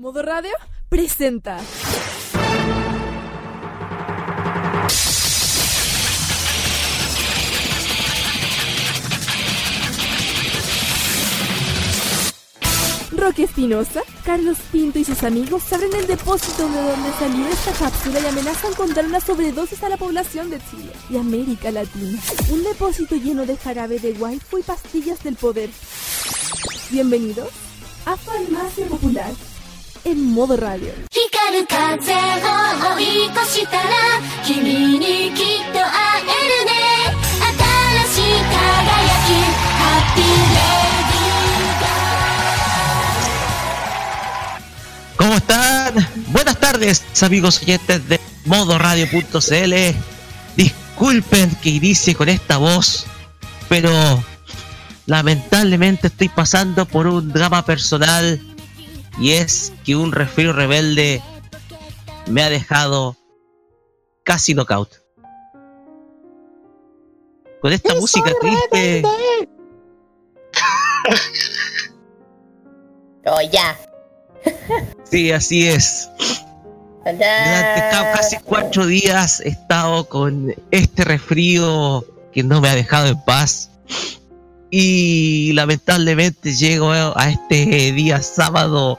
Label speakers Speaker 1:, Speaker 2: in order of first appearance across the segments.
Speaker 1: Modo radio presenta. Roque Espinosa, Carlos Pinto y sus amigos abren el depósito de donde salió esta cápsula y amenazan con dar una sobredosis a la población de Chile y América Latina. Un depósito lleno de jarabe de waifu y pastillas del poder. Bienvenidos a Farmacia Popular en modo radio.
Speaker 2: ¿Cómo están? Buenas tardes, amigos oyentes de modoradio.cl. Disculpen que inicie con esta voz, pero lamentablemente estoy pasando por un drama personal y es que un resfrío rebelde me ha dejado casi knockout. Con esta música triste,
Speaker 3: Oh, ya.
Speaker 2: sí, así es. Durante ca- casi cuatro días he estado con este resfrío que no me ha dejado en paz. Y lamentablemente llego a este día sábado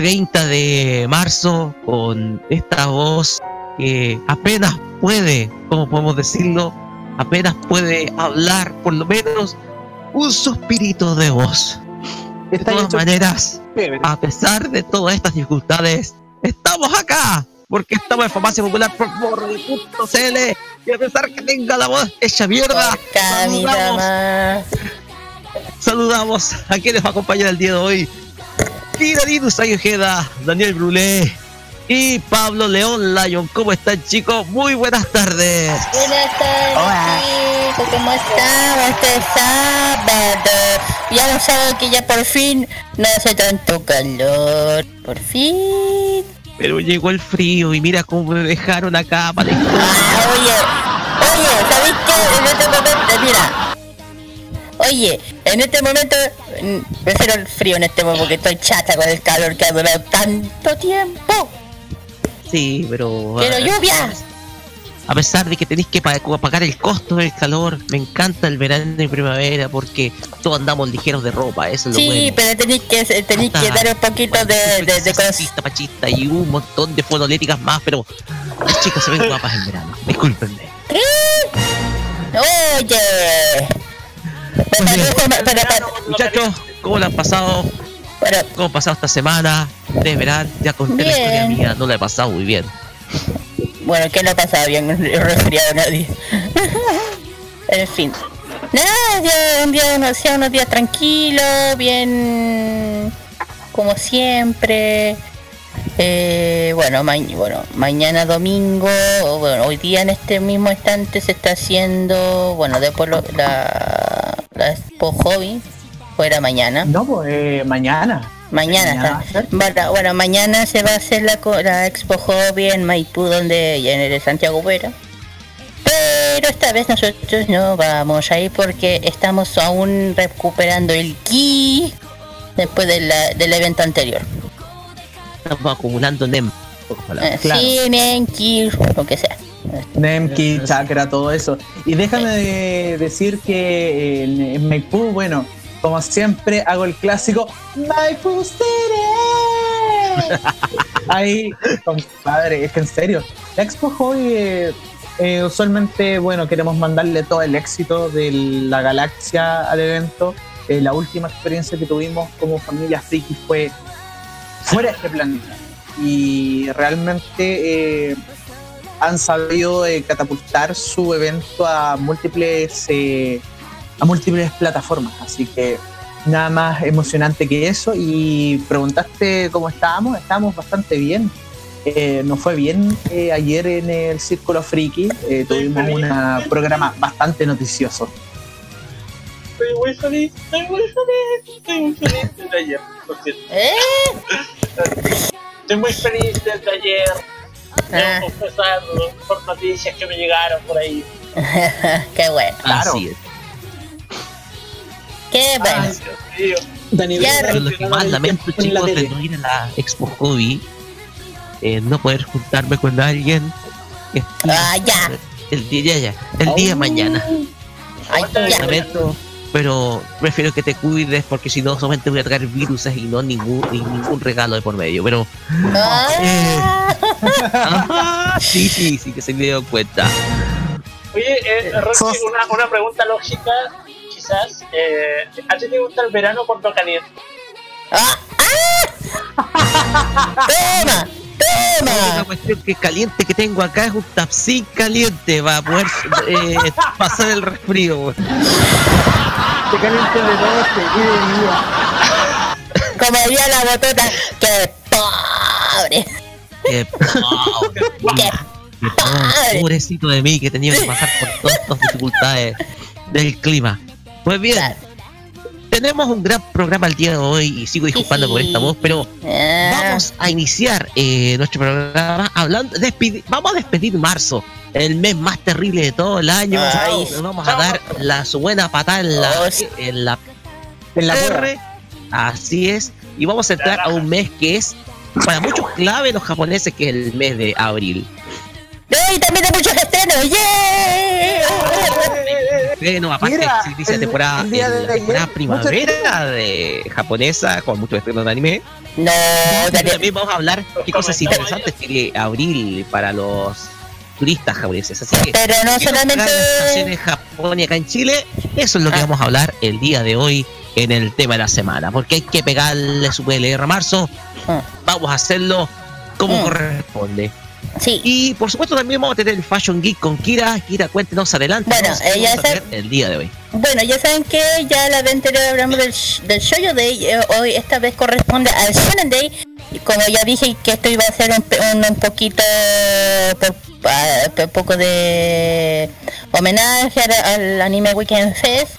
Speaker 2: 30 de marzo con esta voz que apenas puede, como podemos decirlo, apenas puede hablar por lo menos un suspirito de voz. De
Speaker 4: Está
Speaker 2: todas
Speaker 4: hecho
Speaker 2: maneras, a pesar de todas estas dificultades, estamos acá, porque estamos en Farmacia Popular por morri.cl y a pesar que tenga la voz hecha mierda, saludamos, saludamos a quienes nos acompañan el día de hoy. Kira Linus Ojeda, Daniel Brulé y Pablo León Lion. ¿Cómo están chicos? Muy buenas tardes.
Speaker 3: Buenas tardes,
Speaker 4: Hola.
Speaker 3: chicos. ¿Cómo están? Este sábado. Ya lo saben que ya por fin no hace tanto calor. Por fin.
Speaker 2: Pero llegó el frío y mira cómo me dejaron acá para
Speaker 3: Ah, oye, oye, ¿sabéis qué? En este momento, mira. Oye, en este momento mm, prefiero el frío en este momento porque estoy chata con el calor que ha durado tanto tiempo.
Speaker 2: Sí, pero...
Speaker 3: Quiero
Speaker 2: ah,
Speaker 3: lluvia.
Speaker 2: A pesar de que tenéis que pa- pagar el costo del calor, me encanta el verano y primavera porque todos andamos ligeros de ropa, eso es lo
Speaker 3: Sí,
Speaker 2: bueno.
Speaker 3: pero tenéis que, tenéis que dar un poquito de, de,
Speaker 2: pachista y un montón de fonoléticas más, pero las chicas se ven guapas en verano. Discúlpenme.
Speaker 3: Oye.
Speaker 2: Muchachos, ¿cómo la han pasado? ¿Cómo ha pasado esta semana? Ustedes verán, ya conté la historia mía, no la he pasado muy bien.
Speaker 3: bueno, que no pasaba bien resfriado nadie. en fin. Nada, un día, unos, unos días tranquilos, bien como siempre. Eh, bueno, ma- bueno, mañana domingo, o bueno, hoy día en este mismo instante se está haciendo, bueno, después lo- la, la Expo Hobby, fuera mañana.
Speaker 4: No, pues eh, mañana.
Speaker 3: Mañana
Speaker 4: Mañana,
Speaker 3: está. Bueno, bueno, mañana se va a hacer la, co- la Expo Hobby en Maipú, donde en el de Santiago Vera. Pero esta vez nosotros no vamos a ir porque estamos aún recuperando el ki después de la- del evento anterior.
Speaker 2: Estamos acumulando NEM.
Speaker 3: Eh,
Speaker 4: Claro.
Speaker 3: Sí, bien, ki, lo que sea.
Speaker 4: Nemki, chakra, todo eso. Y déjame de decir que en, en Maipú, bueno, como siempre, hago el clásico Maipú City. Ahí, compadre, es que en serio, la Expo Hobby, eh, eh, usualmente, bueno, queremos mandarle todo el éxito de la galaxia al evento. Eh, la última experiencia que tuvimos como familia friki fue fuera de este planeta. Y realmente eh, han sabido eh, catapultar su evento a múltiples eh, a múltiples plataformas. Así que nada más emocionante que eso. Y preguntaste cómo estábamos, estábamos bastante bien. Eh, nos fue bien eh, ayer en el Círculo Friki, eh, tuvimos un programa bastante noticioso.
Speaker 5: Estoy muy feliz, estoy muy feliz, estoy muy feliz desde ayer, por cierto.
Speaker 3: ¿Eh?
Speaker 5: Estoy muy feliz desde ayer.
Speaker 3: Ah.
Speaker 5: Debo confesar por noticias que me llegaron por ahí.
Speaker 3: Qué bueno.
Speaker 4: Claro.
Speaker 2: Así es.
Speaker 3: Qué bueno.
Speaker 5: Ay.
Speaker 4: Daniel,
Speaker 3: Ya,
Speaker 2: lo que más lamento,
Speaker 4: en la
Speaker 2: chicos, de no ir a la Expo Hobby, eh, no poder juntarme con alguien.
Speaker 3: Ah, ya.
Speaker 2: El día, ya, ya, el día de mañana.
Speaker 3: Ay, ya.
Speaker 2: lamento, pero prefiero que te cuides porque si no solamente voy a traer virus y no ningún, y ningún regalo de por medio. Pero
Speaker 3: Ah.
Speaker 2: ajá, sí, sí, sí que se me dio cuenta.
Speaker 5: Oye, eh, Roxy,
Speaker 4: Sos-
Speaker 5: una, una pregunta lógica, quizás. Eh, ¿A ti te gusta el verano por lo caliente?
Speaker 3: Ah, ah. Toma, toma.
Speaker 2: cuestión que caliente que tengo acá es un tapsín caliente para poder eh, pasar el resfrío.
Speaker 4: Te de día.
Speaker 3: Como diría la botota, qué pobre.
Speaker 2: Qué pobre,
Speaker 3: Qué
Speaker 2: pobre, pobrecito de mí que tenido que pasar por todas estas dificultades del clima. Pues bien,
Speaker 3: Claro.
Speaker 2: Tenemos un gran programa el día de hoy y sigo disculpando por esta voz, pero
Speaker 3: Ah,
Speaker 2: vamos a iniciar eh, nuestro programa hablando, vamos a despedir marzo, el mes más terrible de todo el año.
Speaker 3: Ay.
Speaker 2: Le vamos a dar la su buena patada en la,
Speaker 3: Oh, sí.
Speaker 2: en la
Speaker 4: En la cueva.
Speaker 2: R. Así es. Y vamos a entrar a un mes que es para muchos clave los japoneses, que es el mes de abril.
Speaker 3: No, y también hay muchos estrenos. ¡Yeah!
Speaker 2: Bueno, aparte
Speaker 4: Mira,
Speaker 2: se dice
Speaker 4: el-
Speaker 2: temporada,
Speaker 4: el día de
Speaker 2: la temporada
Speaker 4: mucho
Speaker 2: primavera de japonesa con muchos estrenos de anime.
Speaker 3: No, Daniel.
Speaker 2: también vamos a hablar qué cosas interesantes tiene abril para los turistas japoneses. Así que
Speaker 3: Pero no
Speaker 2: ¿qué nos
Speaker 3: solamente.
Speaker 2: estaciones Japón y acá en Chile, eso es lo que
Speaker 3: Ah.
Speaker 2: vamos a hablar el día de hoy en el tema de la semana, porque hay que pegarle su PLR marzo,
Speaker 3: Ah.
Speaker 2: vamos a hacerlo como
Speaker 3: Mm.
Speaker 2: corresponde.
Speaker 3: Sí,
Speaker 2: Y por supuesto también vamos a tener el Fashion Geek con Kira. Kira, cuéntenos adelante.
Speaker 3: Bueno,
Speaker 2: vamos a-
Speaker 3: ella
Speaker 2: vamos a
Speaker 3: sabe-
Speaker 2: tener el día de hoy.
Speaker 3: bueno, ya saben que ya la vez anterior hablamos del, del Shoujo Day. eh, hoy, esta vez corresponde al Shonen Day. Y como ya dije que esto iba a ser un, un, un poquito. Por, por poco de homenaje al, al Anime Weekend Fest.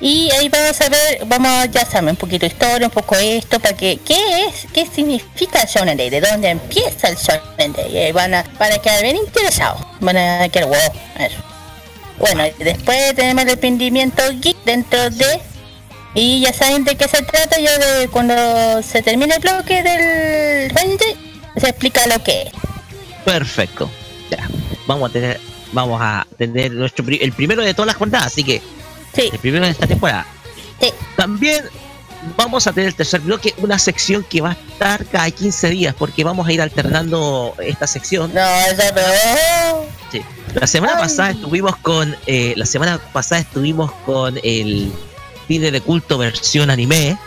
Speaker 3: Y ahí vamos a ver, vamos a, ya saben, un poquito de historia, un poco esto, para que, ¿qué es? ¿Qué significa el Shonen Day? ¿De dónde empieza el Shonen Day? Ahí van a, van a quedar bien interesados, van a quedar wow, eso. Bueno, después tenemos el emprendimiento geek dentro de... Y ya saben de qué se trata, ya de cuando se termine el bloque del Ranger, se explica lo que es.
Speaker 2: Perfecto. Ya. Vamos a tener, vamos a tener nuestro el primero de todas las jornadas, así que
Speaker 3: Sí,
Speaker 2: el primero de esta temporada.
Speaker 3: sí.
Speaker 2: También vamos a tener el tercer bloque, una sección que va a estar cada 15 días, porque vamos a ir alternando esta sección.
Speaker 3: No, eso no.
Speaker 2: Sí. La semana pasada estuvimos con, eh, la semana pasada estuvimos con el cine de culto versión anime,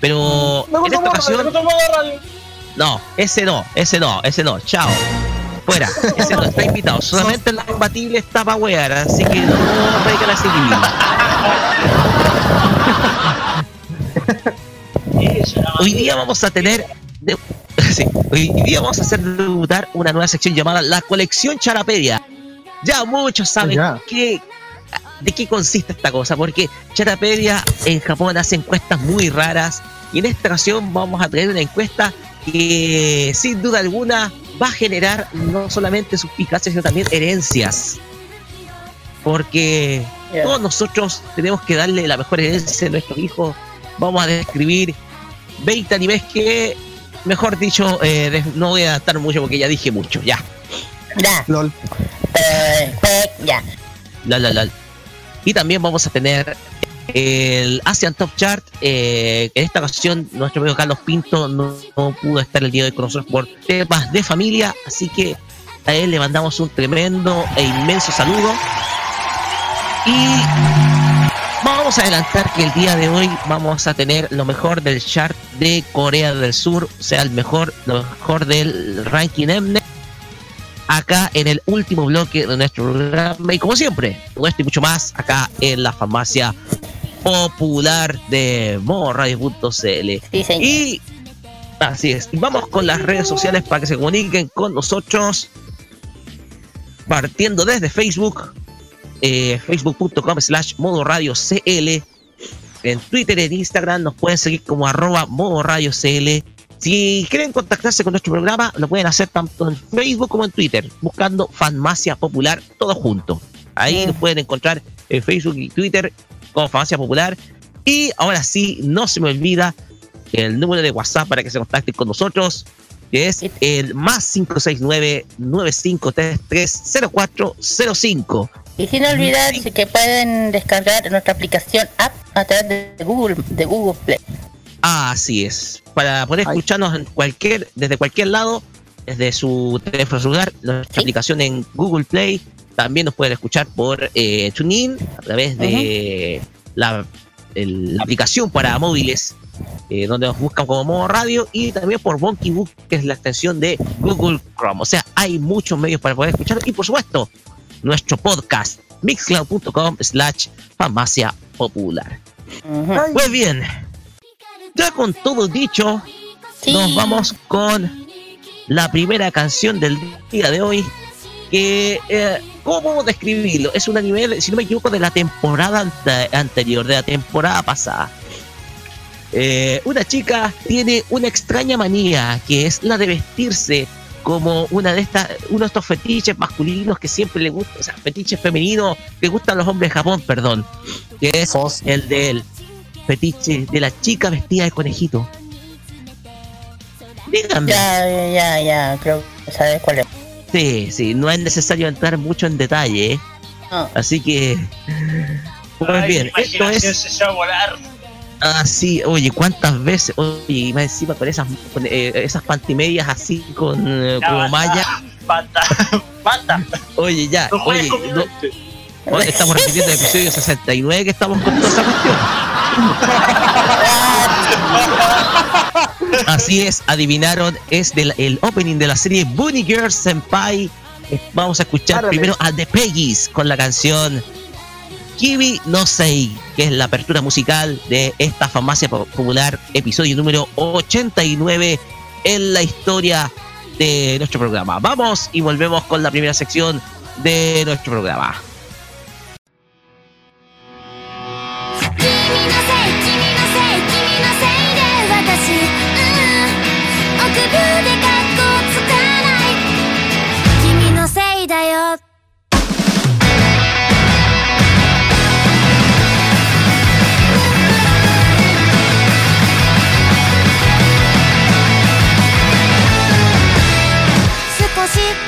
Speaker 2: pero
Speaker 5: Me
Speaker 2: en esta ocasión
Speaker 5: la.
Speaker 2: No, ese no, ese no, ese no, chao. Fuera, ese no está invitado. Solamente el compatible está para wear, así que no traigan a seguir. Hoy día vamos a tener. de- sí, hoy día vamos a hacer debutar una nueva sección llamada La Colección Charapedia. Ya muchos saben
Speaker 4: Ya.
Speaker 2: qué, de qué consiste esta cosa, porque Charapedia en Japón hace encuestas muy raras y en esta ocasión vamos a traer una encuesta que sin duda alguna va a generar no solamente suspicacias, sino también herencias. Porque Todos nosotros tenemos que darle la mejor herencia a nuestros hijos. Vamos a describir 20 animes que, mejor dicho, eh, no voy a adaptar mucho porque ya dije mucho. Ya,
Speaker 3: Ya,
Speaker 4: LOL.
Speaker 3: eh, eh, ya.
Speaker 2: la, la, la. Y también vamos a tener el Asian Top Chart. eh, en esta ocasión, nuestro amigo Carlos Pinto no, no pudo estar el día de hoy con nosotros por temas de familia, así que a él le mandamos un tremendo e inmenso saludo. Y vamos a adelantar que el día de hoy vamos a tener lo mejor del chart de Corea del Sur, o sea, el mejor, lo mejor del ranking Mnet acá en el último bloque de nuestro programa. Y como siempre, esto y mucho más acá en la farmacia popular de.
Speaker 3: Sí, señor.
Speaker 2: Y así es. Vamos con las redes sociales para que se comuniquen con nosotros. Partiendo desde Facebook, eh, facebook.com slash modo radio CL. En Twitter en Instagram nos pueden seguir como arroba modo radio CL. Si quieren contactarse con nuestro programa, lo pueden hacer tanto en Facebook como en Twitter, buscando Farmacia Popular, todo junto. Ahí nos pueden encontrar en Facebook y Twitter como Farmacia Popular. Y ahora sí, no se me olvida el número de WhatsApp para que se contacten con nosotros, que es el más 569-9533-0405.
Speaker 3: Y sin olvidar que pueden descargar nuestra aplicación app a través de Google, de Google Play.
Speaker 2: Así es. Para poder escucharnos en cualquier, desde cualquier lado, desde su teléfono celular, nuestra
Speaker 3: Sí.
Speaker 2: aplicación en Google Play. También nos pueden escuchar por eh, TuneIn a través de la, el- la aplicación para móviles, eh, donde nos buscan como modo radio, y también por Monkey Book, que es la extensión de Google Chrome. O sea, hay muchos medios para poder escuchar. Y por supuesto, nuestro podcast, mixcloud.com slash farmacia popular.
Speaker 3: Ujú.
Speaker 2: Pues bien, ya con todo dicho,
Speaker 3: Sí.
Speaker 2: nos vamos con la primera canción del día de hoy. Que, eh, ¿cómo describirlo? Es un anime, si no me equivoco, de la temporada ante- anterior, de la temporada pasada. Eh, una chica tiene una extraña manía que es la de vestirse como una de estas, uno de estos fetiches masculinos que siempre le gusta, o sea, fetiches femeninos que gustan a los hombres de Japón, perdón, que es
Speaker 4: Fos.
Speaker 2: el del fetiche de la chica vestida de conejito. Díganme.
Speaker 3: Ya, ya, ya, creo que sabes cuál es.
Speaker 2: Sí, sí, no es necesario entrar mucho en detalle, ¿eh?
Speaker 3: No.
Speaker 2: así que. Pues
Speaker 5: Ay,
Speaker 2: bien, esto es
Speaker 5: se echó a volar.
Speaker 2: así, oye, ¿cuántas veces? Oye, y más encima con esas, con, eh, esas pantimedias así con eh,
Speaker 5: Ya,
Speaker 2: como malla.
Speaker 5: Basta, basta.
Speaker 2: Oye, ya,
Speaker 5: No
Speaker 2: oye, no- oye, estamos repitiendo el episodio 69 que estamos con toda esa cuestión. Así es, adivinaron, es del el opening de la serie Bunny Girl Senpai. Vamos a escuchar primero a The Peggies con la canción Kibi no Sei, que es la apertura musical de esta farmacia po- popular, episodio número 89 en la historia de nuestro programa. Vamos y volvemos con la primera sección de nuestro programa.
Speaker 6: 君のせい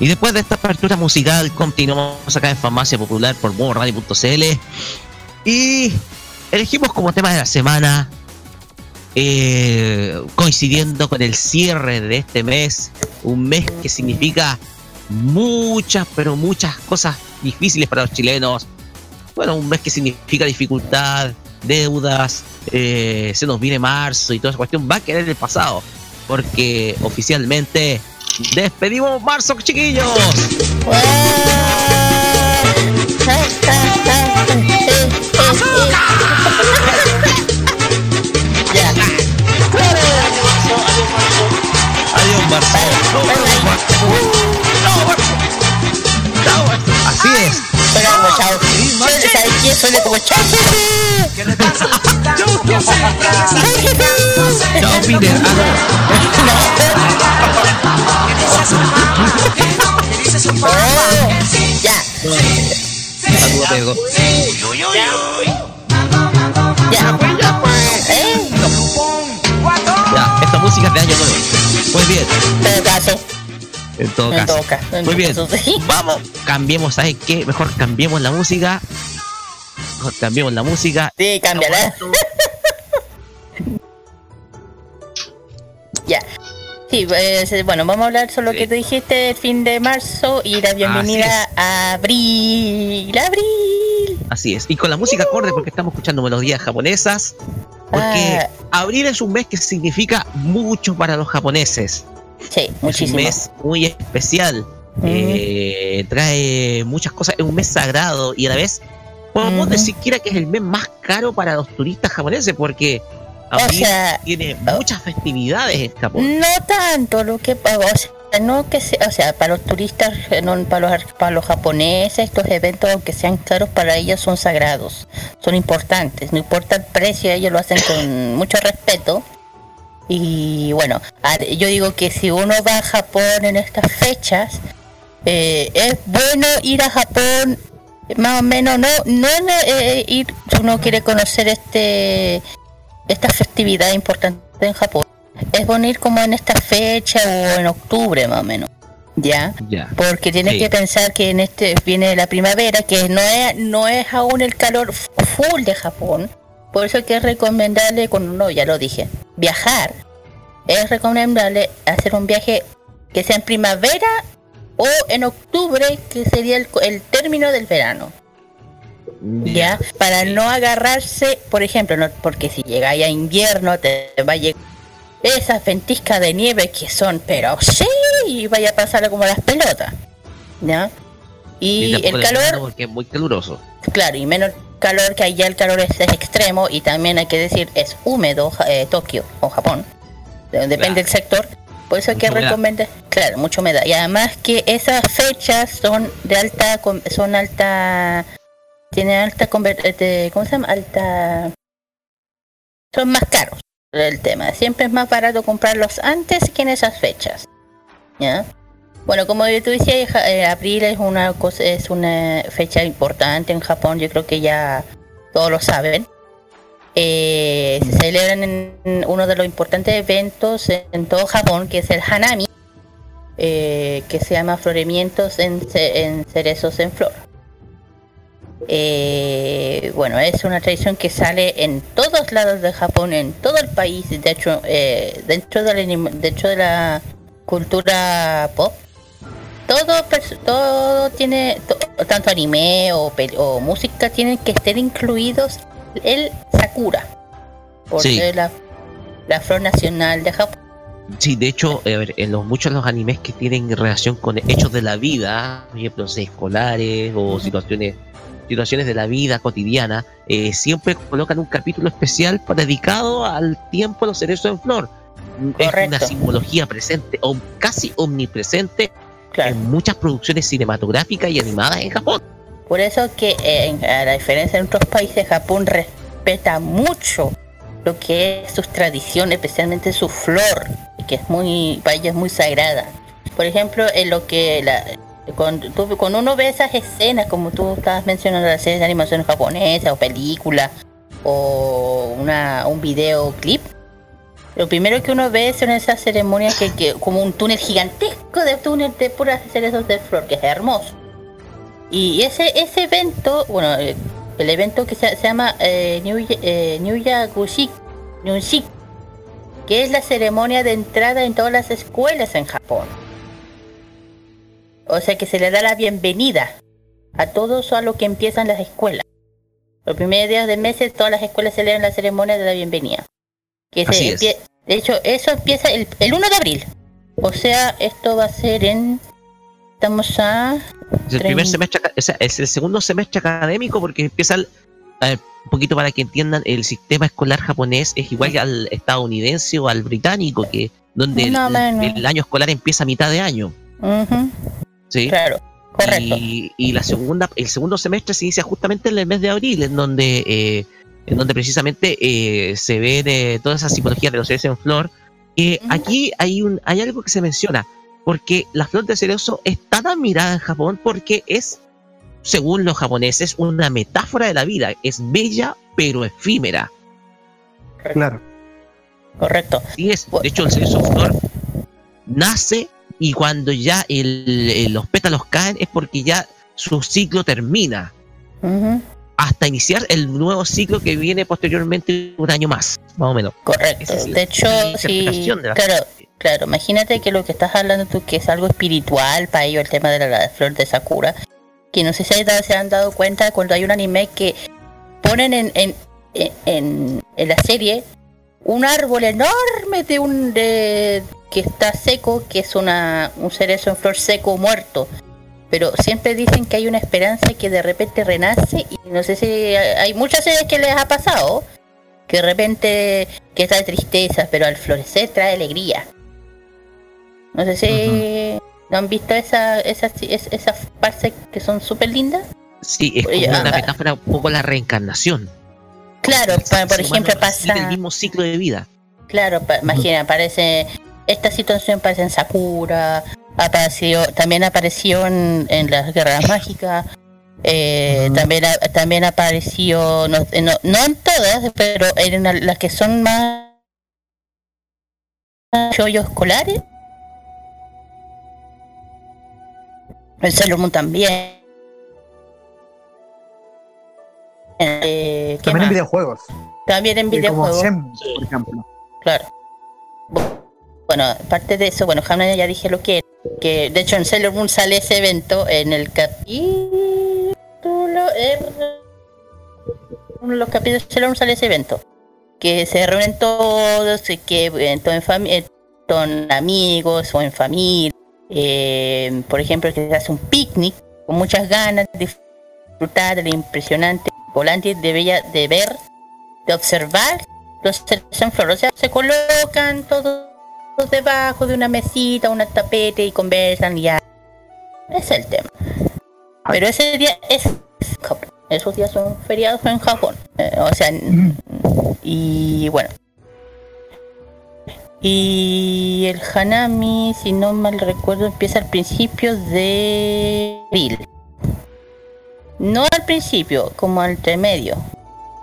Speaker 2: Y después de esta apertura musical, continuamos acá en Farmacia Popular por Radio.cl y elegimos como tema de la semana, eh, coincidiendo con el cierre de este mes, un mes que significa muchas, pero muchas cosas difíciles para los chilenos. Bueno, un mes que significa dificultad, deudas, eh, se nos viene marzo y toda esa cuestión va a quedar en el pasado, porque oficialmente despedimos marzo, chiquillos. Adiós, marzo. Así es.
Speaker 3: Pero chao. ¿Sabes qué? Suena como chao.
Speaker 7: ¿Qué le pasa?
Speaker 2: Chao, Peter.
Speaker 3: Ya.
Speaker 2: Saludos, Pedro.
Speaker 3: Ya. ¿Eh?
Speaker 2: Ya, esta música es de año nuevo. Muy bien.
Speaker 3: En todo caso.
Speaker 2: En todo caso.
Speaker 3: todo caso, en
Speaker 2: Muy bien. Vamos, cambiemos, ¿sabes qué? Mejor cambiemos la música. Mejor cambiemos la música.
Speaker 3: Sí, cámbiala. ya. Sí, pues, bueno, vamos a hablar sobre lo que tú dijiste el fin de marzo y la bienvenida a abril. ¡Abril!
Speaker 2: Así es. Y con la música acorde porque estamos escuchando melodías japonesas. Porque
Speaker 3: Ah.
Speaker 2: abril es un mes que significa mucho para los japoneses.
Speaker 3: Sí,
Speaker 2: Es un
Speaker 3: muchísimo.
Speaker 2: mes muy especial. Eh, trae muchas cosas. Es un mes sagrado y a la vez podemos decir que es el mes más caro para los turistas japoneses porque
Speaker 3: sea,
Speaker 2: tiene muchas festividades en Japón.
Speaker 3: No tanto lo que o sea, no que sea, o sea, para los turistas, no, para los ar- para los japoneses, estos eventos aunque sean caros para ellos son sagrados, son importantes, no importa el precio, ellos lo hacen con mucho respeto. Y bueno, yo digo que si uno va a Japón en estas fechas, eh, es bueno ir a Japón más o menos no no eh, ir si uno quiere conocer este esta festividad importante en Japón es bueno ir como en esta fecha o en octubre más o menos ya
Speaker 2: Ya.
Speaker 3: porque tienes
Speaker 2: Sí.
Speaker 3: que pensar que en este viene la primavera que no es no es aún el calor full de Japón por eso que es recomendable cuando no ya lo dije viajar. Es recomendable hacer un viaje que sea en primavera o en octubre que sería el, el término del verano. Ya para no agarrarse por ejemplo no porque si llega ya invierno te va a llegar esas ventiscas de nieve que son pero sí y vaya a pasar como las pelotas ya y
Speaker 2: después
Speaker 3: el calor
Speaker 2: Porque es muy caluroso.
Speaker 3: claro y menos calor que allá el calor es, extremo y también hay que decir es húmedo eh, Tokio o Japón de- depende
Speaker 2: Claro.
Speaker 3: del sector por eso que
Speaker 2: Mucha humedad.
Speaker 3: recomienda claro mucha humedad y además que esas fechas son de alta con- son alta tienen alta este, ¿cómo se llama? alta son más caros el tema siempre es más barato comprarlos antes que en esas fechas ¿ya? Bueno, como tú decías, eh, abril es una cosa, es una fecha importante en Japón. Yo creo que ya todos lo saben. Eh, se celebran en uno de los importantes eventos en todo Japón, que es el Hanami, eh, que se llama Floremientos en, ce- en cerezos en flor. Eh, bueno, es una tradición que sale en todos lados de Japón, en todo el país. De hecho, dentro, dentro de la cultura pop, todo, pers- todo tiene, to- tanto anime o, o música, tienen que estar incluidos el Sakura, porque
Speaker 2: Sí.
Speaker 3: la, la flor nacional de Japón.
Speaker 2: Sí, de hecho, a ver, en los muchos de los animes que tienen relación con hechos de la vida, por ejemplo, escolares o situaciones situaciones de la vida cotidiana, eh, siempre colocan un capítulo especial dedicado al tiempo de los cerezos en flor. Es una
Speaker 3: Correcto.
Speaker 2: simbología presente, o casi omnipresente
Speaker 3: Claro.
Speaker 2: en muchas producciones cinematográficas y animadas en Japón.
Speaker 3: Por eso que eh, a la diferencia de otros países, Japón respeta mucho lo que es sus tradiciones, especialmente su flor, que es muy, ellos es muy sagrada. Por ejemplo, en lo que la, cuando, tú- cuando uno ve esas escenas, como tú estabas mencionando, las series de animación japonesa o película o una, un videoclip, Lo primero que uno ve son esas ceremonias que, que como un túnel gigantesco de túnel de puras cerezos de flor, que es hermoso. Y ese ese evento, bueno, eh, el evento que se, llama eh, New, eh, New Yagushik, que es la ceremonia de entrada en todas las escuelas en Japón. O sea que se le da la bienvenida a todos a lo que empiezan las escuelas. Los primeros días de meses todas las escuelas celebran la ceremonia de la bienvenida. Que se
Speaker 2: es.
Speaker 3: De hecho, eso empieza el, el 1 de abril. O sea, esto va a ser en... Estamos a...
Speaker 2: Es el primer semestre, aca- o sea, es el segundo semestre académico porque empieza el- a ver, un poquito para que entiendan, el sistema escolar japonés es igual que al estadounidense o al británico, que donde el,
Speaker 3: No, menos.
Speaker 2: el año escolar empieza a mitad de año. ¿sí?
Speaker 3: Claro, correcto.
Speaker 2: Y, y la segunda, el segundo semestre se inicia justamente en el mes de abril, en donde, eh, en donde precisamente eh, se ven eh, todas esas simbologías de los cerezos en flor. Eh. Aquí hay un, hay algo que se menciona, porque la flor de cerezo es tan admirada en Japón porque es, según los japoneses, una metáfora de la vida. Es bella pero efímera.
Speaker 4: Claro.
Speaker 3: Correcto.
Speaker 2: Sí es. De hecho, el cerezo en flor nace y cuando ya el- el- los pétalos caen es porque ya su ciclo termina. Hasta iniciar el nuevo ciclo que viene posteriormente un año más, más o menos.
Speaker 3: Correcto.
Speaker 2: Es
Speaker 3: De hecho, sí,
Speaker 2: de
Speaker 3: claro, claro. Imagínate que lo que estás hablando tú, que es algo espiritual para ello, el tema de la, la flor de Sakura, que no sé si se han dado cuenta cuando hay un anime que ponen en, en, en, en la serie un árbol enorme de un de que está seco, que es una un cerezo en flor seco muerto. Pero siempre dicen que hay una esperanza que de repente renace y no sé si hay muchas series que les ha pasado que de repente que trae tristeza, pero al florecer trae alegría. No sé si no han visto esa, esas es- esas partes que son súper lindas.
Speaker 2: Sí, es como
Speaker 3: Oye,
Speaker 2: una
Speaker 3: ah,
Speaker 2: metáfora un poco la reencarnación.
Speaker 3: Claro,
Speaker 2: El
Speaker 3: pa- por ejemplo pasa,
Speaker 2: el mismo ciclo de vida.
Speaker 3: claro, pa- imagina, aparece esta situación pasa en Sakura, apareció, también apareció en, en las guerras mágicas. eh,
Speaker 4: Ujú.
Speaker 3: también también apareció no, eh, no, no en todas pero en la- las que son más chollos escolares el Sailor Moon también Eh, ¿qué
Speaker 4: También en videojuegos.
Speaker 3: también en
Speaker 4: Como
Speaker 3: videojuegos
Speaker 4: Shem, por ejemplo.
Speaker 3: Claro. Bu- Bueno, aparte de eso, bueno, Hamlet ya dije lo que que de hecho en Sailor Moon sale ese evento en el capítulo de los capítulos de Sailor sale ese evento que se reúnen todos y que eh, todo en familia con amigos o en familia eh, por ejemplo que se hace un picnic con muchas ganas de disfrutar del impresionante volante de bella de ver de observar los en flor. O sea, se colocan todos debajo de una mesita, una tapete y conversan ya. Es el tema. Pero ese día es. Esos días son feriados en Japón. Eh, o sea, y bueno. Y el Hanami, si no mal recuerdo, empieza al principio de abril. No al principio, como al medio,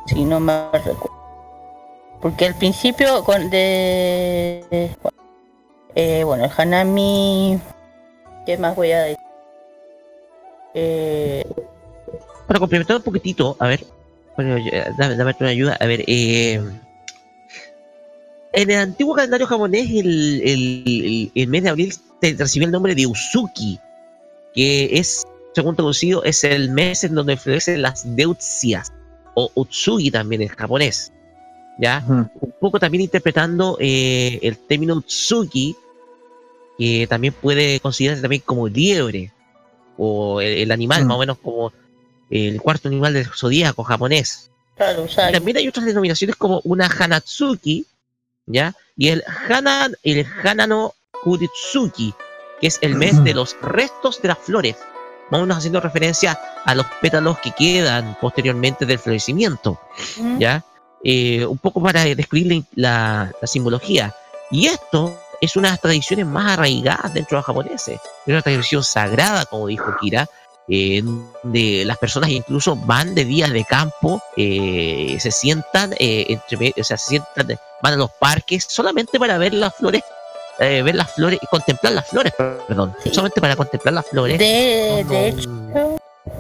Speaker 3: si no mal recuerdo. Porque al principio con de- eh, bueno el Hanami ¿qué más voy a decir? Eh,
Speaker 2: Para complementar un poquitito, a ver, bueno, ya, dame, dame una ayuda, a ver, eh, en el antiguo calendario japonés, el, el, el- el mes de abril te- recibió el nombre de Usuki, que es, según traducido, es el mes en donde florecen las deutsias, o Utsugi también en japonés, ¿ya? Un poco también interpretando eh, el término Utsuki, que también puede considerarse también como liebre, o el, el animal,
Speaker 4: Mm.
Speaker 2: más o menos como el cuarto animal del zodíaco japonés.
Speaker 3: claro, o sea,
Speaker 2: Y también hay otras denominaciones como una Hanatsuki, ¿ya? Y el Hana, el Hanano Kuritsuki, que es el mes de los restos de las flores. Más o menos haciendo referencia a los pétalos que quedan posteriormente del florecimiento.
Speaker 3: mm,
Speaker 2: ¿ya? Eh, un poco para describir la simbología. Y esto es una de las tradiciones más arraigadas dentro de los japoneses. Es una tradición sagrada, como dijo Kira, eh, donde las personas incluso van de días de campo, eh, se sientan, eh, entre, o sea, se sientan, van a los parques solamente para ver las flores, eh, ver las flores y contemplar las flores, perdón,
Speaker 3: Sí.
Speaker 2: solamente para contemplar las flores.
Speaker 3: De, hecho,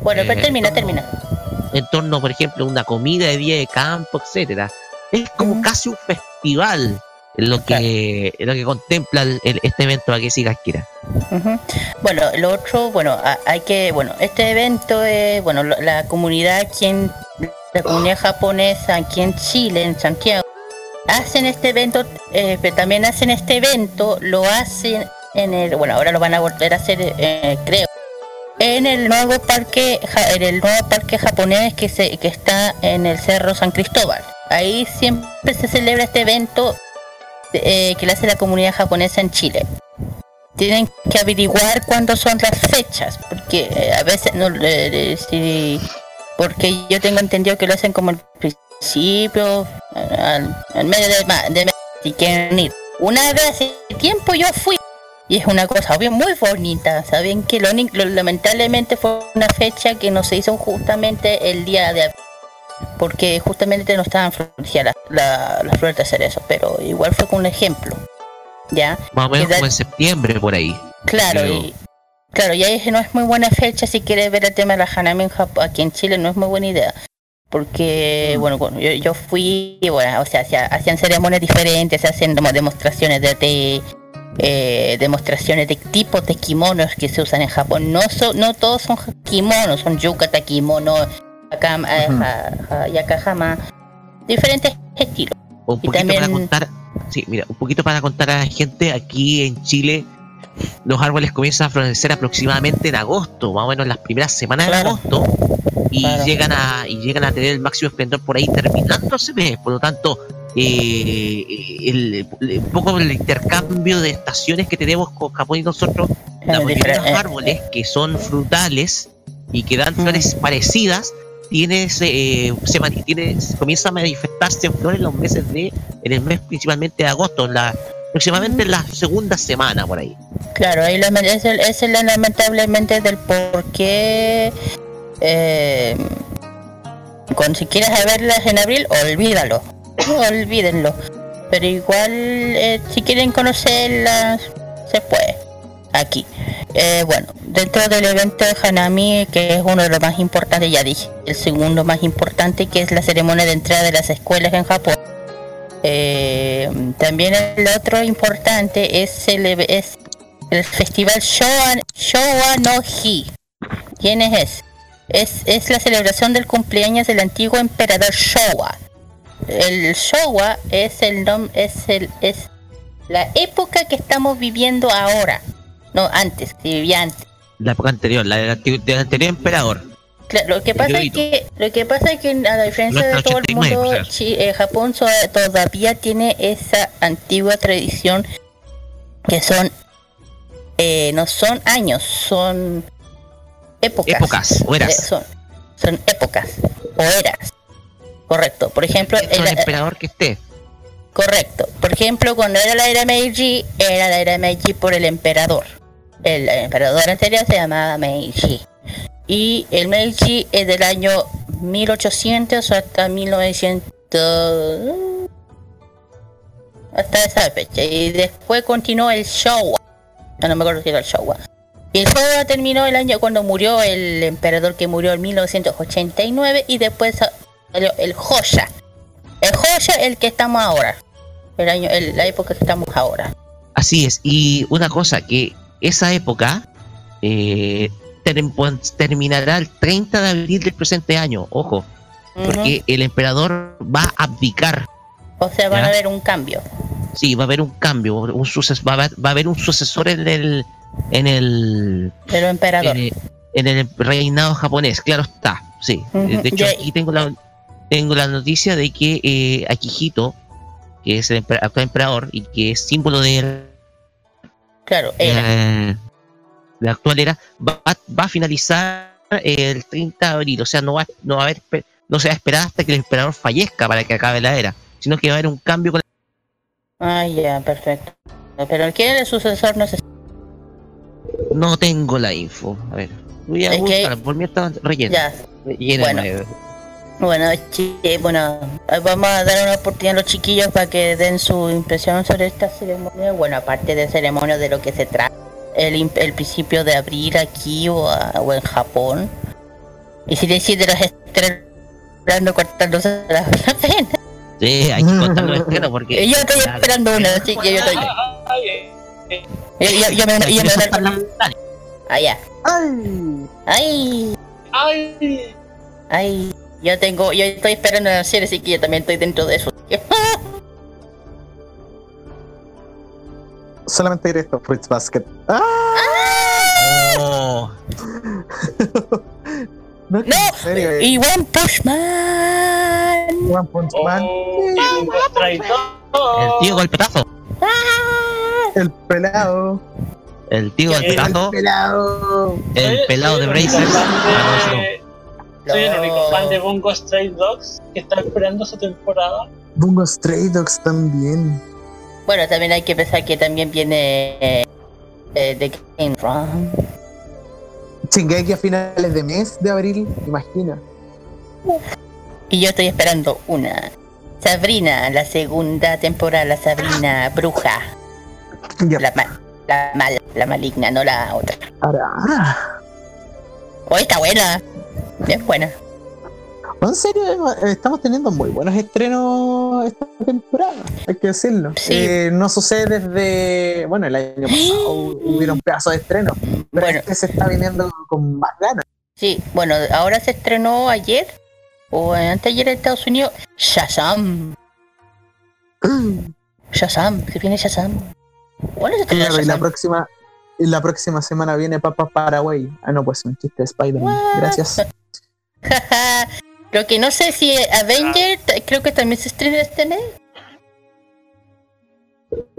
Speaker 3: bueno, pero
Speaker 2: Eh,
Speaker 3: termina, termina.
Speaker 2: en torno, por ejemplo, a una comida de día de campo, etcétera. Es como casi un festival lo que, lo que contempla el- el- este evento aquí si Kira.
Speaker 3: Ujú. Bueno, lo otro, bueno, a- hay que, bueno, este evento es, bueno, lo- la comunidad aquí en, la comunidad japonesa aquí en Chile, en Santiago, hacen este evento, eh, pero también hacen este evento, lo hacen en el, bueno, ahora lo van a volver a hacer, eh, creo, en el nuevo parque, en el nuevo parque japonés que se, que está en el Cerro San Cristóbal. Ahí siempre se celebra este evento eh, que lo hace la comunidad japonesa en Chile tienen que averiguar cuándo son las fechas, porque eh, a veces no eh, eh, si- porque yo tengo entendido que lo hacen como al principio, al, medio de, ma- de mes, si quieren ir. Una vez hace tiempo yo fui y es una cosa bien muy bonita, saben que lo, lo- lamentablemente fue una fecha que no se hizo justamente el día de porque justamente no estaban florecidas la- las flores de cerezo, pero igual fue con un ejemplo. ¿Ya?
Speaker 2: Más o menos como en septiembre por ahí.
Speaker 3: Claro, y claro, ya dije, no es muy buena fecha si quieres ver el tema de la Hanami en Jap- aquí en Chile, no es muy buena idea. Porque,
Speaker 2: Mm.
Speaker 3: bueno, bueno, yo, yo fui, y bueno, o sea, hacía- hacían ceremonias diferentes, como demostraciones de té, eh, demostraciones de tipos de kimonos que se usan en Japón. No son, no todos son kimonos, son yukata kimono, akama, eh, ha- ha- yakahama, diferentes estilos.
Speaker 2: Un poquito para contar, sí, mira, un poquito para contar a la gente, aquí en Chile los árboles comienzan a florecer aproximadamente en agosto, más o menos las primeras semanas de agosto, y
Speaker 3: Claro.
Speaker 2: llegan a y llegan a tener el máximo esplendor por ahí terminando ese mes, por lo tanto eh, el, el- un poco el intercambio de estaciones que tenemos con Japón y nosotros, la mayoría de los
Speaker 3: eh,
Speaker 2: árboles que son frutales y que dan
Speaker 3: Mm.
Speaker 2: flores parecidas tiene, eh, se, mani- tiene, se comienza a manifestarse en flores los meses de, en el mes principalmente de agosto, en la, aproximadamente en la segunda semana por ahí.
Speaker 3: Claro, ahí es, es lamentablemente del por qué eh, con si quieres verlas en abril, olvídalo, olvídenlo. Pero igual, eh, si quieren conocerlas, se puede. Aquí. Eh, bueno, dentro del evento de Hanami, que es uno de los más importantes, ya dije, el segundo más importante, que es la ceremonia de entrada de las escuelas en Japón. Eh, también el otro importante es el, es el festival Showa, Showa no Hi. ¿Quién es ese? Es, es la celebración del cumpleaños del antiguo emperador Showa. El Showa es el nom es el es la época que estamos viviendo ahora. No, antes, que vivía antes.
Speaker 2: La época anterior, la del, del anterior emperador.
Speaker 3: Claro, lo que pasa es que lo que pasa es que a la diferencia de todo el
Speaker 2: 89,
Speaker 3: mundo, eh, Japón so- todavía tiene esa antigua tradición que son eh, no son años, son épocas.
Speaker 2: Épocas, o eras.
Speaker 3: Eh, son, son épocas o eras. Correcto. Por ejemplo, era-
Speaker 2: emperador que esté.
Speaker 3: Correcto. Por ejemplo, cuando era la era Meiji, era la era Meiji por el emperador. El emperador anterior se llamaba Meiji. Y el Meiji es del año 1800 hasta 1900. Hasta esa fecha. Y después continuó el Showa. No, no me acuerdo si era el Showa. Y el Showa terminó el año cuando murió el emperador que murió en 1989. Y después salió el Hoya. El Hoya el que estamos ahora. El año, la época que estamos ahora.
Speaker 2: Así es. Y una cosa, que esa época eh, term- terminará el 30 de abril del presente año. Ojo, porque el emperador va a abdicar.
Speaker 3: O sea, van
Speaker 2: ¿Ya?
Speaker 3: a ver un cambio.
Speaker 2: Sí, va a haber un cambio, un suces- va, a haber, va a haber un sucesor en el en el,
Speaker 3: Pero emperador.
Speaker 2: en el en el reinado japonés, claro está. Sí.
Speaker 3: Ujú,
Speaker 2: De hecho, aquí tengo la tengo la noticia de que eh, Akihito, que es el actual emperador y que es símbolo de
Speaker 3: Claro, era.
Speaker 2: eh, la actual era, va, va a finalizar el 30 de abril. O sea, no va, no va a haber, no se va a esperar hasta que el emperador fallezca para que acabe la era, sino que va a haber un cambio con
Speaker 3: Ah, ya, perfecto. Pero ¿quién es el sucesor? No sé.
Speaker 2: No tengo la info. A ver. Voy a
Speaker 3: Es que-
Speaker 2: buscar, por mí está relleno.
Speaker 3: Ya. Bueno.
Speaker 2: Nuevo.
Speaker 3: Bueno, chi- eh, bueno, eh, vamos a dar una oportunidad a los chiquillos para que den su impresión sobre esta ceremonia. Bueno, aparte de ceremonia de lo que se trata, el, el principio de abril aquí o, a- o en Japón. Y si decís de los estrenos cortándose la la pena.
Speaker 2: Sí, hay que contar los estrenos porque.
Speaker 3: Yo estoy esperando una, así que yo estoy. Yo, yo, yo me, yo me. Allá.
Speaker 4: ¡Ay!
Speaker 3: Ay,
Speaker 5: ay,
Speaker 3: ay. Yo tengo, yo estoy esperando la serie, así que yo también estoy dentro de eso.
Speaker 4: Solamente diré esto, Fruits Basket. ¡Ah!
Speaker 2: Oh,
Speaker 4: No,
Speaker 3: No, y One Punch Man.
Speaker 4: One Punch Man,
Speaker 5: oh, Stray
Speaker 2: el tío golpetazo.
Speaker 4: el pelado,
Speaker 2: El tío
Speaker 5: El
Speaker 2: golpetazo.
Speaker 4: pelado.
Speaker 2: El pelado de
Speaker 5: el
Speaker 2: Brazers.
Speaker 5: Soy el único fan de Bungo Stray Dogs que está esperando su temporada.
Speaker 4: Bungo Stray Dogs también.
Speaker 3: Bueno, también hay que pensar que también viene eh, eh, The Game Run.
Speaker 4: Shingeki a finales de mes de abril, imagina.
Speaker 3: Y yo estoy esperando una. Sabrina, la segunda temporada, la Sabrina bruja. La, ma- la mala, la maligna, no la otra.
Speaker 4: Ahora,
Speaker 3: Oh, está buena. Es buena.
Speaker 4: En serio, estamos teniendo muy buenos estrenos esta temporada, hay que decirlo.
Speaker 3: Sí.
Speaker 4: Eh, no sucede desde, bueno, el año pasado hubieron pedazos de estreno, pero
Speaker 3: Bueno.
Speaker 4: este se está viniendo con más ganas.
Speaker 3: Sí, bueno, ahora se estrenó ayer o antes ayer en Estados Unidos Shazam. Shazam, se viene Shazam. ¿Cuándo se estrenó
Speaker 4: Claro, y la
Speaker 3: Shazam?
Speaker 4: próxima, la próxima semana viene Papa Paraguay. Ah, no, pues un chiste de Spider-Man. Gracias.
Speaker 3: Jaja. Lo que no sé si Avenger, creo que también se estrena este mes.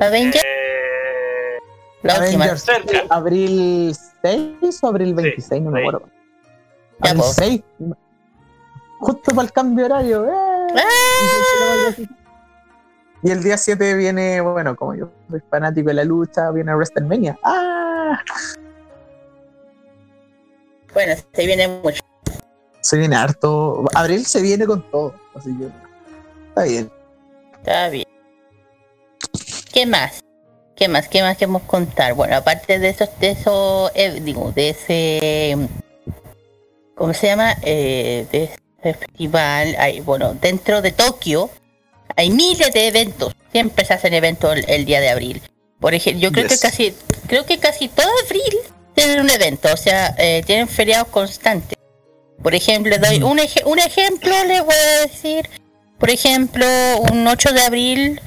Speaker 3: Avenger,
Speaker 5: Eh,
Speaker 3: la última.
Speaker 4: Avengers,
Speaker 5: cerca.
Speaker 4: ¿Abril 6 o abril 26? no me acuerdo.
Speaker 3: Ya,
Speaker 4: Abril
Speaker 3: po.
Speaker 4: 6. Justo para el cambio de horario. ¡eh!
Speaker 3: ¡Ah!
Speaker 4: Y el día 7 viene, bueno, como yo soy fanático de la lucha, viene WrestleMania. ¡Ah!
Speaker 3: Bueno, se viene mucho.
Speaker 4: Se viene harto. Abril se viene con todo. Así que está bien.
Speaker 3: Está bien. ¿Qué más? ¿Qué más? ¿Qué más queremos contar? Bueno, aparte de esos, de esos, eh, digo, de ese, ¿cómo se llama? Eh, de ese festival, hay, bueno, dentro de Tokio hay miles de eventos. Siempre se hacen eventos el, el día de abril. Por ejemplo, yo creo
Speaker 4: Yes.
Speaker 3: que casi, creo que casi todo abril tienen un evento, o sea, eh, tienen feriados constantes. Por ejemplo, doy un, eje- un ejemplo, les voy a decir. Por ejemplo, un 8 de abril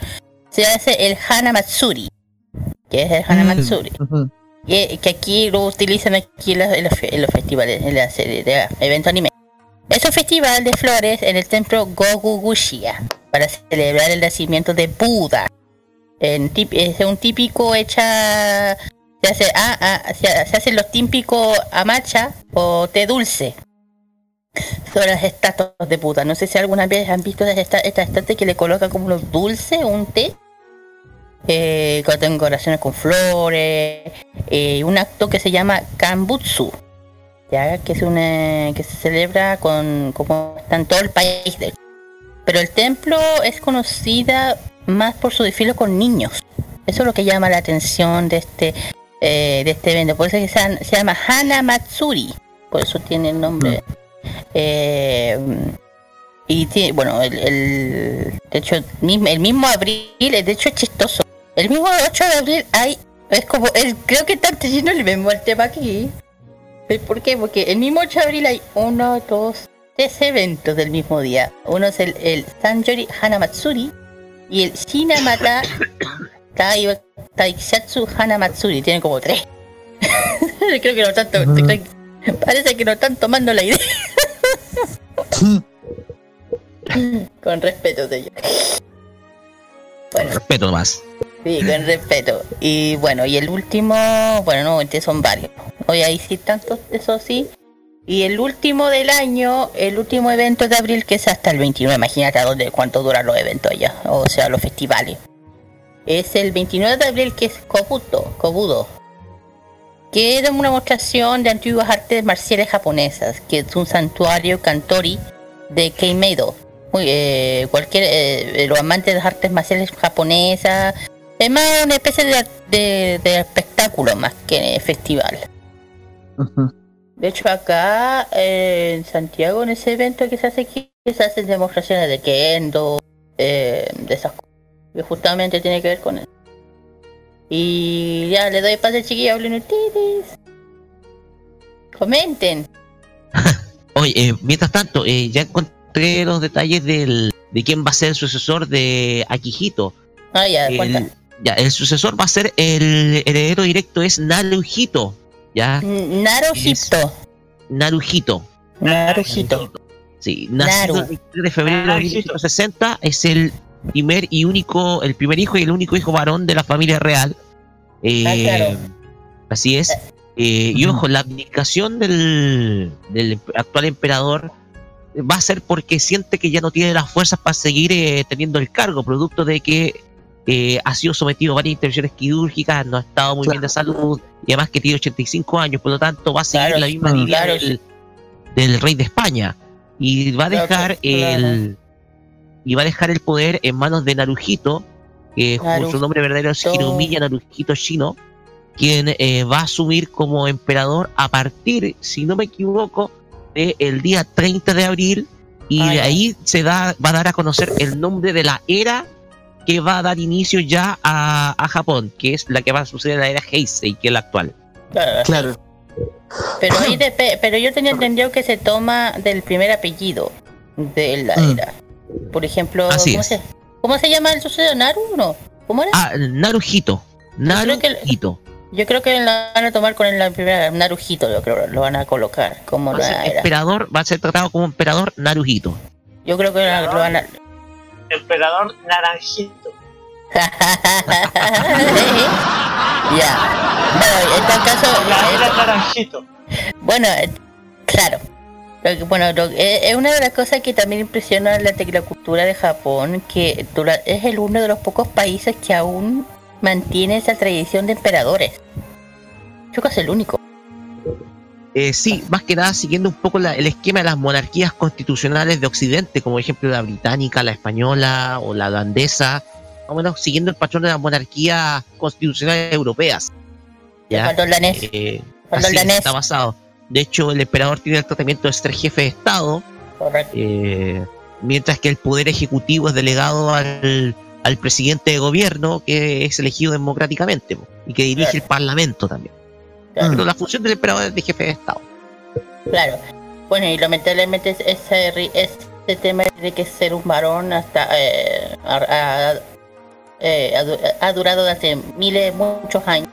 Speaker 3: se hace el Hana Matsuri. que es el Hana Matsuri.
Speaker 4: Ujú.
Speaker 3: Que, que aquí lo utilizan aquí en los, en los fe- en los festivales, en la serie de evento anime. Es un festival de flores en el templo Gogugushiya para celebrar el nacimiento de Buda. En tip- es un típico hecha se hace ah, ah, se, hacen los típicos amacha o té dulce son las estatuas de Buda. No sé si alguna vez han visto esta, esta estatua que le colocan como unos dulces, un té. Eh, que tengo oraciones con flores. eh, un acto que se llama Kambutsu. Ya, que es una que se celebra con como está todo el país de. Pero el templo es conocida más por su desfile con niños. Eso es lo que llama la atención de este eh, de este evento. Por eso es que se, llama Hana Matsuri. Por eso tiene el nombre. Eh, y tiene, bueno, el, el- de hecho, mismo- el mismo abril, de hecho es chistoso. El mismo 8 de abril hay, es como, el, creo que están teniendo el mismo el tema aquí. ¿Pero ¿Por qué? Porque el mismo 8 de abril hay uno, dos, tres eventos del mismo día. Uno es el, el Sanjori Hanamatsuri y el Shinamata Tai- Taishatsu Hanamatsuri. Tienen como tres. creo que no tanto, creo- parece que no están tomando la idea. Con respeto de ellos. Bueno,
Speaker 2: Respeto más.
Speaker 3: sí, con respeto. Y bueno, y el último, bueno, no, este son varios. Hoy ahí sí tantos, eso sí. Y el último del año, el último evento de abril, que es hasta el 29, imagínate a dónde, cuánto duran los eventos ya, o sea, los festivales. Es el 29 de abril, que es Kobuto, Kobudo. que es una demostración de antiguas artes marciales japonesas, que es un santuario Kantori de Keimeido. Muy, eh, cualquier, eh, los amantes de las artes marciales japonesas, es más una especie de, de- de espectáculo más que festival.
Speaker 4: Ujú.
Speaker 3: De hecho, acá eh, en Santiago, en ese evento que se hace aquí, se hacen demostraciones de kendo, eh, de esas cosas. Que justamente tiene que ver con eso. Y ya le doy pase chiquillos, hablen ustedes. Comenten.
Speaker 2: Oye, eh, mientras tanto, eh, ya encontré los detalles del, de quién va a ser el sucesor de Akihito.
Speaker 3: Ah, ya, cuenta.
Speaker 2: El, ya, el sucesor va a ser el heredero directo es Naruhito. Ya,
Speaker 3: N- Naruhito.
Speaker 2: Naruhito.
Speaker 3: Naruhito.
Speaker 2: Sí, nacido
Speaker 3: Naru.
Speaker 2: el 23 de febrero de
Speaker 5: Naruhito.
Speaker 2: 1960, es el primer y único, el primer hijo y el único hijo varón de la familia real. Eh,
Speaker 3: Ah, claro.
Speaker 2: Así es. Eh, y ojo, la abdicación del, del actual emperador va a ser porque siente que ya no tiene las fuerzas para seguir eh, teniendo el cargo, producto de que eh, ha sido sometido a varias intervenciones quirúrgicas, no ha estado muy bien de salud, y además que tiene 85 años, por lo tanto va a seguir
Speaker 3: Claro,
Speaker 2: la misma
Speaker 4: mm,
Speaker 2: línea
Speaker 3: claro,
Speaker 2: del, del rey de España. Y va a dejar el y va a dejar el poder en manos de Naruhito, que su nombre verdadero es Hiromiya Naruhito Shino, quien eh, va a asumir como emperador a partir, si no me equivoco, del día 30 de abril y
Speaker 3: Ah,
Speaker 2: de ahí se da, va a dar a conocer el nombre de la era que va a dar inicio ya a, a Japón, que es la que va a suceder en la era Heisei, que es la actual.
Speaker 3: Claro.
Speaker 4: Claro.
Speaker 3: Pero ahí depe- pero yo tenía entendido que se toma del primer apellido de la
Speaker 4: Mm.
Speaker 3: era. Por ejemplo,
Speaker 2: Así
Speaker 3: ¿cómo se, ¿cómo se llama el sucesor? ¿Naru? No. ¿Cómo era?
Speaker 2: Ah, Naruhito.
Speaker 3: el-
Speaker 2: Naruhito.
Speaker 3: Yo creo que la van a tomar con la primera Narujito, yo creo, lo van a colocar como
Speaker 2: Va
Speaker 3: la era.
Speaker 2: emperador, va a ser tratado como emperador Naruhito.
Speaker 3: Yo creo que lo van a...
Speaker 5: Emperador Naranjito.
Speaker 3: ya. Bueno, en tal caso...
Speaker 5: La
Speaker 3: eh,
Speaker 5: era Naranjito.
Speaker 3: Bueno, eh, claro. Bueno, lo- eh, es una de las cosas que también impresiona la tecnocultura de Japón, que es el uno de los pocos países que aún mantiene esa tradición de emperadores. Creo que es el único.
Speaker 2: Eh, sí, más que nada siguiendo un poco la- el esquema de las monarquías constitucionales de Occidente, como por ejemplo la británica, la española o la holandesa, más o menos siguiendo el patrón de las monarquías constitucionales europeas. ¿ya? Eh, así está basado. De hecho, el emperador tiene el tratamiento de ser jefe de Estado, eh, mientras que el poder ejecutivo es delegado al, al presidente de gobierno, que es elegido democráticamente y que dirige el parlamento también.
Speaker 3: Claro.
Speaker 2: Pero la función del emperador es de jefe de Estado.
Speaker 3: Claro. Bueno, y lamentablemente es- ese, ri- este tema de que ser un varón hasta eh, ha, ha- eh, ha du- ha durado desde miles, muchos años.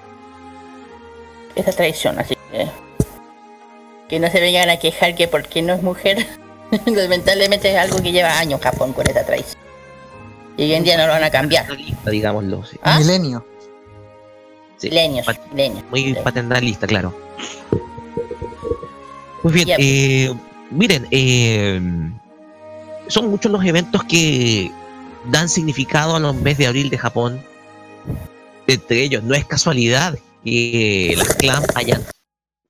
Speaker 3: Esa tradición, así que que no se vengan a quejar que porque no es mujer. lamentablemente es algo que lleva años Japón con esa tradición. Y hoy en día no lo van a cambiar.
Speaker 2: Digámoslo. sí.
Speaker 3: ¿Ah?
Speaker 4: Milenio.
Speaker 2: Sí,
Speaker 3: Leños,
Speaker 2: pat-
Speaker 3: leños.
Speaker 2: muy paternalista, claro. Muy bien, eh, miren, eh, son muchos los eventos que dan significado a los meses de abril de Japón. Entre ellos, no es casualidad que las clans hayan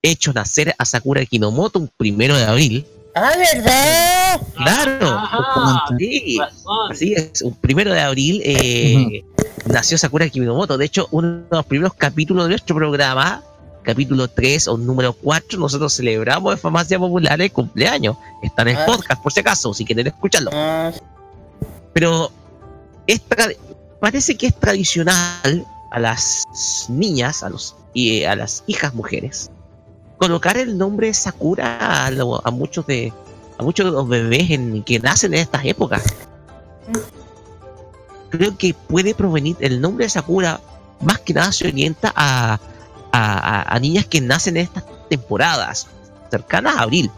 Speaker 2: hecho nacer a Sakura Kinomoto un primero de abril.
Speaker 3: Ah, ¿verdad?
Speaker 2: Claro,
Speaker 5: Ajá,
Speaker 2: sí. Así es, un primero de abril eh, nació Sakura Kinomoto. De hecho, uno de los primeros capítulos de nuestro programa, capítulo 3 o número 4, nosotros celebramos en Farmacia Popular el cumpleaños. Está en el
Speaker 3: Ah.
Speaker 2: podcast, por si acaso, si quieren escucharlo.
Speaker 3: Ah,
Speaker 2: Pero parece que es tradicional a las niñas, a, los, y a las hijas mujeres, colocar el nombre de Sakura a, lo- a muchos de a muchos de los bebés en, que nacen en estas épocas. Creo que puede provenir el nombre de Sakura más que nada se orienta a, a, a- a niñas que nacen en estas temporadas cercanas a abril.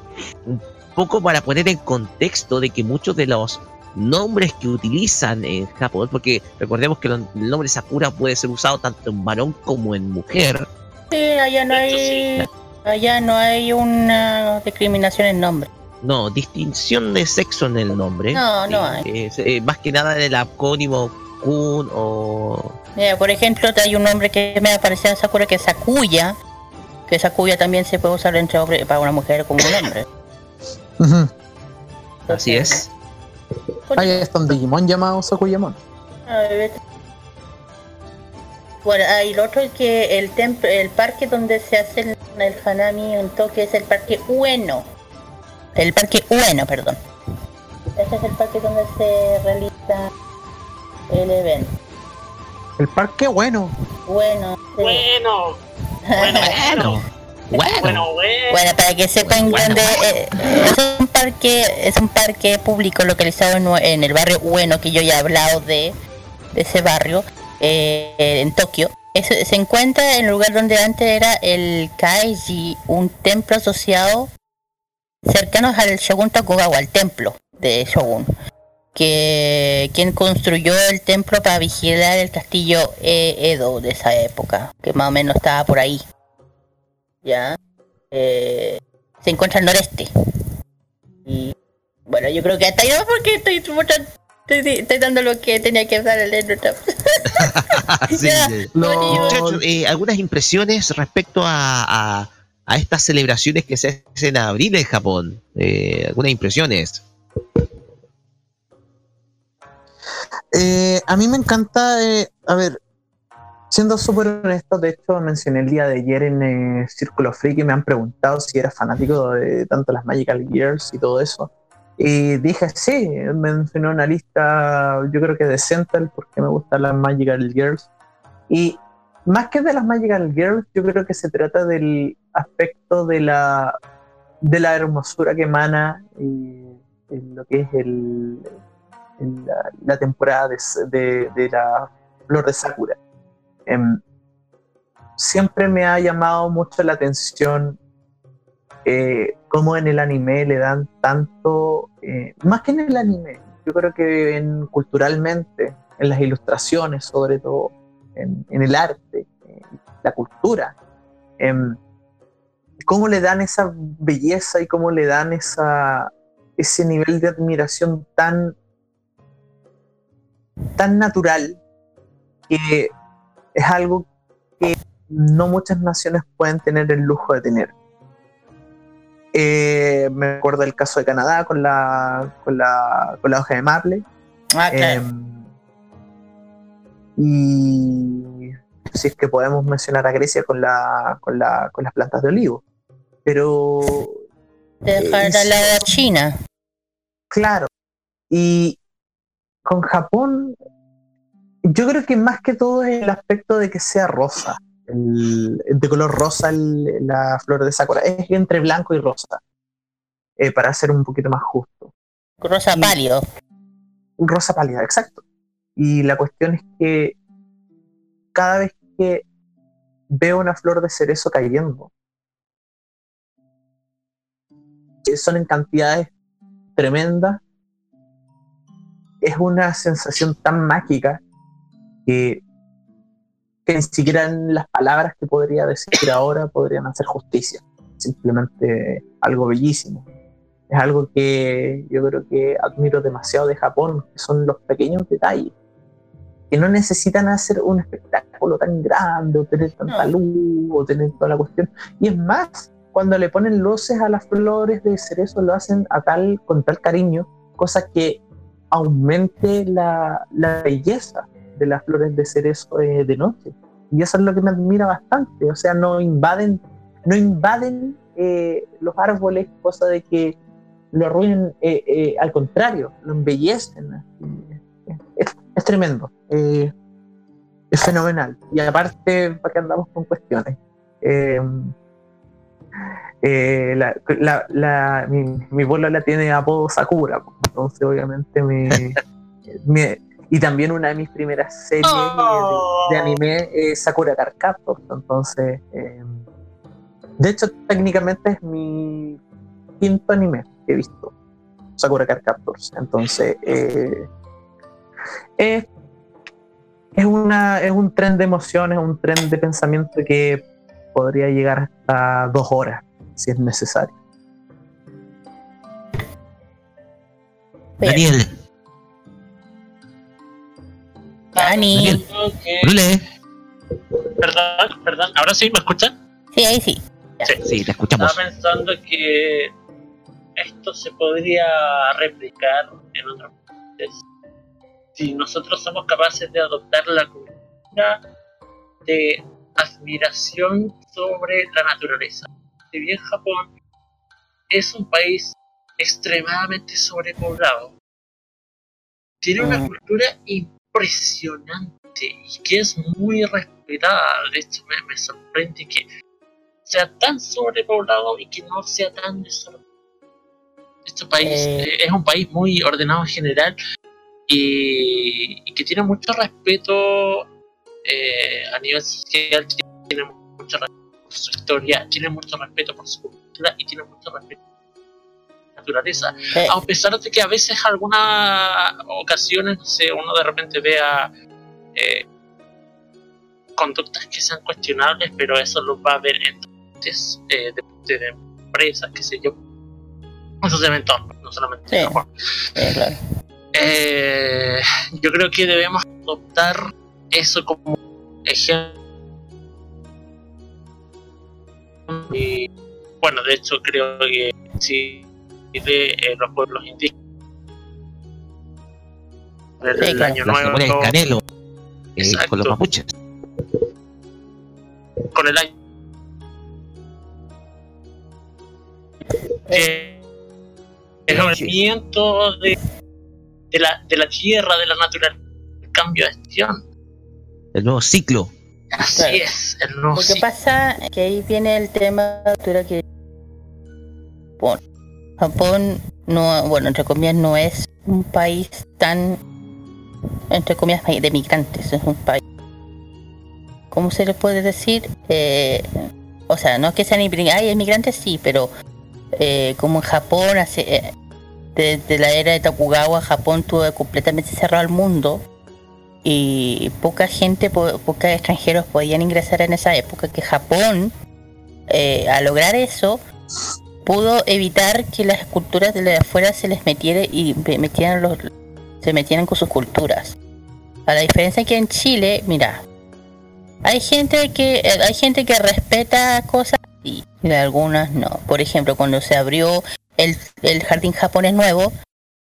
Speaker 2: Un poco para poner en contexto de que muchos de los nombres que utilizan en Japón, porque recordemos que el nombre Sakura puede ser usado tanto en varón como en mujer.
Speaker 3: sí, allá no hay... Allá no hay una discriminación en nombre.
Speaker 2: No, distinción de sexo en el nombre.
Speaker 3: No, no hay.
Speaker 2: es, eh, más que nada del acónimo Kun o.
Speaker 3: Mira, por ejemplo, hay un nombre que me aparecía en Sakura que es Sakuya, Que esa cuya también se puede usar entre hombre, para una mujer como un hombre.
Speaker 2: Así es.
Speaker 4: Ahí está un Digimon llamado Sakuyamon.
Speaker 3: Bueno, hay lo otro es que el templo, el parque donde se hace el, el Hanami en Tokio es el parque Ueno. El parque Ueno, perdón. Ese es el parque donde se realiza el evento.
Speaker 4: El parque bueno.
Speaker 3: Bueno, sí.
Speaker 5: Bueno, bueno,
Speaker 2: Bueno, bueno.
Speaker 5: bueno, bueno.
Speaker 3: Bueno, para que sepan
Speaker 2: Bueno,
Speaker 3: dónde eh, es un parque, es un parque público localizado en, en el barrio Ueno, que yo ya he hablado de, de ese barrio, eh, en Tokio. Es- se encuentra en el lugar donde antes era el Kaiji, un templo asociado cercanos al Shogun Tokugawa, al templo de Shogun, que quien construyó el templo para vigilar el castillo eh, Edo de esa época, que más o menos estaba por ahí. Ya. Eh, se encuentra al noreste. Y bueno, yo creo que hasta yo porque estoy, estoy, estoy dando lo que tenía que dar el Endertap.
Speaker 2: Sí,
Speaker 3: Ya,
Speaker 2: sí.
Speaker 3: Bonillo.
Speaker 2: Muchachos, eh, algunas impresiones respecto a, a, a estas celebraciones que se hacen en abril en Japón. Eh, algunas impresiones.
Speaker 4: Eh, a mí me encanta, eh, a ver, siendo súper honesto, de hecho mencioné el día de ayer en eh, Círculo Freak y me han preguntado si era fanático de tanto las Magical Gears y todo eso. Y dije, sí, mencioné una lista, yo creo que de Central, porque me gustan las Magical Girls. Y más que de las Magical Girls, yo creo que se trata del aspecto de la, de la hermosura que emana eh, en lo que es el, la, temporada de, de- la flor de Sakura. Em, siempre me ha llamado mucho la atención eh, cómo en el anime le dan tanto, eh, más que en el anime, yo creo que en, culturalmente, en las ilustraciones sobre todo, en, en el arte, la cultura, em, cómo le dan esa belleza y cómo le dan esa, ese nivel de admiración tan tan natural que es algo que no muchas naciones pueden tener el lujo de tener. Eh, me acuerdo del caso de Canadá con la, con la, con la hoja de maple.
Speaker 3: Ah, claro.
Speaker 4: Em, y si es que podemos mencionar a Grecia con, la, con, la, con las plantas de olivo. Pero
Speaker 3: Dejar
Speaker 4: eh,
Speaker 3: al lado a China.
Speaker 4: Claro. Y con Japón, yo creo que más que todo es el aspecto de que sea rosa. El- de color rosa el- la flor de Sakura. Es entre blanco y rosa. eh, para ser un poquito más justo.
Speaker 3: Rosa pálido.
Speaker 4: Rosa pálida, exacto. Y la cuestión es que cada vez que veo una flor de cerezo cayendo, que son en cantidades tremendas, es una sensación tan mágica que, que ni siquiera en las palabras que podría decir ahora podrían hacer justicia. Simplemente algo bellísimo. Es algo que yo creo que admiro demasiado de Japón, que son los pequeños detalles, que no necesitan hacer un espectáculo tan grande o tener tanta luz o tener toda la cuestión. Y es más, cuando le ponen luces a las flores de cerezo lo hacen a tal, con tal cariño, cosa que aumente la, belleza de las flores de cerezo eh, de noche. Y eso es lo que me admira bastante. O sea, no invaden, no invaden eh, los árboles, cosa de que lo arruinen, eh, eh, al contrario, lo embellecen. Es, tremendo. eh, es fenomenal. Y aparte, ¿para qué andamos con cuestiones? Eh, la, la, la- mi, mi la tiene apodo Sakura, entonces obviamente me, me- y también una de mis primeras series
Speaker 5: Oh.
Speaker 4: de, de anime es Sakura Card entonces eh, de hecho técnicamente es mi quinto anime que he visto, Sakura Card Captors, entonces eh, es, es, una, es un tren de emociones, un tren de pensamiento que podría llegar hasta dos horas si es necesario.
Speaker 2: Daniel,
Speaker 3: Dani.
Speaker 2: Daniel.
Speaker 5: Perdón, perdón. ¿Ahora sí me escuchan?
Speaker 3: Sí, ahí sí.
Speaker 2: Sí, te escuchamos.
Speaker 5: Estaba pensando que esto se podría replicar en otros países si nosotros somos capaces de adoptar la cultura de admiración sobre la naturaleza. Si bien Japón es un país extremadamente sobrepoblado, tiene una
Speaker 4: Mm.
Speaker 5: cultura impresionante y que es muy respetada. De hecho, me, me sorprende que sea tan sobrepoblado y que no sea tan desordenado. Este país
Speaker 3: Eh.
Speaker 5: eh, es un país muy ordenado en general y, y que tiene mucho respeto eh, a nivel social, tiene mucho respeto por su historia, tiene mucho respeto por su cultura y tiene mucho respeto por la naturaleza.
Speaker 3: Eh,
Speaker 5: A pesar de que a veces algunas ocasiones, no sé, uno de repente vea eh, conductas que sean cuestionables, pero eso lo va a ver en eh, de, de empresas, qué sé yo. Eso se ve en todo, no solamente en
Speaker 3: Sí.
Speaker 5: Japón.
Speaker 3: claro.
Speaker 5: Eh, yo creo que debemos adoptar eso como ejemplo. Y bueno, de hecho creo que si de eh, los pueblos indígenas el,
Speaker 3: Sí, claro.
Speaker 5: año
Speaker 2: La
Speaker 5: nuevo
Speaker 2: del canelo eh, con los mapuches.
Speaker 5: con el año eh, el movimiento de, de la de la tierra de la naturaleza el cambio de estación
Speaker 2: El nuevo ciclo.
Speaker 5: así
Speaker 3: Claro.
Speaker 5: es el nuevo
Speaker 3: Lo que
Speaker 5: ciclo.
Speaker 3: pasa es que ahí viene el tema de cultura que Japón. Japón no, bueno, entre comillas no es un país tan entre comillas de migrantes, es un país ¿cómo se le puede decir? Eh, o sea, no es que sean inmigrantes, hay inmigrantes sí, pero eh, como en Japón hace eh, desde la era de Tokugawa Japón tuvo completamente cerrado al mundo y poca gente, po- pocos extranjeros podían ingresar en esa época, que Japón, eh, al lograr eso, pudo evitar que las culturas de la de afuera se les metiera y me- metieran los, se metieran con sus culturas. A la diferencia que en Chile, mira, hay gente que hay gente que respeta cosas y, y algunas no. Por ejemplo, cuando se abrió el, el jardín japonés nuevo,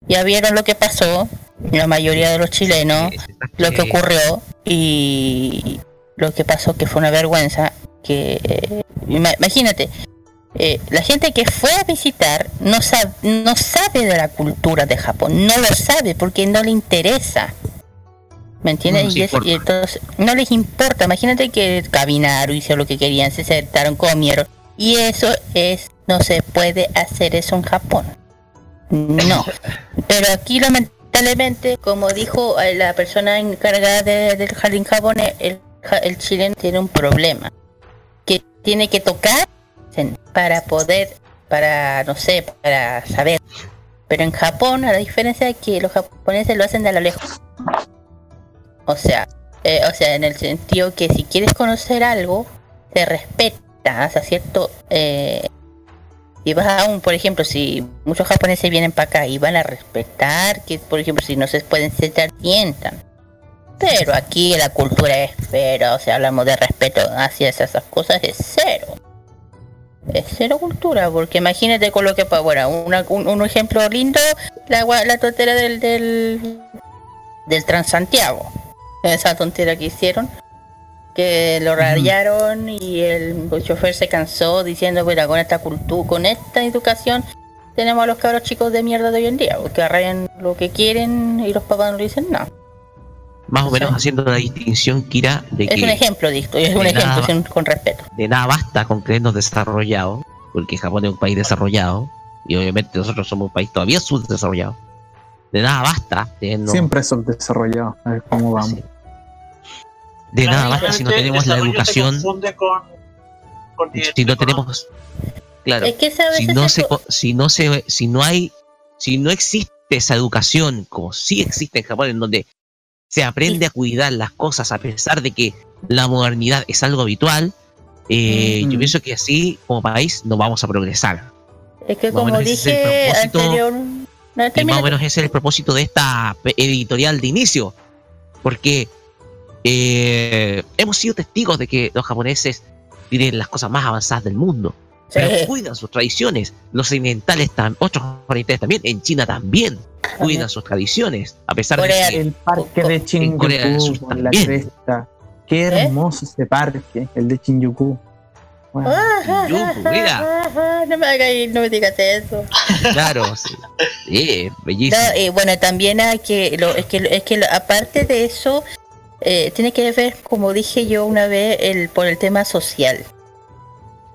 Speaker 3: ya vieron lo que pasó, la mayoría de los chilenos, lo que ocurrió y lo que pasó que fue una vergüenza que eh, ima- imagínate eh, la gente que fue a visitar no sabe no sabe de la cultura de Japón no lo sabe porque no le interesa. ¿me entiendes?
Speaker 2: No
Speaker 3: es- y entonces no les importa. Imagínate que caminaron hicieron lo que querían se sentaron comieron y eso es no se puede hacer eso en Japón. No. Pero aquí lamentablemente, como dijo eh, la persona encargada de- del jardín japonés, el, el chileno tiene un problema. Que tiene que tocar para poder, para, no sé, para saber. Pero en Japón, a la diferencia de que los japoneses lo hacen de a lo lejos. O sea, eh, o sea, en el sentido que si quieres conocer algo, te respeta hasta cierto eh, y vas a un, por ejemplo, si muchos japoneses vienen para acá y van a respetar que, por ejemplo, si no se pueden sentar, sientan. Pero aquí la cultura es cero, o sea, hablamos de respeto hacia esas cosas, es cero. Es cero cultura, porque imagínate con lo que, pa- bueno, una- un, ejemplo lindo, la, la tontera del, del, del Transantiago. Esa tontera que hicieron, que lo rayaron y el chofer se cansó diciendo, mira, con esta cultura, con esta educación, tenemos a los cabros chicos de mierda de hoy en día, que rayan lo que quieren y los papás no le dicen nada.
Speaker 2: Más o menos haciendo la distinción, Kira, de
Speaker 3: Es un
Speaker 2: que
Speaker 3: ejemplo, Dicto, es un
Speaker 2: de
Speaker 3: ejemplo,
Speaker 2: nada.
Speaker 3: sin- con respeto.
Speaker 2: de nada basta con creernos desarrollados, porque Japón es un país desarrollado, y obviamente nosotros somos un país todavía subdesarrollado. De nada basta tenernos-
Speaker 4: Siempre son desarrollados. A ver cómo vamos.
Speaker 2: Sí. De nada basta si no tenemos la
Speaker 5: se
Speaker 2: educación,
Speaker 5: confunde con, con
Speaker 2: si no tenemos, claro,
Speaker 3: Es que
Speaker 2: si no se, si no se, si no hay, si no existe esa educación como sí existe en Japón, en donde se aprende a cuidar las cosas a pesar de que la modernidad es algo habitual, eh, yo pienso que así como país no vamos a progresar.
Speaker 3: Es que
Speaker 2: más
Speaker 3: como dije anterior, no,
Speaker 2: Y más o menos ese es el propósito de esta editorial de inicio. Porque eh, hemos sido testigos de que los japoneses tienen las cosas más avanzadas del mundo. Pero cuidan sus tradiciones. Los orientales también, otros orientales también, en China también cuidan sus tradiciones. A pesar de que
Speaker 4: el parque de Shinjuku la cresta. Qué ¿Eh? hermoso ese parque, el de Shinjuku.
Speaker 3: mira. No me hagas no me digas eso.
Speaker 2: Claro, sí. bellísimo.
Speaker 3: y bueno, también hay que, lo, es que, es que aparte de eso, eh, tiene que ver, como dije yo una vez, el, por el tema social.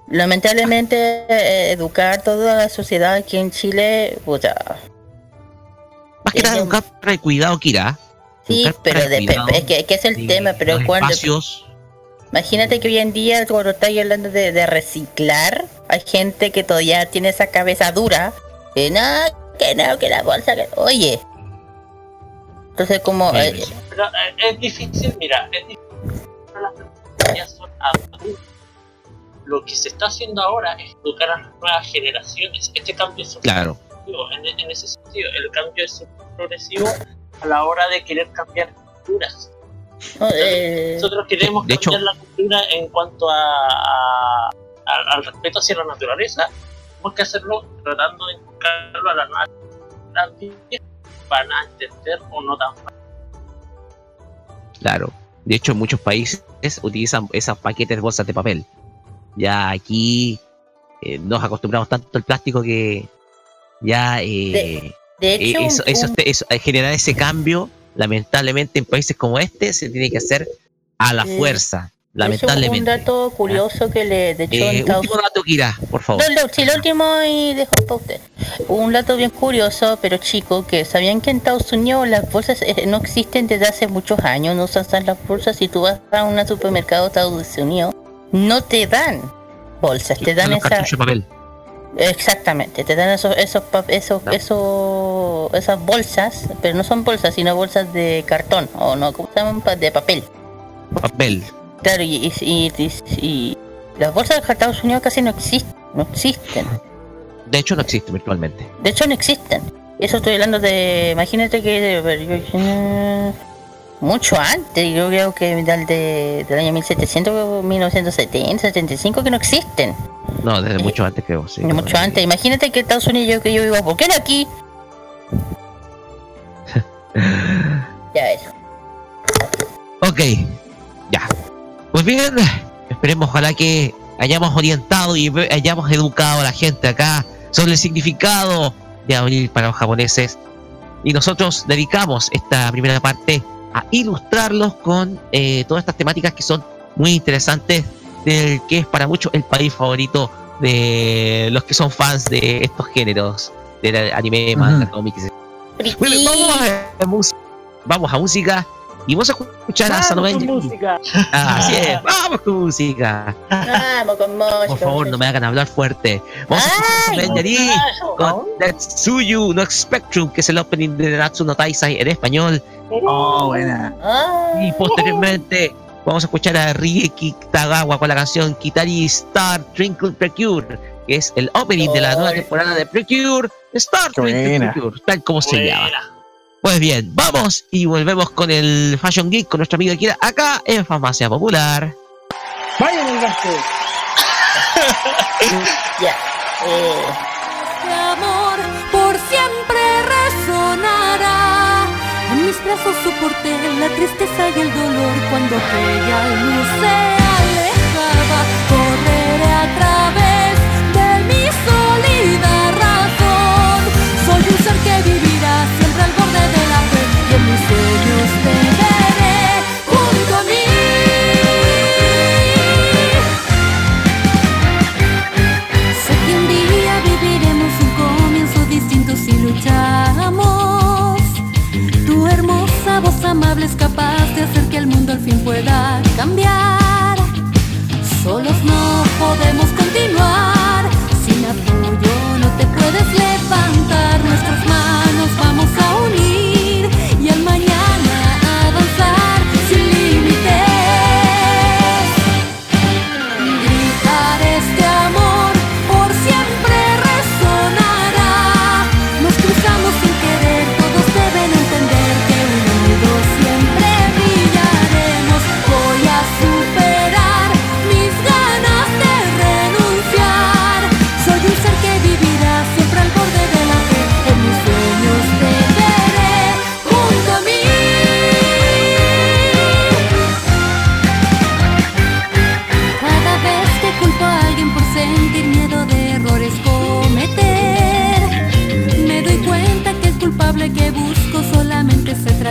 Speaker 3: Lamentablemente, eh, educar toda la sociedad aquí en Chile,
Speaker 2: Más que nada, educar para el cuidado, Kira.
Speaker 3: Sí, pero es, que, es el tema, pero cuando... Imagínate que hoy en día, cuando estáis hablando de, reciclar, hay gente que todavía tiene esa cabeza dura. Que no, que no, que la bolsa, que... Oye. Entonces, como...
Speaker 5: Eh, eh, es difícil, mira, es difícil. Las son lo que se está haciendo ahora es educar a las nuevas generaciones. Este cambio es
Speaker 2: claro.
Speaker 5: En, en, ese sentido, el cambio es progresivo a la hora de querer cambiar culturas. Eh, Nosotros queremos cambiar la cultura en cuanto a, al respeto hacia la naturaleza. Tenemos que hacerlo tratando de enfocarlo a la naturaleza van a entender o no tan fácil.
Speaker 2: Claro. De hecho, muchos países utilizan esos paquetes de bolsas de papel. Ya aquí eh, nos acostumbramos tanto al plástico que ya eh, de, eh, hecho, eso, eso, generar ese cambio, lamentablemente en países como este se tiene que hacer a la fuerza. Lamentablemente.
Speaker 3: un dato curioso que le de
Speaker 2: hecho último dato por favor.
Speaker 3: sí, el último y dejo para usted. Un dato bien curioso, pero chico, que sabían que en Estados Unidos las bolsas no existen desde hace muchos años, no se usan las bolsas. Si tú vas a un supermercado de Estados Unidos, no te dan bolsas, te dan esa... papel. Exactamente, te dan esos, esos, esos, esos, esas bolsas, pero no son bolsas, sino bolsas de cartón, o no, ¿cómo se llaman? De papel.
Speaker 2: Papel.
Speaker 3: Claro, y, y, y, las bolsas de Estados Unidos casi no existen, no existen.
Speaker 2: De hecho, no existen virtualmente.
Speaker 3: De hecho, no existen. Eso estoy hablando de, imagínate que mucho antes, yo creo que del, de, del año 1700, 1970, 75, que no existen.
Speaker 2: No, desde mucho antes creo, sí.
Speaker 3: mucho antes. Imagínate que Estados Unidos, que yo vivo, ¿por qué no aquí? ya eso.
Speaker 2: Ok, ya. Bien, esperemos ojalá que hayamos orientado y hayamos educado a la gente acá sobre el significado de abril para los japoneses. Y nosotros dedicamos esta primera parte a ilustrarlos con eh, todas estas temáticas que son muy interesantes del que es para muchos el país favorito de los que son fans de estos géneros del anime, manga, cómics. Bueno, vamos a, música, vamos a música y vamos a escuchar a Salomé. música. así es, vamos con música.
Speaker 3: Vamos con música.
Speaker 2: Por favor, no me hagan hablar fuerte. Vamos a escuchar a con Natsuyu no Spectrum, que es el opening de Natsu no Taisai en español.
Speaker 4: Oh, buena.
Speaker 2: Y posteriormente vamos a escuchar a Rieki Tagawa con la canción Kitari Star Twinkle Precure, que es el opening de la nueva temporada de Precure, Star Twinkle Precure, tal como se llama. Pues bien, vamos y volvemos con el Fashion Geek con nuestra amiga Kira acá en Farmacia Popular.
Speaker 4: ¡Vayan el gasto!
Speaker 3: ya. Eh.
Speaker 8: amor por siempre resonará. En mis brazos soporté la tristeza y el dolor cuando aquella luz se alejaba. Correré a través de mi sólida razón. Soy un ser que vivirá Solos no podemos continuar, sin apoyo no te puedes levantar.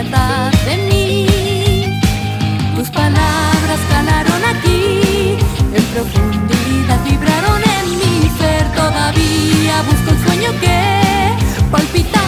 Speaker 6: tratar de mí. Tus palabras calaron aquí, en profundidad vibraron en mi ser. Todavía busco el sueño que palpita.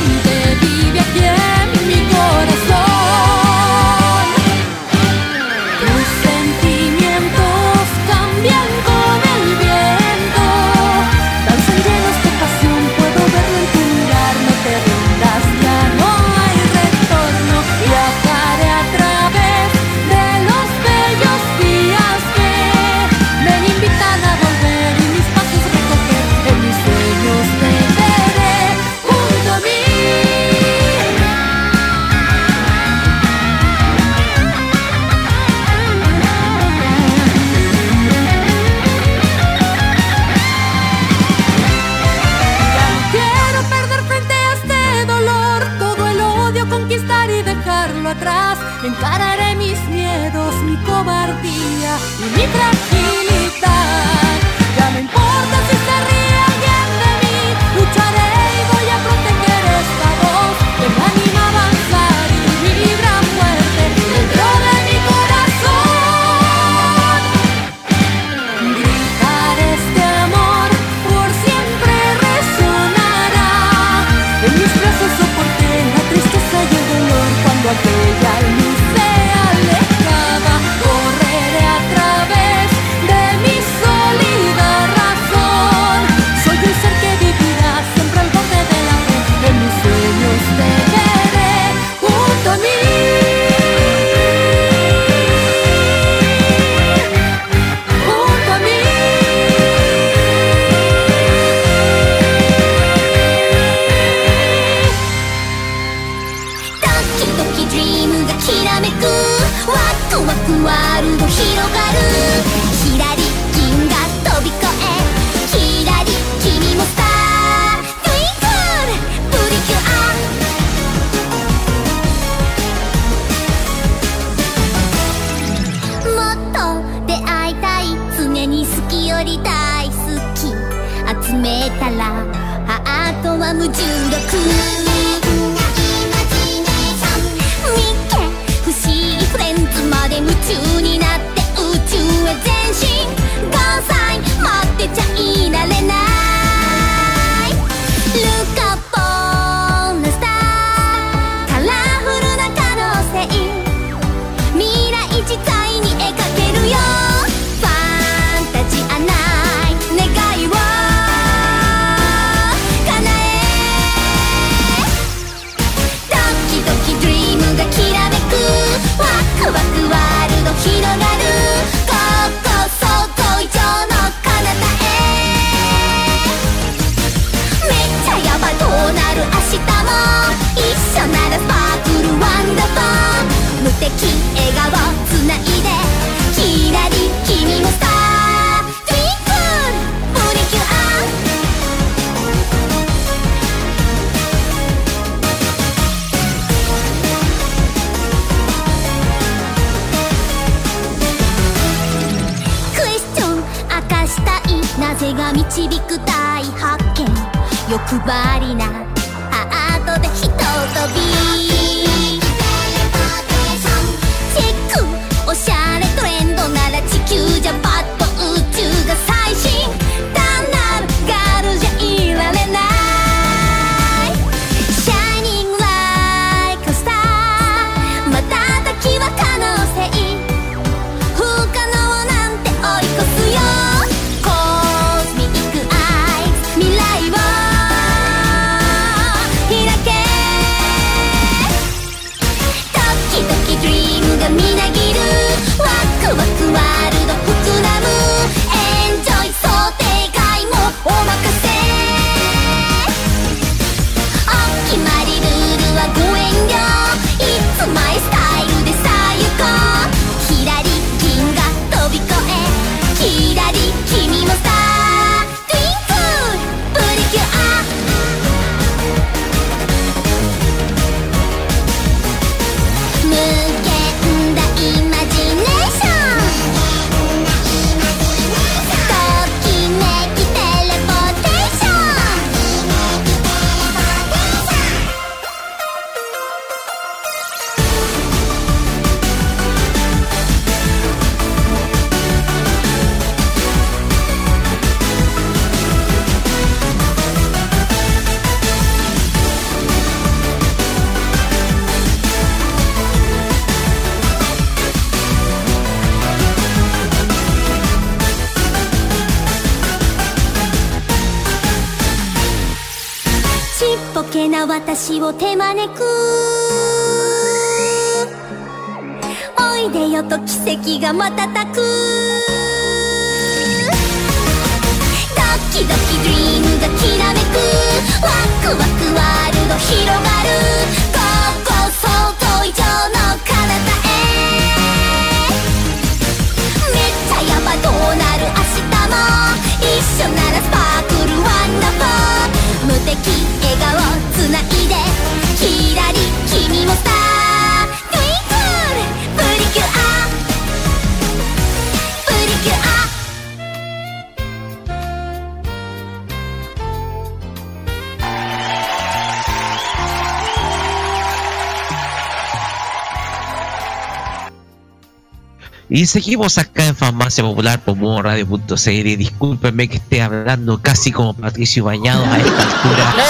Speaker 2: Y seguimos acá en Farmacia Popular por modo radio.cl. Discúlpenme que esté hablando casi como Patricio Bañado a esta altura.
Speaker 3: No,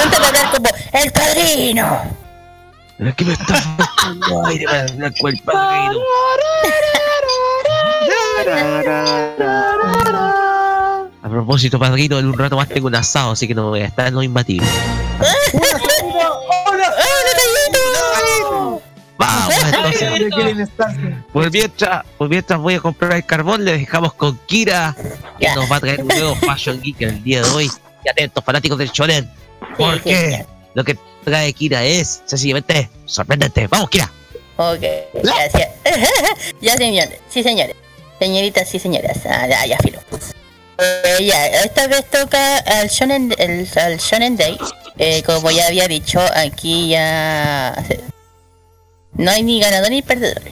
Speaker 3: no, te, hablar como el padrino.
Speaker 2: Pero que me está faltando aire para hablar con el padrino. A propósito, padrino, en un rato más tengo un asado, así que no voy a estar en lo imbatible. entonces. Por mientras, por mientras voy a comprar el carbón, le dejamos con Kira, que nos va a traer un nuevo Fashion Geek el día de hoy. Y atentos, fanáticos del Shonen, porque lo que trae Kira es sencillamente sorprendente. Vamos, Kira.
Speaker 3: Ok, gracias. ya, señores, sí, señores. Señoritas y señoras. Ah, ya, ya, filo. Eh, ya, esta vez toca al Shonen, el, al Shonen Day. Eh, como ya había dicho, aquí ya no hay ni ganador ni perdedor.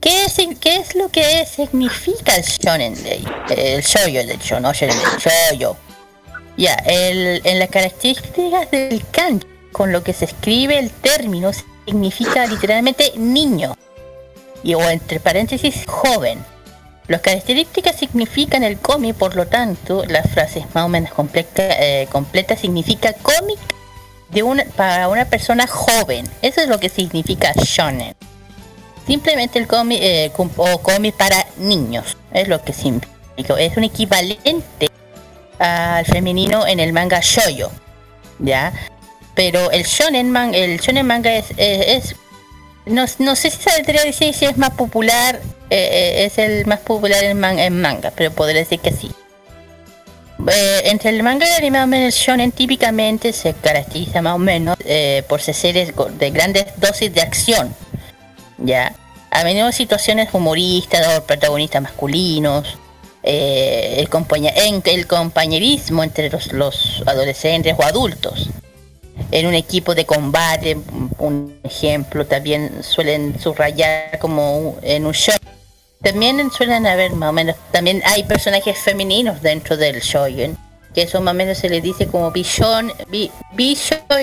Speaker 3: ¿Qué es, ¿Qué es lo que significa el Shonen Day? El Shoyo, de hecho, no Shonen Shoyo. Ya, el, en las características del kanji, con lo que se escribe el término, significa literalmente niño. Y o entre paréntesis, joven. Las características significan el cómic, por lo tanto, las frases más o menos completa, eh, completa significa cómic de una, para una persona joven. Eso es lo que significa shonen. Simplemente el cómic eh, o cómic para niños. Es lo que significa. Es un equivalente al femenino en el manga shoyo. ¿Ya? Pero el shonen, man, el shonen manga es, es, no, sé si si es más popular, eh, eh, es el más popular en, en manga, pero podría decir que sí. Eh, entre el manga y el anime el shonen típicamente se caracteriza más o menos eh, por ser de grandes dosis de acción. Ya, a menudo situaciones humoristas o protagonistas masculinos, eh, el, compañerismo entre los, adolescentes o adultos. En un equipo de combate, un ejemplo, también suelen subrayar como en un show también suelen haber más o menos, también hay personajes femeninos dentro del shonen, que eso más o menos se les dice como bishon, bi,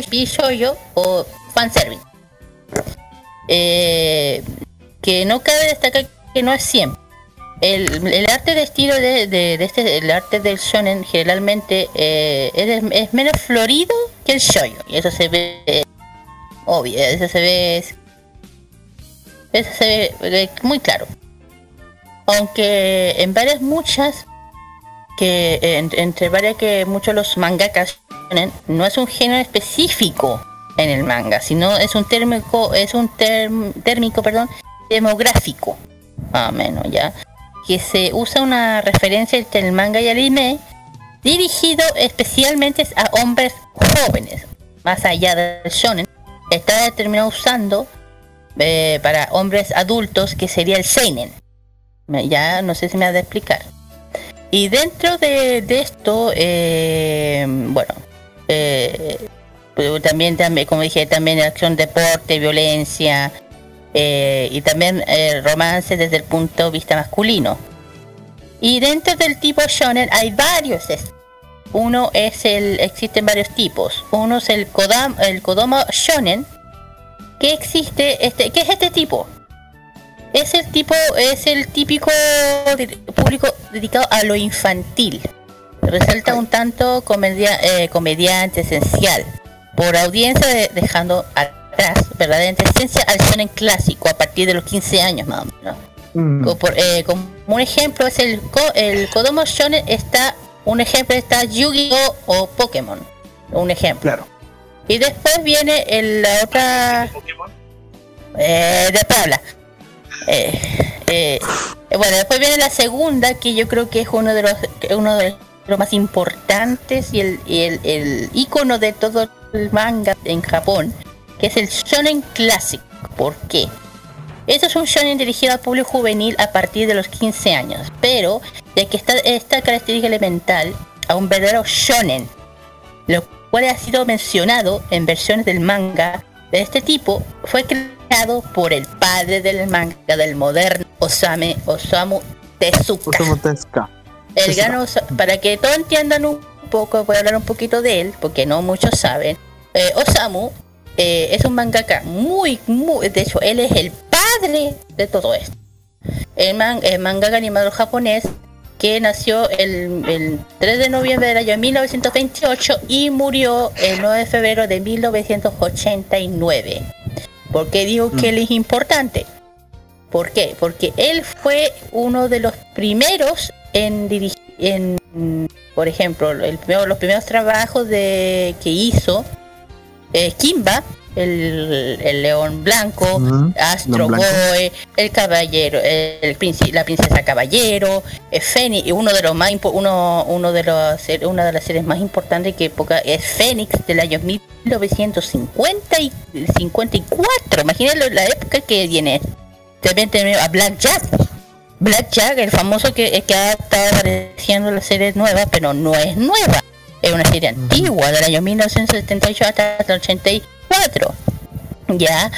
Speaker 3: bishoyo o fanservice. Eh, que no cabe destacar que no es siempre. El, arte de estilo de, este, el arte del shonen generalmente eh, es, menos florido que el shoyo y eso se ve obvio, eso se ve eso se ve eh, muy claro aunque en varias muchas que entre varias que muchos los mangakas no es un género específico en el manga, sino es un térmico, es un térmico, perdón, demográfico, más menos, ya, que se usa una referencia entre el manga y el anime dirigido especialmente a hombres jóvenes, más allá del shonen, está determinado usando eh, para hombres adultos que sería el seinen ya no sé si me ha de explicar. Y dentro de, esto, eh, bueno, eh, también, también, como dije, también acción, deporte, violencia eh, y también romance desde el punto de vista masculino. Y dentro del tipo shonen hay varios. Uno es el, existen varios tipos. Uno es el Kodam, el Kodomo shonen, que existe, este, ¿qué es este tipo? Es el tipo, es el típico público dedicado a lo infantil. Resalta un tanto comedia, eh, comediante esencial, por audiencia dejando atrás verdadera esencia al shonen clásico a partir de los 15 años más o menos. Mm. Eh, como, un ejemplo es el, el Kodomo Shonen está, un ejemplo está Yu-Gi-Oh o Pokémon, un ejemplo. Claro. Y después viene el, la otra... Eh, de Pabla. Eh, eh, bueno, después viene la segunda, que yo creo que es uno de los, uno de los más importantes y el, el, icono de todo el manga en Japón, que es el Shonen Classic. ¿Por qué? Esto es un shonen dirigido al público juvenil a partir de los 15 años, pero ya que está esta característica elemental a un verdadero shonen, lo cual ha sido mencionado en versiones del manga de este tipo, fue creado por el padre del manga del moderno Osame Osamu Tezuka. El gran para que todos entiendan un poco, voy a hablar un poquito de él, porque no muchos saben. Eh, Osamu eh, es un mangaka muy, muy, de hecho, él es el padre de todo esto. El, man, el mangaka animador japonés que nació el, el, 3 de noviembre del año 1928 y murió el 9 de febrero de 1989. ¿Por qué digo que él es importante? ¿Por qué? Porque él fue uno de los primeros en dirigir, en, por ejemplo, el primero, los primeros trabajos de, que hizo eh, Kimba, el, el, león blanco, Astro Boy, el caballero, el, la princesa caballero, el Fénix, uno de los más uno, uno de los una de las series más importantes que época es Fénix del año 1950 y 54. Imagínense la época que viene. También tenemos a Black Jack. Black Jack, el famoso que, que ha estado apareciendo la serie nueva, pero no es nueva. Es una serie antigua del año 1978 hasta el 84 ya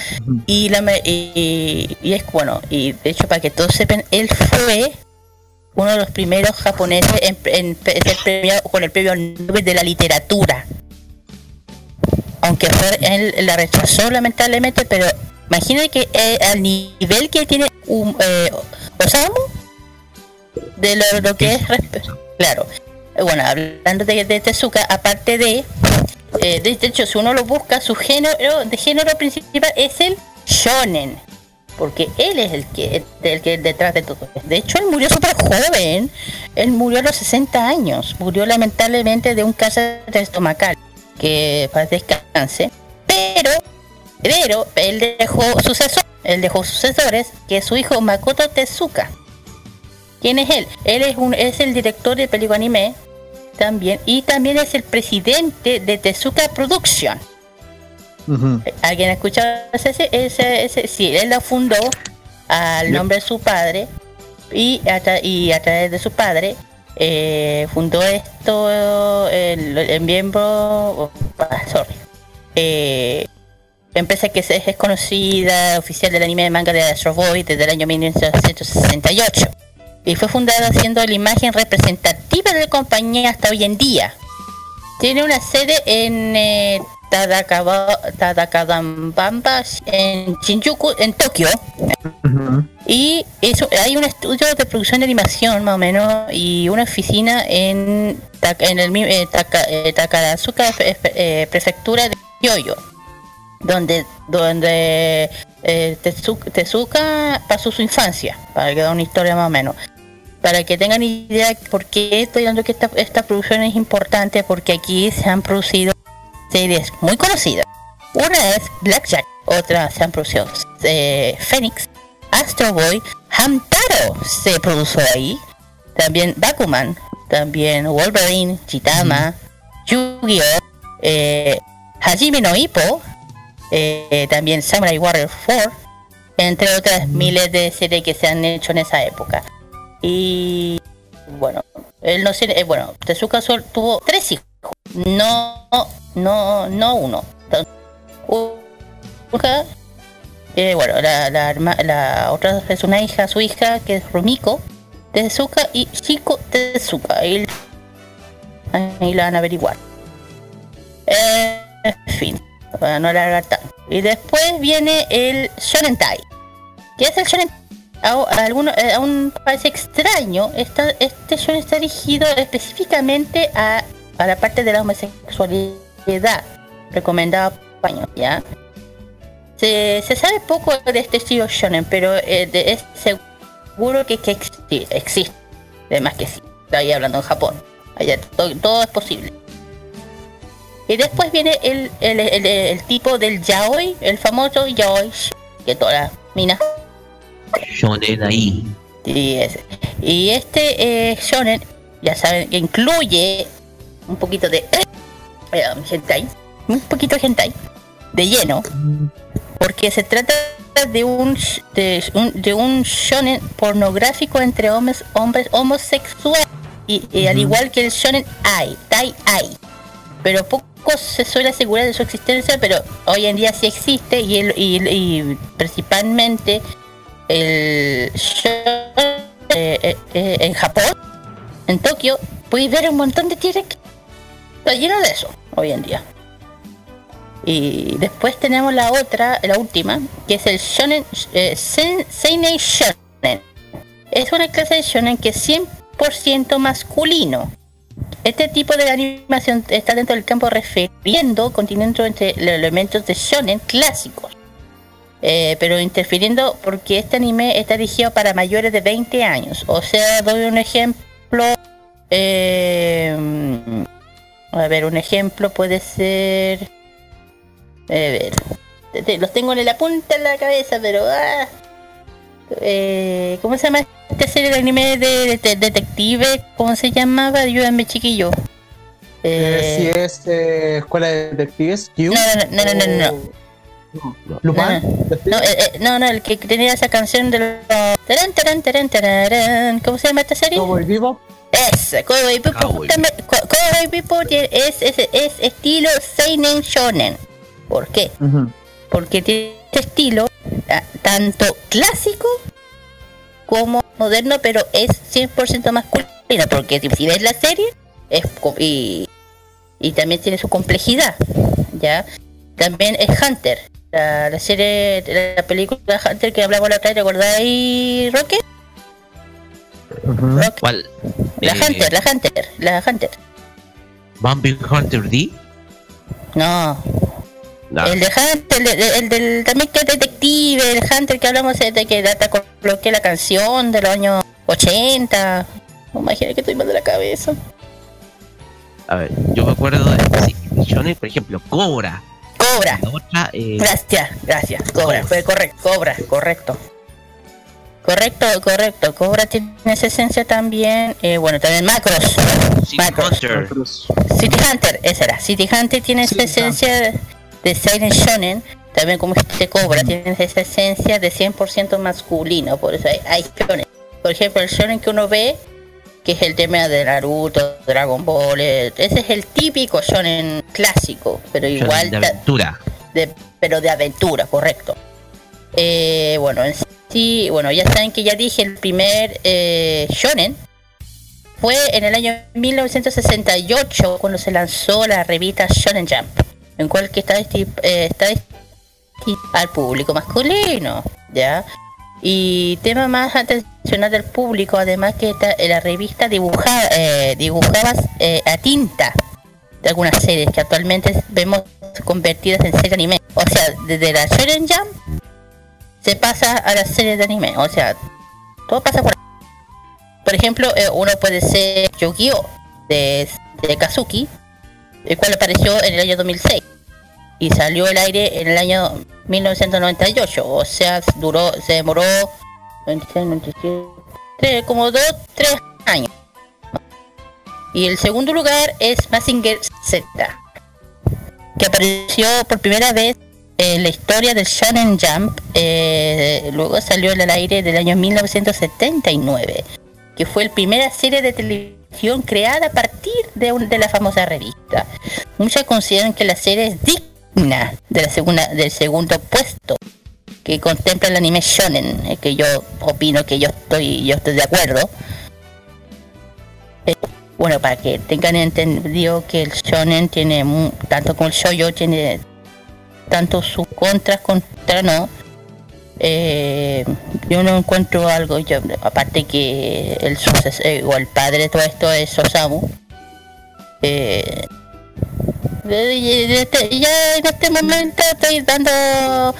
Speaker 3: y, la, y, es bueno y de hecho para que todos sepan él fue uno de los primeros japoneses en, en, con el premio Nobel de la literatura. Aunque fue, él la rechazó lamentablemente pero imagínate que eh, al nivel que tiene un eh, Osamu de lo, que es claro. Bueno hablando de, de Tezuka aparte de eh, de hecho, si uno lo busca, su género de género principal es el shonen. Porque él es el que, el que detrás de todo. De hecho, él murió súper joven. Él murió a los 60 años. Murió lamentablemente de un cáncer estomacal. Que para descanse. Pero, pero, él dejó sucesor, él dejó sucesores, que es su hijo Makoto Tezuka. ¿Quién es él? Él es, un, es el director de película anime también y también es el presidente de Tezuka Production. ¿Alguien ha escuchado ese, ese, ese? Sí, él lo fundó al nombre de su padre y a, y a través de su padre eh, fundó esto el, miembro oh, sorry eh, empresa que es, conocida oficial del anime de manga de Astro Boy desde el año 1968 y fue fundada siendo la imagen representativa de la compañía hasta hoy en día. Tiene una sede en eh, Tadakadambamba, en Shinjuku, en Tokio. Y eso, hay un estudio de producción de animación, más o menos, y una oficina en, en el eh, eh, Takarazuka, eh, prefectura de Yoyo, donde, donde Tezuka, pasó su infancia, para que da una historia más o menos para que tengan idea por qué estoy dando que esta, esta producción es importante, porque aquí se han producido series muy conocidas. Una es Blackjack, otra se han producido eh, Phoenix, Astro Boy, Hamtaro se produjo ahí, también Bakuman, también Wolverine, Chitama, Yu-Gi-Oh, eh, Hajime no Ippo, eh, también Samurai Warrior 4, entre otras miles de series que se han hecho en esa época. Y bueno, él no sé, eh, bueno, Tezuka Sol tuvo tres hijos, no, no, no uno. Eh, bueno, la, la, la, otra es una hija, su hija, que es Rumiko Tezuka y Chico Tezuka. Ahí, ahí la van a averiguar. Eh, en fin, para no alargar tanto. Y después viene el Shonentai. ¿Qué es el Shonentai? A, aún parece extraño, esta, este show está dirigido específicamente a, a, la parte de la homosexualidad recomendada por años, ¿ya? Se, sabe poco de este estilo shonen, pero eh, es seguro que, que existe, existe, además que sí, ahí hablando en Japón, allá todo, es posible. Y después viene el, el, el, tipo del yaoi, el famoso yaoi, que todas las minas
Speaker 2: shonen ahí.
Speaker 3: Y, y este eh, shonen, ya saben, que incluye un poquito de eh, hentai, un poquito de hentai, de lleno, porque se trata de un de un, de un shonen pornográfico entre hombres hombres homosexuales y, al igual que el shonen ai, tai ai, pero poco se suele asegurar de su existencia, pero hoy en día sí existe y, el, y, y principalmente el show eh, eh, eh, en Japón, en Tokio, puedes ver un montón de tierras está lleno de eso hoy en día. Y después tenemos la otra, la última, que es el Shonen eh, Seinen. Es una clase de Shonen que es 100% masculino. Este tipo de animación está dentro del campo refiriendo, continente entre los elementos de shonen clásicos, eh, pero interfiriendo porque este anime está dirigido para mayores de 20 años. O sea, doy un ejemplo. Eh, a ver, un ejemplo puede ser. A ver, los tengo en la punta de la cabeza, pero. Ah, eh, ¿Cómo se llama esta serie de anime de, detective? ¿Cómo se llamaba? Ayúdame, chiquillo.
Speaker 4: Eh, si es eh, Escuela de Detectives,
Speaker 3: No, no, no, no, no. No, no, no, el que tenía esa canción de los... ¿Cómo se llama esta serie?
Speaker 4: Cowboy Vivo.
Speaker 3: Es, Cowboy Vivo. Cowboy Vivo es, es, es, estilo Seinen Shonen. ¿Por qué? Porque tiene este estilo tanto clásico como moderno, pero es 100% masculino, porque si ves la serie, es y, y también tiene su complejidad, ¿ya? También es Hunter, la, serie, la película Hunter que hablamos la otra vez, ¿recordáis, Roque?
Speaker 2: ¿Cuál?
Speaker 3: La eh, Hunter, la Hunter, la Hunter.
Speaker 2: ¿Bambi Hunter D?
Speaker 3: No, el de Hunter, el, del también que es detective, el Hunter que hablamos de que data coloqué la canción de los años 80. No imagínate que estoy mal de la cabeza.
Speaker 2: A ver, yo me acuerdo de misiones, por ejemplo, Cobra.
Speaker 3: Cobra. Eh, gracias, gracias. Cobra, fue correcto, Cobra, correcto. Correcto, correcto. Cobra tiene esa esencia también. Eh, bueno, también Macros.
Speaker 2: City Hunter.
Speaker 3: City Hunter, esa era. City Hunter tiene esa esencia de Silent Shonen, también como este Cobra, tiene esa esencia de 100% masculino, por eso hay, shonen. Por ejemplo, el shonen que uno ve, que es el tema de Naruto, Dragon Ball, eh, ese es el típico shonen clásico, pero igual...
Speaker 2: De aventura.
Speaker 3: pero de aventura, correcto. Eh, bueno, en sí, bueno, ya saben que ya dije, el primer eh, shonen fue en el año 1968 cuando se lanzó la revista Shonen Jump en cual que está, eh, está al público masculino, ¿ya? Y tema más atencional del público, además que esta, la revista eh, dibujaba eh, a tinta de algunas series que actualmente vemos convertidas en series de anime. O sea, desde la Shonen Jump se pasa a las series de anime. O sea, todo pasa por Por ejemplo, eh, uno puede ser Yu-Gi-Oh! De, de Kazuki, el cual apareció en el año 2006 y salió al aire en el año 1998, o sea, duró, se demoró 26, 97, como 2, 3 años. Y el segundo lugar es Massinger Z, que apareció por primera vez en la historia del Shonen Jump, eh, luego salió al aire del año 1979, que fue la primera serie de televisión creada a partir de, de la famosa revista. Muchos consideran que la serie es digna de la segunda, del segundo puesto que contempla el anime shonen, que yo opino que yo estoy, yo estoy de acuerdo. Eh, bueno, para que tengan entendido que el shonen tiene, tanto como el shoujo, tiene tanto sus contras contra no. Eh, yo no encuentro algo, yo, aparte que el eh, o el padre de todo esto es Osamu. Eh, este, ya en este momento estoy dando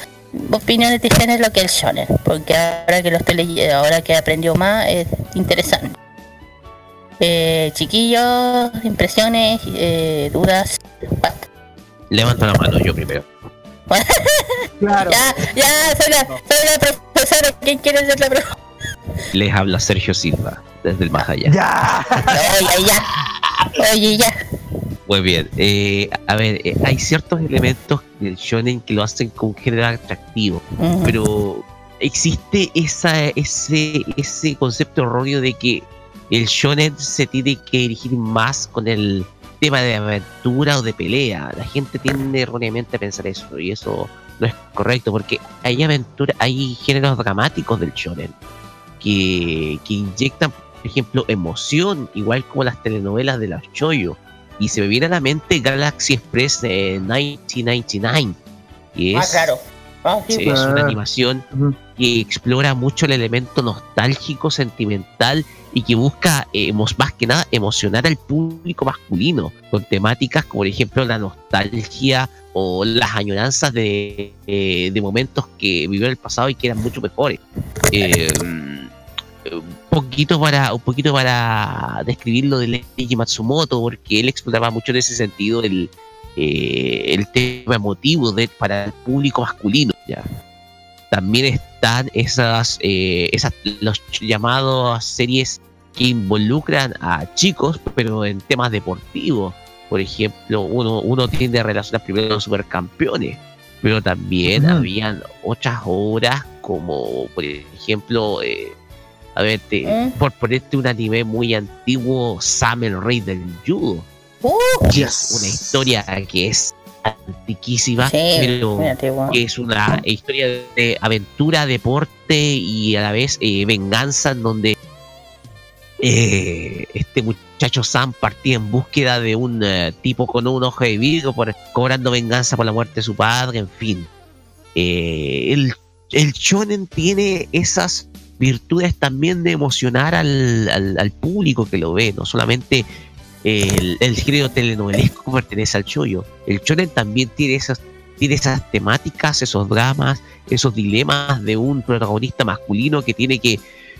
Speaker 3: opiniones diferentes de lo que es el shonen, porque ahora que lo estoy leyendo, ahora que aprendió más, es interesante. Eh, chiquillos, impresiones, eh, dudas.
Speaker 2: Levanta la mano yo primero.
Speaker 3: claro. Ya, ya, soy la, soy la profesora. ¿Quién quiere ser la profesora?
Speaker 2: Les habla Sergio Silva, desde el más allá.
Speaker 4: Ya.
Speaker 3: Oye, ya. Oye, ya.
Speaker 2: Muy bien. Eh, a ver, eh, hay ciertos elementos del shonen que lo hacen con género atractivo, pero existe esa, ese, ese concepto erróneo de que el shonen se tiene que dirigir más con el tema de aventura o de pelea. La gente tiende erróneamente a pensar eso y eso no es correcto porque hay aventura, hay géneros dramáticos del shonen que, que inyectan, por ejemplo, emoción, igual como las telenovelas de los choyo Y se me viene a la mente Galaxy Express de 1999, que
Speaker 3: Ah,
Speaker 2: es,
Speaker 3: claro. Ah, sí,
Speaker 2: es una
Speaker 4: Ah.
Speaker 2: animación que explora mucho el elemento nostálgico, sentimental y que busca eh, más que nada emocionar al público masculino con temáticas como por ejemplo la nostalgia o las añoranzas de, eh, de momentos que vivió en el pasado y que eran mucho mejores. Eh, poquito para un poquito para describirlo de Leiji Matsumoto porque él exploraba mucho en ese sentido el eh, el tema emotivo de para el público masculino ya también están esas eh, esas los llamados series que involucran a chicos pero en temas deportivos por ejemplo uno uno tiende a relacionar primero los supercampeones pero también
Speaker 4: Ujú.
Speaker 2: habían otras obras como por ejemplo eh, a ver te-
Speaker 3: ¿Eh?
Speaker 2: por ponerte un anime muy antiguo Sam el rey del judo
Speaker 3: Uh,
Speaker 2: que es una historia que es antiquísima
Speaker 3: sí,
Speaker 2: pero que es una historia de aventura, deporte y a la vez eh, venganza en donde eh, este muchacho Sam partía en búsqueda de un eh, tipo con un ojo de vidrio por, cobrando venganza por la muerte de su padre, en fin. Eh, el, el shonen tiene esas virtudes también de emocionar al, al- al público que lo ve, no solamente el, el género telenovelesco pertenece al shoyo. El shonen también tiene esas tiene esas temáticas, esos dramas, esos dilemas de un protagonista masculino que tiene que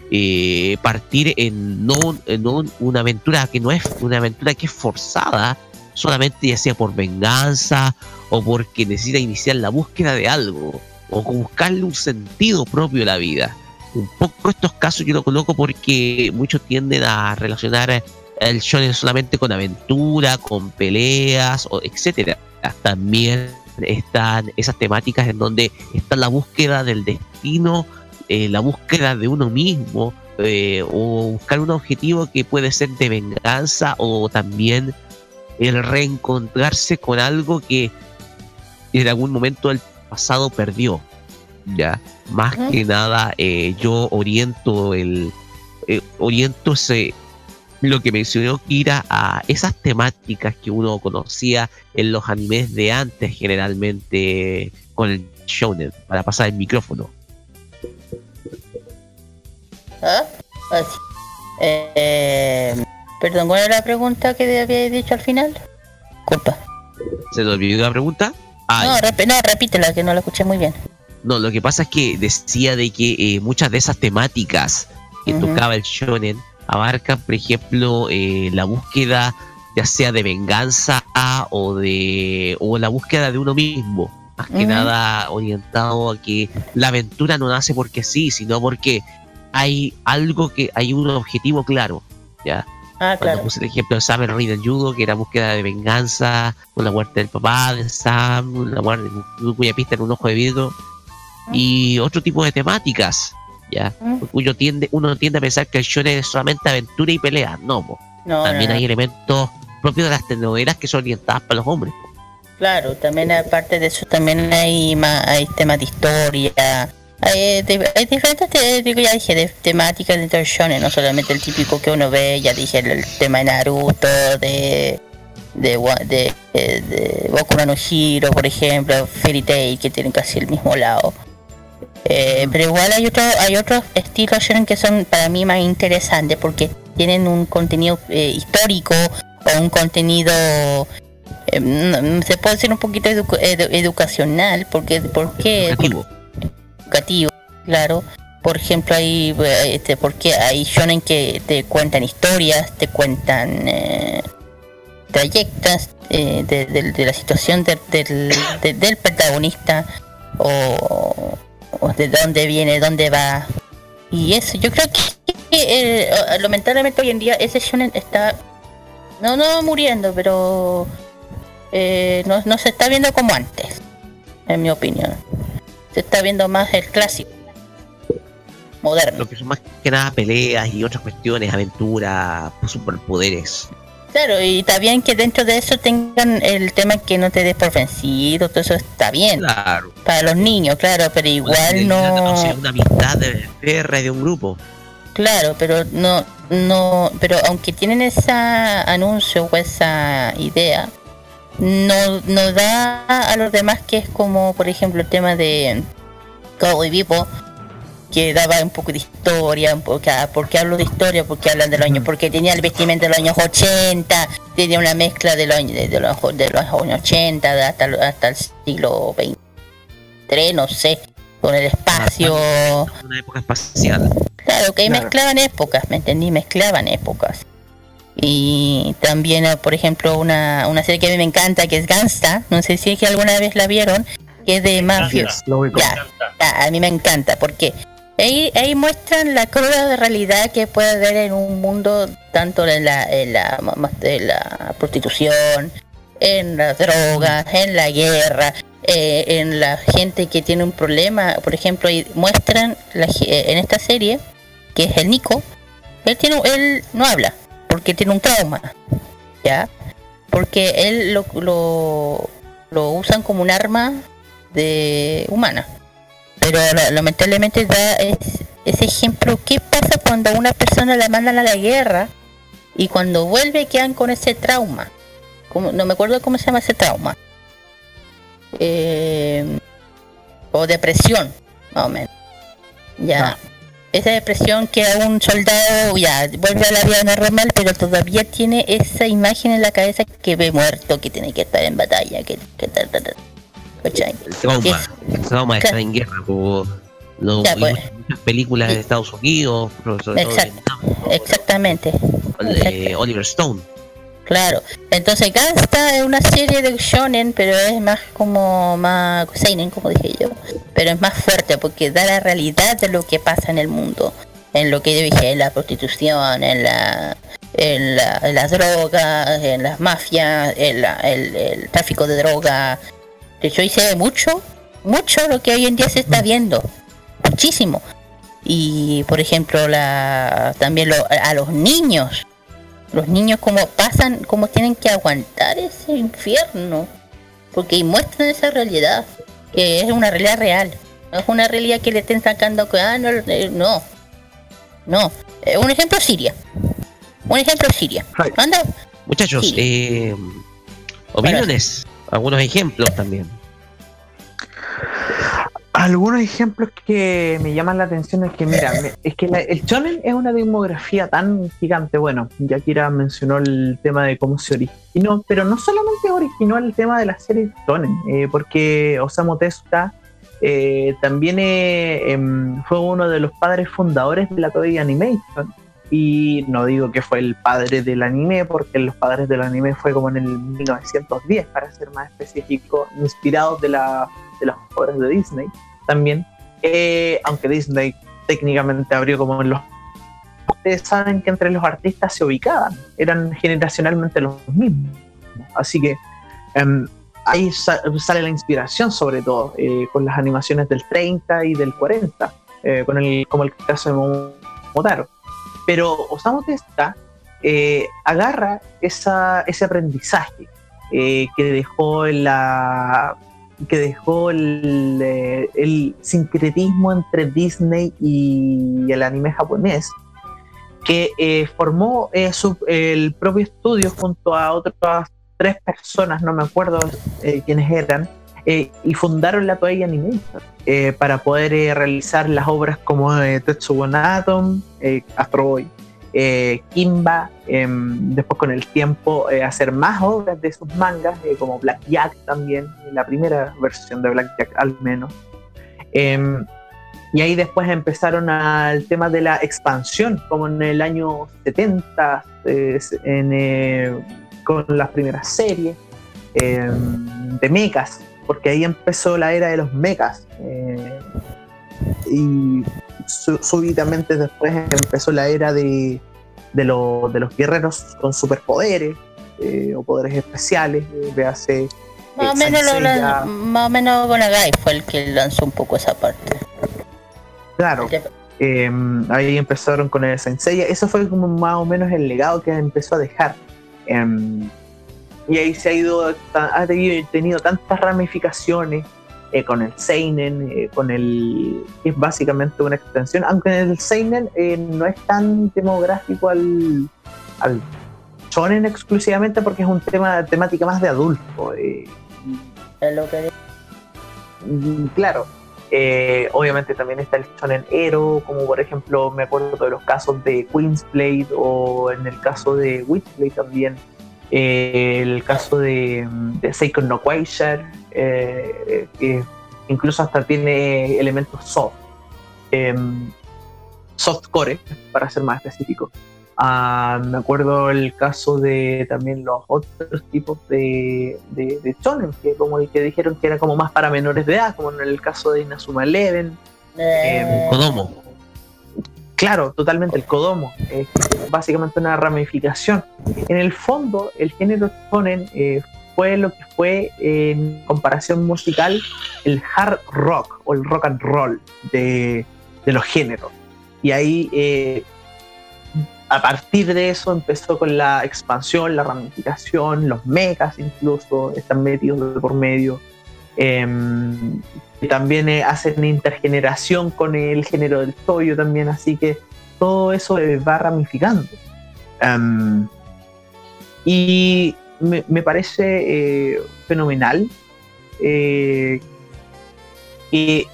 Speaker 2: eh, partir en no, en una aventura que no es una aventura que es forzada, solamente ya sea por venganza o porque necesita iniciar la búsqueda de algo o buscarle un sentido propio a la vida. Un poco estos casos yo lo coloco porque muchos tienden a relacionar el shonen solamente con aventura, con peleas, etcétera. También están esas temáticas en donde está la búsqueda del destino, eh, la búsqueda de uno mismo, eh, o buscar un objetivo que puede ser de venganza o también el reencontrarse con algo que en algún momento del pasado perdió. Ya, más que nada, eh, yo oriento el eh, oriento ese lo que mencionó Kira a esas temáticas que uno conocía en los animes de antes generalmente con el shonen para pasar el micrófono
Speaker 3: ¿Ah? Eh, perdón, ¿cuál era la pregunta que había dicho al final? Culpa.
Speaker 2: se le olvidó la pregunta Ah,
Speaker 3: No, rep- no, repítela, que no la escuché muy bien.
Speaker 2: No lo que pasa es que decía de que eh, muchas de esas temáticas que tocaba el shonen abarcan por ejemplo eh, la búsqueda ya sea de venganza o de o la búsqueda de uno mismo más que nada orientado a que la aventura no nace porque sí sino porque hay algo que hay un objetivo claro ya
Speaker 3: Ah,
Speaker 2: cuando
Speaker 3: claro.
Speaker 2: puse el ejemplo de Sam el rey del judo que era búsqueda de venganza con la muerte del papá de Sam la muerte cuya pista en un ojo de vidrio y otro tipo de temáticas ya cuyo tiende uno tiende a pensar que el shonen es solamente aventura y pelea no po.
Speaker 3: No,
Speaker 2: también
Speaker 3: no,
Speaker 2: hay elementos propios de las telenovelas que son orientadas para los hombres
Speaker 3: Claro, también aparte de eso también hay más, hay temas de historia. Hay, de- hay diferentes, te- digo, ya dije, de temáticas dentro del shonen, no solamente el típico que uno ve, ya dije, el, el tema de Naruto, de de, de, de, de Boku no Hero, por ejemplo, Fairy Tail, que tienen casi el mismo lado. Eh, pero igual hay otro, hay otros estilos shonen que son para mí más interesantes porque tienen un contenido eh, histórico o un contenido eh, se puede decir un poquito edu- edu- educacional porque ¿por qué?
Speaker 2: Educativo.
Speaker 3: educativo claro por ejemplo hay este porque hay shonen que te cuentan historias te cuentan eh, trayectas eh, de, de- de la situación de- del, de- del protagonista o, de dónde viene dónde va y eso yo creo que eh, lamentablemente hoy en día ese shonen está no no muriendo pero eh, no, no se está viendo como antes, en mi opinión. Se está viendo más el clásico, moderno.
Speaker 2: lo que son más que nada peleas y otras cuestiones aventura superpoderes
Speaker 3: Claro, y está bien que dentro de eso tengan el tema que no te des por vencido, todo eso está bien.
Speaker 2: claro
Speaker 3: Para los niños, claro, pero igual no...
Speaker 2: o sea una amistad de férrea de un grupo
Speaker 3: Claro, pero no, no, pero aunque tienen ese anuncio o esa idea, no, no da a los demás que es como, por ejemplo, el tema de Cowboy Vivo, que daba un poco de historia, porque, porque hablo de historia, porque hablan de los años, porque tenía el vestimenta de los años 80, tenía una mezcla de los, de, de los, de los años 80 hasta, hasta el siglo XX, no sé, con el espacio.
Speaker 2: Una época espacial.
Speaker 3: Claro, que ahí mezclaban épocas, ¿me entendí? Mezclaban épocas. Y también, eh, por ejemplo, una, una serie que a mí me encanta, que es Gangsta, no sé si es que alguna vez la vieron, que es de mafios. a mí me encanta, porque ahí, ahí muestran la cruda realidad que puede haber en un mundo, tanto en la, la, la prostitución, en las drogas, en la guerra, eh, en la gente que tiene un problema. Por ejemplo, muestran eh, en esta serie, que es el Nico, él, tiene, él no habla, porque tiene un trauma, ¿ya? Porque él lo usan como un arma de humana. Pero lamentablemente da ese ejemplo, ¿qué pasa cuando a una persona la mandan a la guerra y cuando vuelve quedan con ese trauma? Como, no me acuerdo cómo se llama ese trauma. Eh, o depresión, más o menos. Ya. Ah esa depresión que a un soldado ya vuelve a la vida normal, pero todavía tiene esa imagen en la cabeza que ve muerto, que tiene que estar en batalla, que, que tal, tal,
Speaker 2: El trauma, el trauma de estar en guerra, como lo ya, pues, muchas películas de Estados Unidos,
Speaker 3: exactamente.
Speaker 2: Oliver Stone.
Speaker 3: Claro, entonces Gangsta es una serie de shonen, pero es más como más seinen, como dije yo, pero es más fuerte porque da la realidad de lo que pasa en el mundo, en lo que yo dije, en la prostitución, en la en, la, en las drogas, en las mafias, en la, el, tráfico de droga. De hecho, hice mucho, mucho lo que hoy en día se está viendo, muchísimo. Y por ejemplo, la también a los niños los niños como pasan, como tienen que aguantar ese infierno, porque muestran esa realidad, que es una realidad real, no es una realidad que le estén sacando, ah, no, eh, no, no. Eh, un ejemplo Siria, un ejemplo Siria. Anda.
Speaker 2: Muchachos, eh, opiniones, algunos ejemplos también
Speaker 4: algunos ejemplos que me llaman la atención es que, mira, es que el shonen es una demografía tan gigante. Bueno, ya Kira mencionó el tema de cómo se originó, pero no solamente originó el tema de la serie shonen, eh, porque Osamu Tezuka eh, también eh, em, fue uno de los padres fundadores de la Toei Animation. Y no digo que fue el padre del anime, porque los padres del anime fue como en el 1910, para ser más específico, inspirados de, la, de las obras de Disney también, eh, aunque Disney técnicamente abrió como en los... Ustedes saben que entre los artistas se ubicaban, eran generacionalmente los mismos. Así que em, ahí sale la inspiración sobre todo, eh, con las animaciones del 30 y del 40, eh, con el, como el caso de Momotaro. Pero Osamu Testa agarra esa, ese aprendizaje que dejó la que dejó eh, el, sincretismo entre Disney y el anime japonés, que eh, formó eh, el propio estudio junto a otras tres personas, no me acuerdo quiénes eran, y fundaron la Toei Animation para poder realizar las obras como Tetsubo Atom, Astro Boy, eh, Kimba, em, después con el tiempo eh, hacer más obras de sus mangas, eh, como Black Jack también, la primera versión de Black Jack al menos. Em, y ahí después empezaron al tema de la expansión, como en el año 70, con las primeras series em, de mechas, porque ahí empezó la era de los mechas. y súbitamente después empezó la era de, de, de los guerreros con superpoderes eh, o poderes especiales, eh, hace
Speaker 3: más, o menos lo, más o menos Gonagai fue el que lanzó un poco esa parte.
Speaker 4: Claro. Em, ahí empezaron con el Sensei. Eso fue como más o menos el legado que empezó a dejar. Em, y ahí se ha ido, ha tenido, tenido tantas ramificaciones eh, con el Seinen, eh, con el que es básicamente una extensión, aunque el Seinen eh, no es tan demográfico al, al shonen exclusivamente porque es un tema temática más de adulto.
Speaker 3: Es lo que
Speaker 4: Mm, claro, eh, obviamente también está el shonen Ero, como por ejemplo me acuerdo de los casos de Queen's Blade o en el caso de Witchblade también, eh, el caso de, de Seiko no Quaishar, eh, que incluso hasta tiene elementos soft, em, softcore, para ser más específico. Ah, me acuerdo el caso de también los otros tipos de, de, de shonen, que como que dijeron que era como más para menores de edad, como en el caso de Inazuma Eleven.
Speaker 3: Eh,
Speaker 2: Kodomo.
Speaker 4: Claro, totalmente el Kodomo. Es básicamente una ramificación. En el fondo, el género shonen eh, fue lo que fue en comparación musical el hard rock o el rock and roll de, los géneros. Y ahí eh, a partir de eso empezó con la expansión, la ramificación, los mechas incluso están metidos por medio. Em, también eh, hacen intergeneración con el género del toyo también, así que todo eso eh, va ramificando. Em, y me, me parece eh, fenomenal eh, que,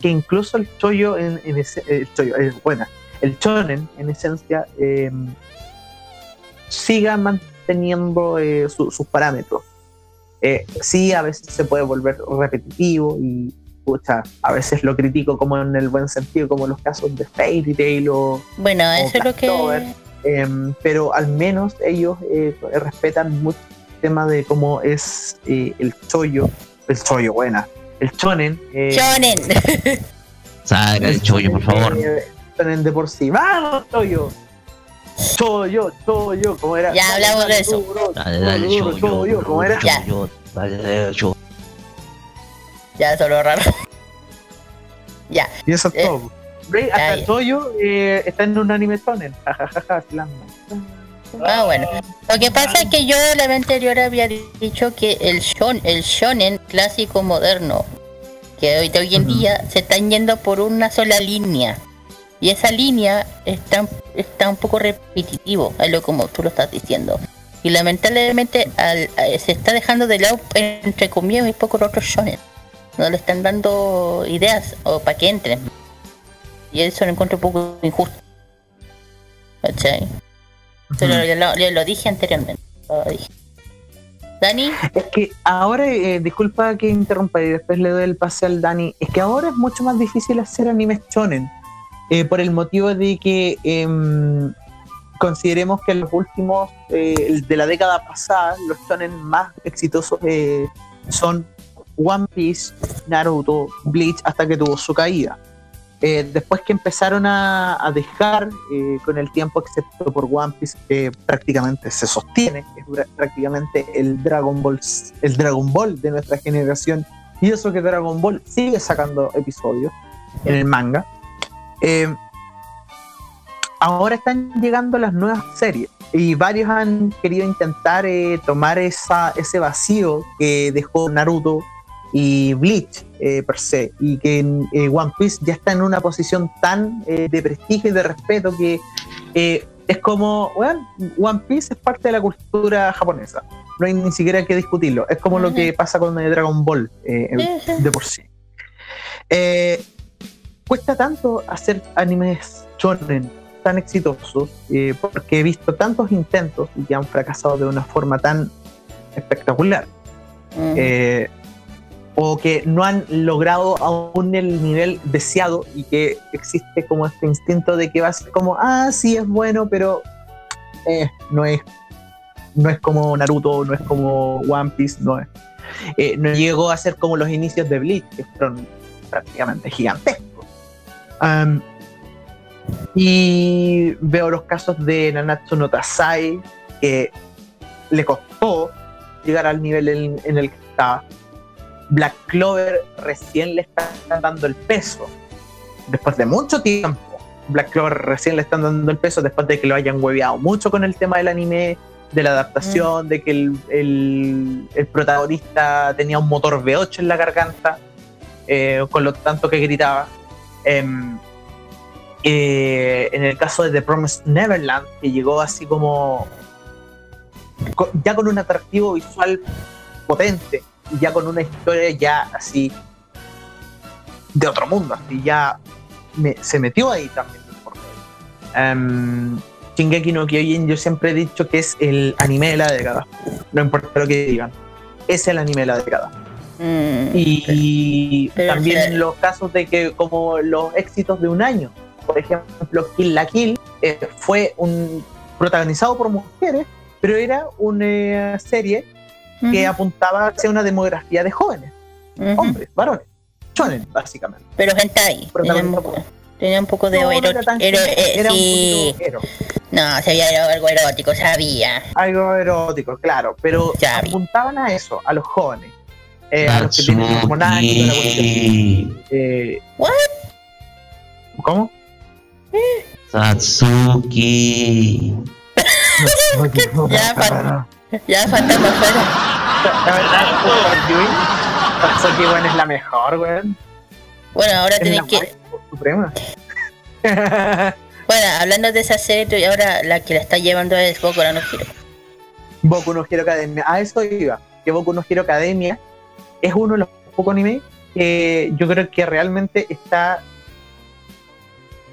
Speaker 4: que incluso el chollo en, en ese, el chollo, eh, bueno, el shonen en esencia eh, siga manteniendo eh, su- sus parámetros. Eh, sí, a veces se puede volver repetitivo y pucha, a veces lo critico como en el buen sentido, como los casos de Fairy Tail o,
Speaker 3: Bueno, eso es lo que.
Speaker 4: Em, pero al menos ellos eh, respetan mucho el tema de cómo es eh, el chollo, el chollo, buena, el shonen. eh,
Speaker 3: Shonen.
Speaker 2: Saca el chollo, por favor.
Speaker 4: eh, shonen de por sí. ¡Vamos, chollo! Chollo, chollo, ¿cómo era?
Speaker 3: Ya hablamos de eso.
Speaker 4: Duro,
Speaker 2: Dale, dale, chollo,
Speaker 4: chollo, ¿cómo era?
Speaker 3: Ya.
Speaker 2: chollo, dale, dale, chollo.
Speaker 3: Ya, solo raro. ya.
Speaker 4: Y eso es
Speaker 3: Eh,
Speaker 4: todo. Ve, Hasta
Speaker 3: ya.
Speaker 4: Chollo eh, está en un anime shonen. Slam.
Speaker 3: Ah, bueno. Lo que pasa es que yo la vez anterior había dicho que el, shon, el shonen clásico moderno, que hoy, de hoy en día se están yendo por una sola línea. Y esa línea está, está un poco repetitivo, a lo como tú lo estás diciendo. Y lamentablemente al- a- se está dejando de lado, entre comillas, un poco los otros shonen. No le están dando ideas o para que entren. Y eso lo encuentro un poco injusto. ¿Cachai? Eso lo, dije anteriormente. Lo dije. Dani,
Speaker 4: Es que ahora, eh, disculpa que interrumpa y después le doy el pase al Dani, es que ahora es mucho más difícil hacer animes shonen, eh, por el motivo de que em, consideremos que en los últimos, eh, de la década pasada, los shonen más exitosos eh, son One Piece, Naruto, Bleach, hasta que tuvo su caída. Eh, después que empezaron a, dejar eh, con el tiempo, excepto por One Piece, que prácticamente se sostiene, que es prácticamente el Dragon Ball, el Dragon Ball de nuestra generación, y eso que Dragon Ball sigue sacando episodios en el manga. Eh, ahora están llegando las nuevas series y varios han querido intentar tomar ese vacío que dejó Naruto y Bleach eh, per se y que eh, One Piece ya está en una posición tan eh, de prestigio y de respeto que eh, es como bueno, One Piece es parte de la cultura japonesa. No hay ni siquiera que discutirlo. Es como lo que pasa con Dragon Ball de por sí. Cuesta tanto hacer animes shonen tan exitosos porque he visto tantos intentos y que han fracasado de una forma tan espectacular o que no han logrado aún el nivel deseado y que existe como este instinto de que va a ser como, ah, sí es bueno, pero eh, no es no es como Naruto, no es como One Piece, no es. eh, no llegó a ser como los inicios de Bleach, que fueron prácticamente gigantescos. Y veo los casos de Nanatsu no Tatsai, que le costó llegar al nivel en, en el que está. Black Clover recién le están dando el peso. Después de mucho tiempo, Black Clover recién le están dando el peso después de que lo hayan hueveado mucho con el tema del anime, de la adaptación, de que el, el- el protagonista tenía un motor V8 en la garganta. eh, con lo tanto que gritaba. Em, eh, en el caso de The Promised Neverland, que llegó así como co- ya con un atractivo visual potente y ya con una historia ya así de otro mundo, así ya me- se metió ahí también. Em, Shingeki no Kyojin yo siempre he dicho que es el anime de la década, no importa lo que digan, es el anime de la década.
Speaker 3: Mm,
Speaker 4: Y
Speaker 3: Pero
Speaker 4: también
Speaker 3: será-
Speaker 4: los casos de que como los éxitos de un año, por ejemplo, Kill la Kill eh, fue un protagonizado por mujeres, pero era una serie que apuntaba hacia una demografía de jóvenes, hombres, varones, shonen básicamente.
Speaker 3: Pero hentai. Tenía un,
Speaker 4: Protagonizado
Speaker 3: poco,
Speaker 4: por-
Speaker 3: tenía un poco de
Speaker 4: No, no
Speaker 3: ero-
Speaker 4: era
Speaker 3: ero- eh,
Speaker 4: era
Speaker 3: sí.
Speaker 4: un poquito ero-
Speaker 3: No, se había algo erótico, sabía.
Speaker 4: algo erótico, claro, pero apuntaban a eso, a los jóvenes. eh, a los que tienen hormonal y toda la cuestión.
Speaker 2: Satsuki.
Speaker 4: Eh,
Speaker 3: What?
Speaker 4: ¿Cómo?
Speaker 2: Satsuki.
Speaker 3: Ya, Ya fantasma afuera.
Speaker 4: La verdad, Yui, Satsuki, weón, es la mejor, weón.
Speaker 3: Bueno, ahora
Speaker 4: Es
Speaker 3: tenés que.
Speaker 4: suprema.
Speaker 3: Bueno, hablando de esa serie, tú- y ahora la que la está llevando es Boku no Hero.
Speaker 4: Boku no Hero Academia. A eso iba. Que Boku no Hero Academia es uno de los pocos animes que yo creo que realmente está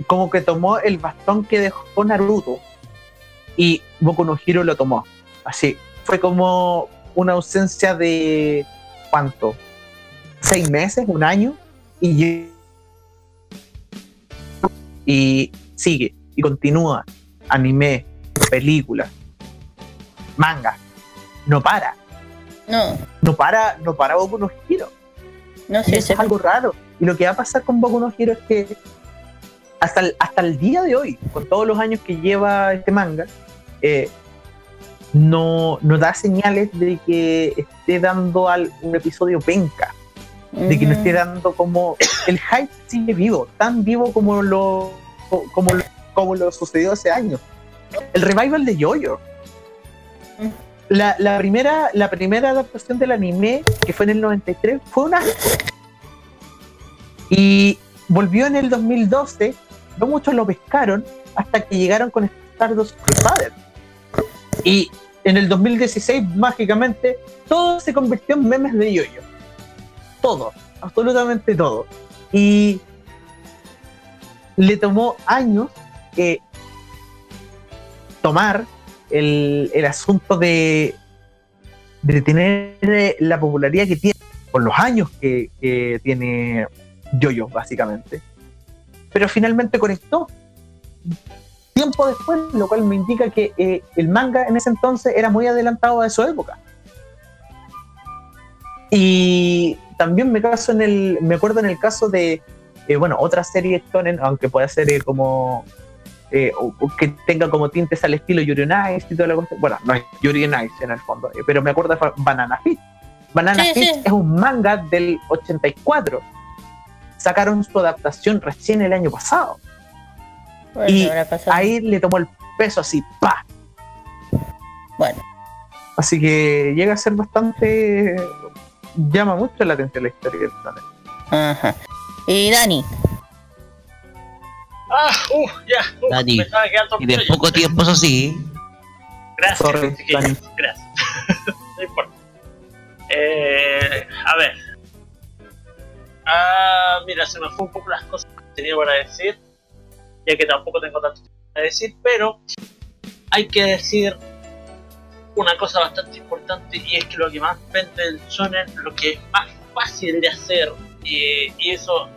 Speaker 4: como que tomó el bastón que dejó Naruto y Boku no Hero lo tomó. Así. Fue como una ausencia de ¿cuánto? ¿Seis meses? ¿Un año? Y, y sigue y continúa. Anime, películas, manga. No para.
Speaker 3: No,
Speaker 4: No para, no para Boku no Hero.
Speaker 3: no sé.
Speaker 4: eso es algo raro. Y lo que va a pasar con Boku no Hero es que hasta el, hasta el día de hoy, con todos los años que lleva este manga, eh, no, no da señales de que esté dando al, un episodio penca, de que no esté dando como el hype sigue vivo, tan vivo como lo como, lo- como lo sucedió hace años. El revival de Yoyo. La, la primera, la primera adaptación del anime, que fue en el 93, fue una y volvió en el 2012. No muchos lo pescaron hasta que llegaron con Stardust Crusader. Y en el 2016, mágicamente, todo se convirtió en memes de yoyo. Todo, absolutamente todo. Y le tomó años eh, tomar el, asunto de, de tener eh, la popularidad que tiene por los años que, que tiene Yoyo, básicamente. Pero finalmente conectó tiempo después, lo cual me indica que eh, el manga en ese entonces era muy adelantado a su época. Y también me caso en el, me acuerdo en el caso de, eh, bueno, otra serie shonen, aunque pueda ser eh, como eh, o- o que tenga como tintes al estilo Yuri on Ice y toda la cuestión. Bueno, no es Yuri on Ice en el fondo, eh, pero me acuerdo de Banana Fish. Banana
Speaker 3: Sí, sí.
Speaker 4: es un manga del 84. Sacaron su adaptación recién el año pasado.
Speaker 3: Bueno,
Speaker 4: y. Ahí le tomó el peso así, pa.
Speaker 3: Bueno,
Speaker 4: Así que llega a ser bastante. llama mucho la atención la historia del shonen.
Speaker 3: ajá. Y Dani,
Speaker 5: Ah, uh, ya. Uh,
Speaker 2: Dani, Y de poco tiempo, eso sí.
Speaker 5: Gracias,
Speaker 4: Sorry, Dani.
Speaker 5: gracias. no importa. Eh, a ver. Ah, mira, se me fue un poco las cosas que tenía para decir, ya que tampoco tengo tanto para decir, pero hay que decir una cosa bastante importante y es que lo que más vende el shonen, lo que es más fácil de hacer, y, y eso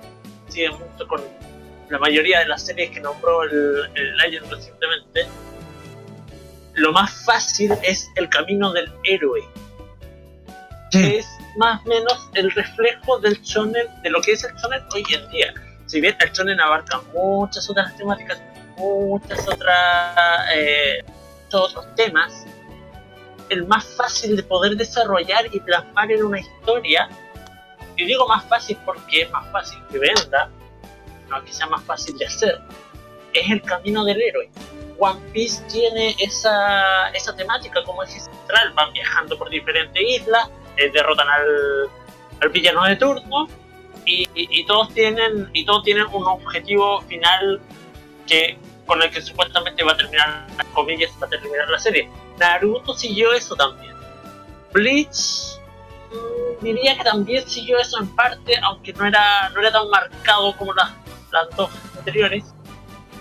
Speaker 5: sigue mucho con la mayoría de las series que nombró el, el Lion recientemente, lo más fácil es el camino del héroe. Que es más o menos el reflejo del shonen, de lo que es el shonen hoy en día. Si bien el shonen abarca muchas otras temáticas, muchas otras, eh, muchos otros temas, el más fácil de poder desarrollar y plasmar en una historia, y digo más fácil porque es más fácil que venda, no que sea más fácil de hacer, es el camino del héroe. One Piece tiene esa, esa temática como eje central, van viajando por diferentes islas, eh, derrotan al, al villano de turno y, todos tienen y todos tienen un objetivo final que con el que supuestamente va a terminar comillas va a terminar la serie. Naruto siguió eso también. Bleach mm, diría que también siguió eso en parte aunque no era no era tan marcado como las, las dos anteriores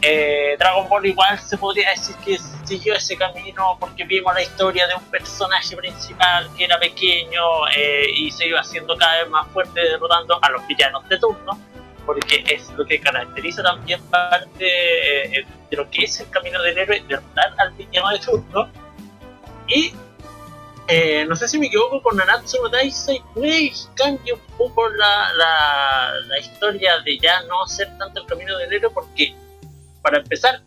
Speaker 5: eh, Dragon Ball igual se podría decir que siguió ese camino porque vimos la historia de un personaje principal que era pequeño eh, y se iba haciendo cada vez más fuerte derrotando a los villanos de turno porque es lo que caracteriza también parte eh, de lo que es el camino del héroe, derrotar al villano de turno. Y no sé si me equivoco con Nanatsu no Taisei cambia un poco la, la, historia de ya no hacer tanto el camino del héroe porque para empezar,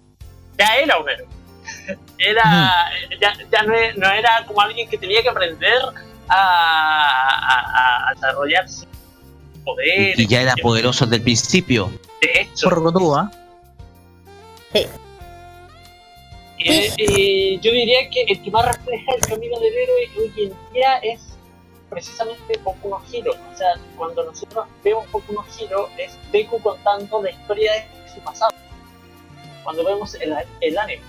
Speaker 5: ya era un héroe. Era, ya, no, era como alguien que tenía que aprender a, a, desarrollar poder.
Speaker 2: Y ya era poderoso desde el principio.
Speaker 5: De hecho.
Speaker 4: Por
Speaker 5: Sí. Y, yo diría que el que más refleja el camino del héroe hoy en día es precisamente Boku no Hero. O sea, cuando nosotros vemos Boku no Hero, es Deku contando la historia de su pasado cuando vemos el, el anime.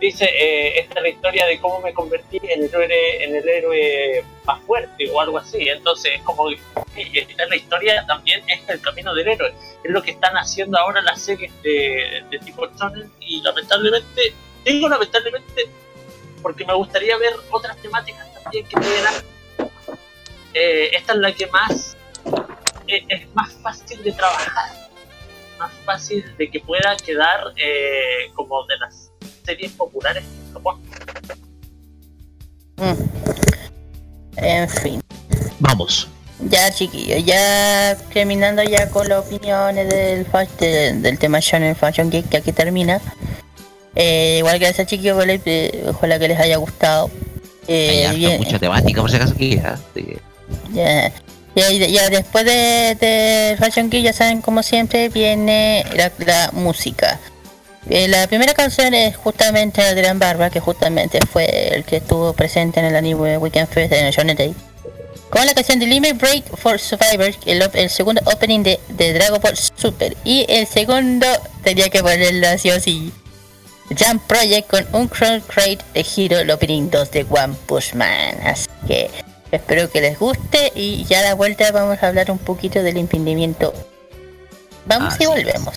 Speaker 5: Dice, eh, esta es la historia de cómo me convertí en el, héroe, en el héroe más fuerte o algo así. Entonces, como esta es la historia también es el camino del héroe. Es lo que están haciendo ahora las series de, de tipo Shonen y lamentablemente, digo lamentablemente, porque me gustaría ver otras temáticas también que puedan. Eh, esta es la que más eh, es más fácil de trabajar más fácil de que pueda quedar eh, como de las series populares en Japón.
Speaker 3: Mm. En fin.
Speaker 2: Vamos.
Speaker 3: Ya chiquillos, ya terminando ya con las opiniones del, del tema Shonen Fashion Geek que aquí termina. Eh, igual que a chiquillos, ojalá que les haya gustado.
Speaker 2: Eh, mucha temática por si acaso que
Speaker 3: ya. Ya, después de, Fashion Key, ya saben, como siempre, viene la, música. Eh, la primera canción es justamente Adrian Barba, que justamente fue el que estuvo presente en el anime Weekend Fest de Johnny Day. Con la canción de Limit Break for Survivors, el, segundo opening de, Dragon Ball Super. Y el segundo tenía que ponerlo así o así. Jump Project con un Crown Crate de Hero, el opening 2 de One Push Man. Así que Espero que les guste y ya a la vuelta vamos a hablar un poquito del emprendimiento. Vamos y volvemos.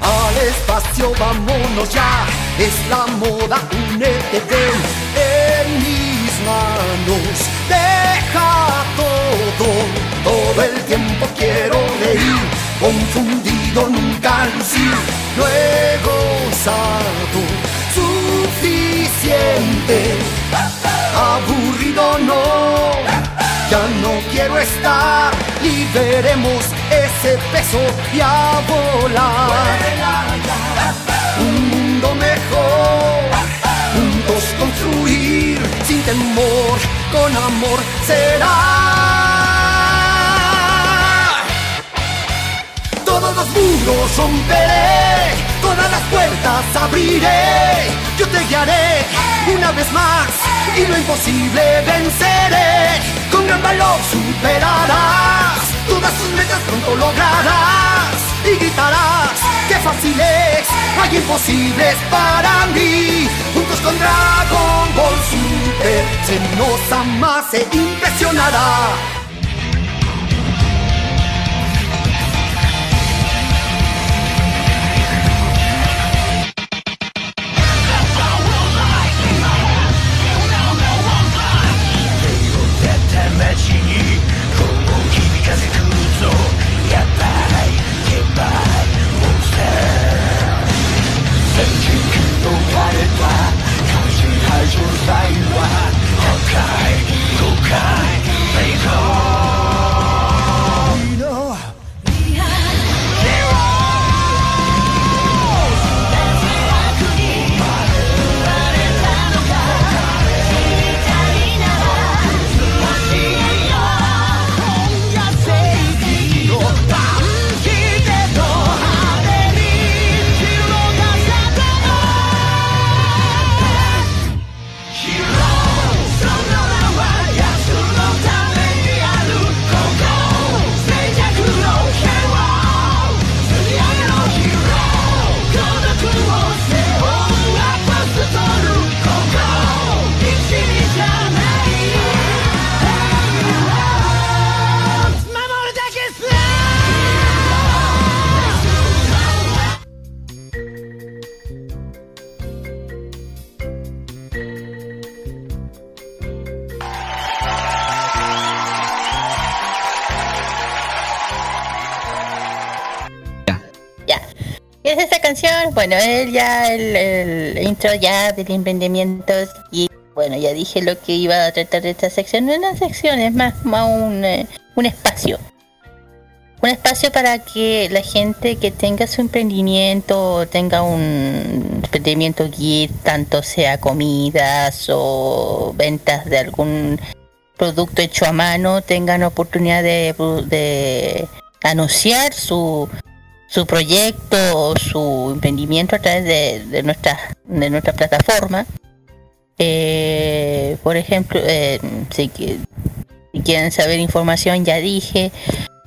Speaker 7: Al espacio vámonos ya, es la moda, únete en mis manos deja todo, todo el tiempo quiero reír, confundido nunca lucir, luego gozado, suficiente, aburrido no, ya no quiero estar, liberemos ese peso y a volar, un mundo mejor, juntos construir temor con amor será. Todos los muros romperé, todas las puertas abriré, yo te guiaré una vez más y lo imposible venceré, con gran valor superarás, todas tus metas pronto lograrás y gritarás que fácil es, hay imposibles para mí, juntos con Dragon Ball Super, se nos ama, se impresionará.
Speaker 3: Canción, bueno, él ya, el, intro ya del emprendimiento y bueno, ya dije lo que iba a tratar de esta sección. No es una sección, es más, más un, eh, un espacio. Un espacio para que la gente que tenga su emprendimiento, tenga un emprendimiento geek, tanto sea comidas o ventas de algún producto hecho a mano, tengan oportunidad de anunciar su, su proyecto o su emprendimiento a través de, de, nuestra, de nuestra plataforma eh, por ejemplo, eh, si, quieren saber información, ya dije,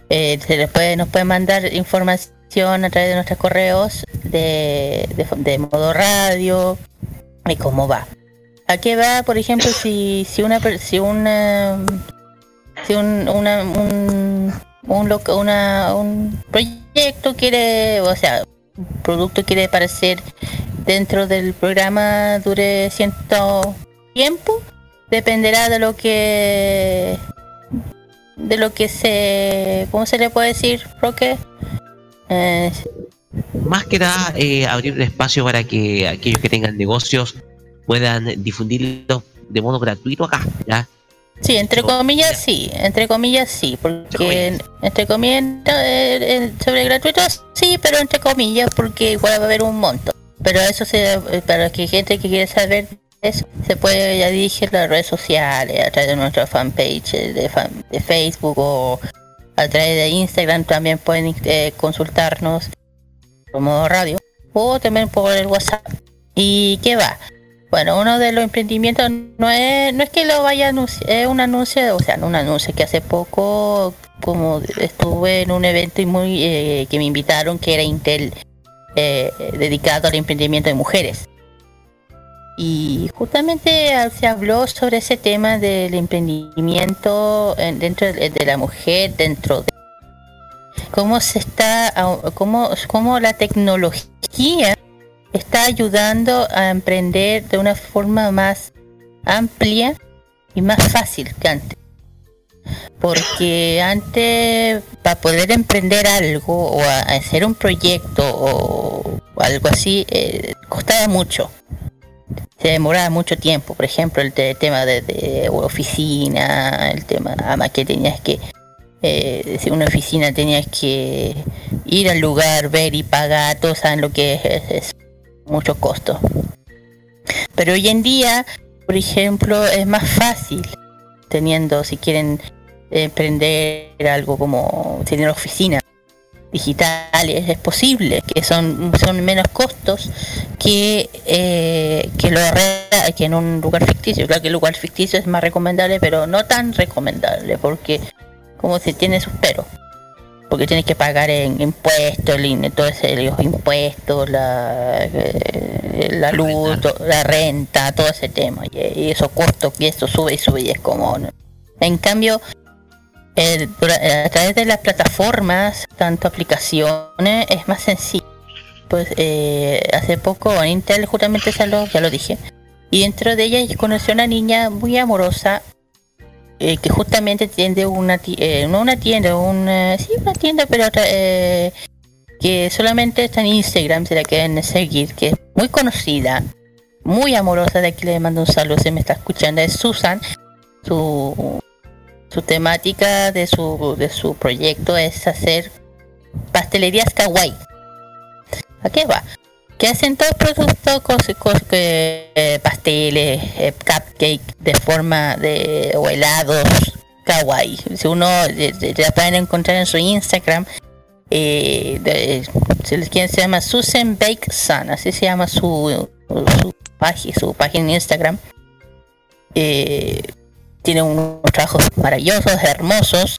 Speaker 3: eh, se les puede, nos pueden mandar información a través de nuestros correos de, de, modo radio y cómo va. ¿A qué va, por ejemplo, si, si una si una si un, una, un, un, una, un proyecto quiere, o sea, un producto quiere parecer dentro del programa dure cierto tiempo dependerá de lo que de lo que se cómo se le puede decir Roque
Speaker 2: eh, más que nada eh, abrir un espacio para que aquellos que tengan negocios puedan difundirlo de modo gratuito acá.
Speaker 3: Sí, entre comillas sí, entre comillas sí, porque entre comillas eh, sobre gratuito sí, pero entre comillas porque igual va a haber un monto. Pero eso se, para que gente que quiere saber eso, se puede, ya dije, las redes sociales, a través de nuestra fanpage de, de Facebook o a través de Instagram también pueden eh, consultarnos como radio o también por el WhatsApp. ¿Y qué va? Bueno, uno de los emprendimientos no es, no es que lo vaya a anunciar, es un anuncio, o sea, no un anuncio que hace poco, como estuve en un evento y muy eh, que me invitaron, que era Intel eh, dedicado al emprendimiento de mujeres. Y justamente se habló sobre ese tema del emprendimiento dentro de, la mujer, dentro de cómo se está, cómo, cómo la tecnología está ayudando a emprender de una forma más amplia y más fácil que antes. Porque antes para poder emprender algo o hacer un proyecto o algo así eh, costaba mucho. Se demoraba mucho tiempo. Por ejemplo el, tema de, oficina el tema además que tenías que eh, una oficina tenías que ir al lugar ver y pagar todos saben lo que es mucho costo. Pero hoy en día por ejemplo es más fácil teniendo si quieren emprender algo como tener oficinas digitales es posible que son son menos costos que eh, que lo que en un lugar ficticio. Claro que el lugar ficticio es más recomendable pero no tan recomendable porque como se tiene sus peros porque tienes que pagar en impuestos todo ese, los impuestos la eh, la luz la renta todo ese tema y, esos costos y eso sube y sube y es como en cambio a través de las plataformas, tanto aplicaciones, es más sencillo. Pues eh, hace poco en Intel justamente salió, ya lo dije, y dentro de ella conoció una niña muy amorosa eh, que justamente tiene una eh, una tienda, una, sí, una tienda, pero que solamente está en Instagram, se la quieren seguir, que es muy conocida, muy amorosa, de aquí le mando un saludo, se me está escuchando, es Susan, su su temática de su, de su proyecto es hacer pastelerías kawaii. ¿A qué va? Que hacen todos productos, cosas, eh, pasteles, eh, cupcake de forma de helados kawaii. Si uno ya pueden encontrar en su Instagram, eh, se les se llama Susan Bake Sun, así se llama su, su, página, su página en Instagram. Eh, tiene unos trabajos maravillosos, hermosos.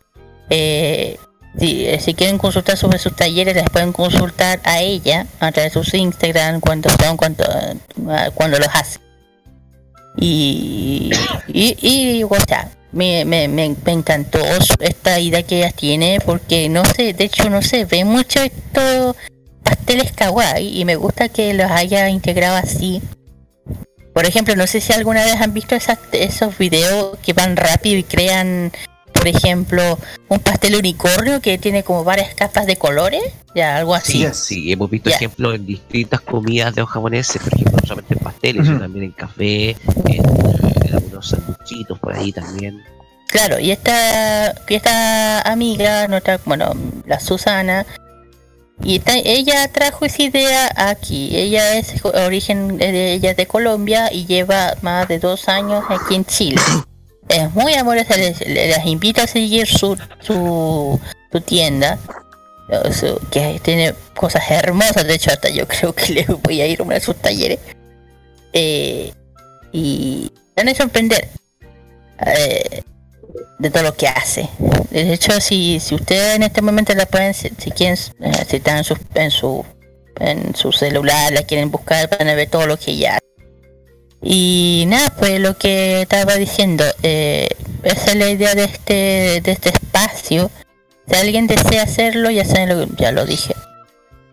Speaker 3: Eh, eh, si, quieren consultar sobre sus talleres, les pueden consultar a ella a través de sus Instagram cuando cuando, ah, cuando los hace. Y, y, y sea, me, me, me, encantó esta idea que ella tiene porque no sé, de hecho no se ve mucho estos pasteles kawaii y me gusta que los haya integrado así por ejemplo, no sé si alguna vez han visto esos videos que van rápido y crean, por ejemplo, un pastel unicornio que tiene como varias capas de colores. Ya, algo así.
Speaker 2: Sí, sí, hemos visto
Speaker 3: Ya.
Speaker 2: ejemplos en distintas comidas de los japoneses, por ejemplo, no solamente en pasteles, sino también en café, en, en algunos sanduchitos por ahí también.
Speaker 3: Claro, y esta, y esta amiga, nuestra, bueno, la Susana, y esta- ella trajo esa idea aquí. Ella es de origen, eh, ella es de Colombia y lleva más de dos años aquí en Chile. Es muy amorosa, les, les invito a seguir su, su, su tienda, que tiene cosas hermosas. De hecho, hasta yo creo que le voy a ir a uno de sus talleres. Eh, y van a sorprender. Eh, de todo lo que hace. De hecho, si, si ustedes en este momento la pueden, si, si quieren, eh, si están en su, en su en su celular, la quieren buscar, van a ver todo lo que ella hace. Y nada, pues lo que estaba diciendo, eh, esa es la idea de este, de este espacio. Si alguien desea hacerlo, ya saben lo, ya lo dije.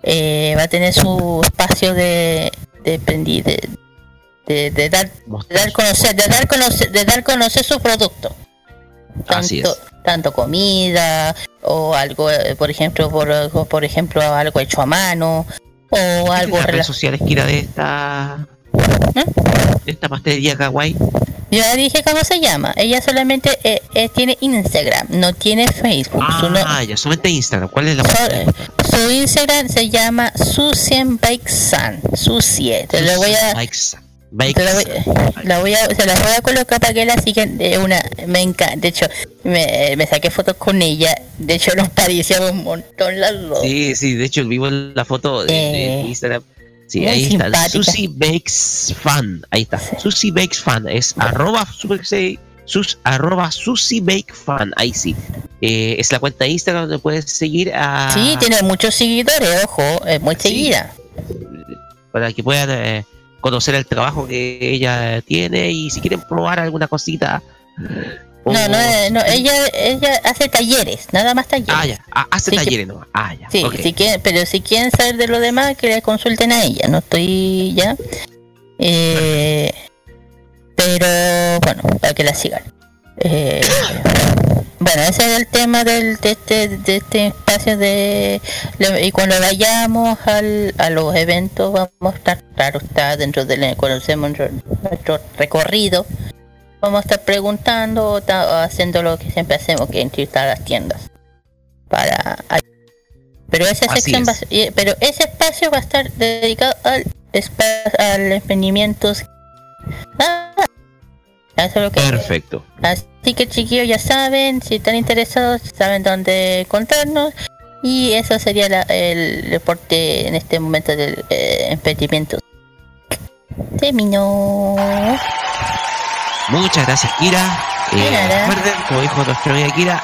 Speaker 3: Eh, va a tener su espacio de, de, de, de, de dar dar conocer, de dar conocer, de dar conocer su producto.
Speaker 2: Así
Speaker 3: Tanto, tanto comida o algo, eh, por ejemplo, por, ejemplo, algo hecho a mano o algo
Speaker 2: las redes sociales Kira de esta
Speaker 3: ¿Eh?
Speaker 2: esta pastelería kawaii
Speaker 3: Yo ya dije cómo se llama. Ella solamente eh, eh, tiene Instagram, no tiene Facebook. No-
Speaker 2: ah ya solamente Instagram ¿cuál es la
Speaker 3: su- su Instagram se llama Susien Bake Sun. Susie. Te lo voy a Te la voy, la voy a, se las voy a colocar para que la sigan. De una, me encanta. De hecho, me, me saqué fotos con ella. De hecho, nos parecíamos un montón las dos.
Speaker 2: sí sí de hecho vimos la foto de, de
Speaker 3: Eh,
Speaker 2: Instagram sí
Speaker 3: muy
Speaker 2: ahí está. Susi Bakes Fan ahí está. Susi Bakes Fan es arroba sus arroba Susi Bake Fan ahí sí Eh, es la cuenta de Instagram donde puedes seguir a
Speaker 3: Sí, tiene muchos seguidores, ojo, es muy
Speaker 2: Sí.
Speaker 3: seguida.
Speaker 2: para que puedan eh, conocer el trabajo que ella tiene y si quieren probar alguna cosita.
Speaker 3: No, no, eh, no, ella, ella hace talleres, nada más talleres.
Speaker 2: Ah, ya, ah, hace talleres nomás. Ah, ya.
Speaker 3: Sí, si quieren, pero si quieren saber de lo demás, que le consulten a ella, no estoy ya. Eh, pero bueno, para que la sigan. Eh, bueno, ese es el tema del, de, este, de este espacio de... Y cuando vayamos al, a los eventos vamos a estar, claro, está dentro del... Cuando hacemos nuestro, nuestro recorrido, vamos a estar preguntando o, haciendo lo que siempre hacemos, que es a las tiendas. Para pero esa sección va,
Speaker 2: es.
Speaker 3: pero ese espacio va a estar dedicado al al emprendimientos. Ah, eso es lo que
Speaker 2: Perfecto.
Speaker 3: Así que chiquillos ya saben, si están interesados, saben dónde encontrarnos. Y eso sería la- el reporte en este momento del eh, emprendimiento. Terminó.
Speaker 2: Muchas gracias, Kira. Eh, recuerden, como dijo nuestro amiga Kira,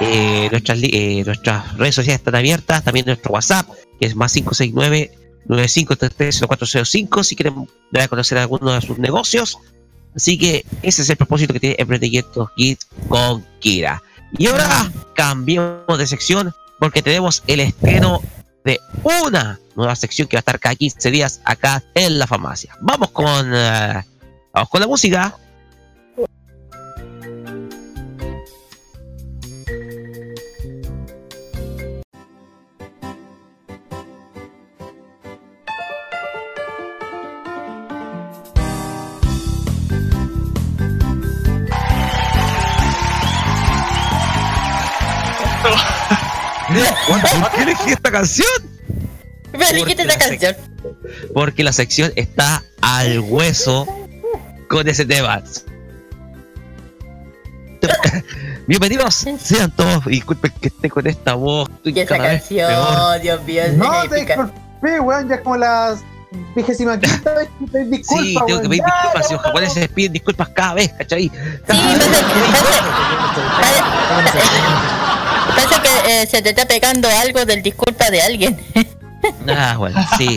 Speaker 2: eh, nuestras, eh, nuestras redes sociales están abiertas, también nuestro WhatsApp, que es más 569 9533 si quieren dar a conocer alguno de sus negocios. Así que ese es el propósito que tiene Emprendimientos Kids con Kira. Y ahora cambiamos de sección porque tenemos el estreno de una nueva sección que va a estar cada 15 días acá en la farmacia. Vamos con, vamos con la música. ¿Por qué elegí esta canción?
Speaker 3: Me dijiste esta
Speaker 2: la
Speaker 3: canción.
Speaker 2: Porque la sección está al hueso con ese tema. Bienvenidos, sean todos. Disculpen que esté con esta voz. Estoy
Speaker 3: Y esa
Speaker 2: cada vez peor.
Speaker 3: canción, Dios mío, es
Speaker 4: No, te
Speaker 3: épica.
Speaker 4: disculpé, weón, ya es como las vigésima quinta vez que te disculpa,
Speaker 2: Sí, tengo que pedir disculpas. Si los japoneses piden disculpas cada vez, ¿cachai?
Speaker 3: Sí, pasa que eh, se te está pegando algo del disculpa de alguien.
Speaker 2: Ah, bueno, sí.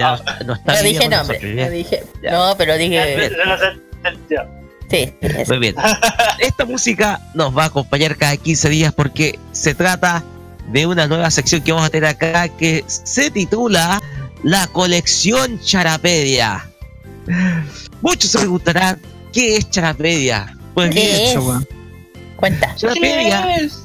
Speaker 2: Ya no está
Speaker 3: No
Speaker 2: bien
Speaker 3: dije nombre, no dije.
Speaker 2: Ya.
Speaker 3: No, pero dije. Sí, sí, eso.
Speaker 2: Muy bien. Esta música nos va a acompañar cada 15 días porque se trata de una nueva sección que vamos a tener acá que se titula La colección Charapedia. Muchos se preguntarán ¿qué es Charapedia? Pues bien,
Speaker 3: ¿Qué es? Cuenta.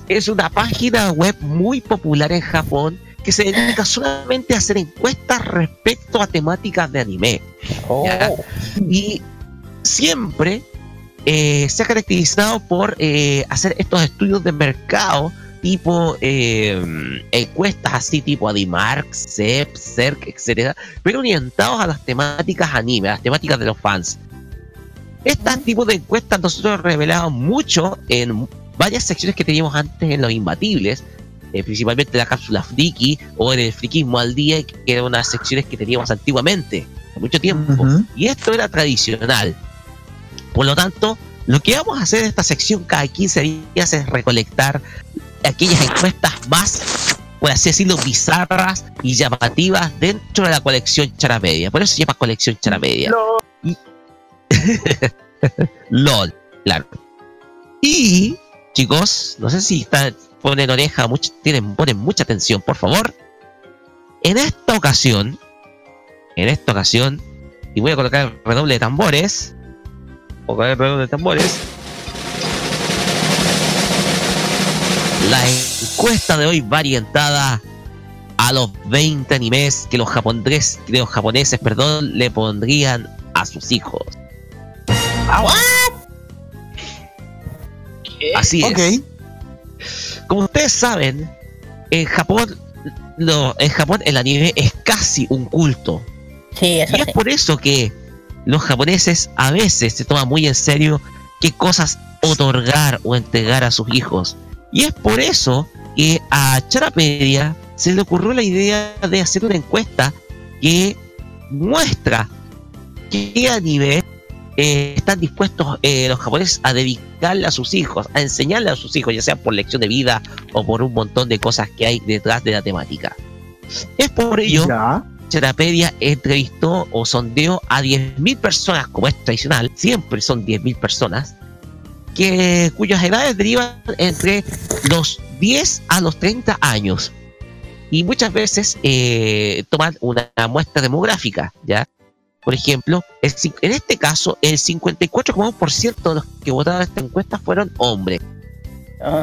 Speaker 2: Es una página web muy popular en Japón que se dedica solamente a hacer encuestas respecto a temáticas de anime.
Speaker 3: Oh.
Speaker 2: Y siempre eh, se ha caracterizado por eh, hacer estos estudios de mercado tipo eh, encuestas así tipo Adimark, CEP, CERC, etcétera, pero orientados a las temáticas anime, a las temáticas de los fans. Estos tipos de encuestas nosotros revelamos mucho en varias secciones que teníamos antes en Los Imbatibles, eh, principalmente la cápsula Friki o en el Frikismo al Día, que eran unas secciones que teníamos antiguamente, hace mucho tiempo.
Speaker 4: Ujú.
Speaker 2: Y esto era tradicional. Por lo tanto, lo que vamos a hacer en esta sección cada 15 días es recolectar aquellas encuestas más, por así decirlo, bizarras y llamativas dentro de la colección Charamedia. Por eso se llama colección Charamedia. Y- LOL, claro. Y, chicos, no sé si están, ponen oreja, tienen, ponen mucha atención, por favor. En esta ocasión, en esta ocasión, y voy a colocar el redoble de tambores. Voy colocar el redoble de tambores. La encuesta de hoy va orientada a los 20 animes que los japoneses, que los japoneses, perdón, le pondrían a sus hijos.
Speaker 5: ¿Qué?
Speaker 2: Así es. Como ustedes saben, en Japón, lo- en Japón el anime es casi un culto.
Speaker 3: Sí, eso
Speaker 2: Y es
Speaker 3: sí.
Speaker 2: por eso que los japoneses a veces se toman muy en serio qué cosas otorgar o entregar a sus hijos. Y es por eso que a Charapedia se le ocurrió la idea de hacer una encuesta que muestra qué anime eh, están dispuestos eh, los japoneses a dedicarle a sus hijos, a enseñarle a sus hijos, ya sea por lección de vida o por un montón de cosas que hay detrás de la temática. Es por ello
Speaker 4: Ya.
Speaker 2: Charapedia entrevistó o sondeó a 10.000 personas, como es tradicional, siempre son 10.000 personas, que, cuyas edades derivan entre los 10 a los 30 años. Y muchas veces eh, toman una muestra demográfica, ¿ya? Por ejemplo, el en este caso, el 54,1% de los que votaron esta encuesta fueron hombres,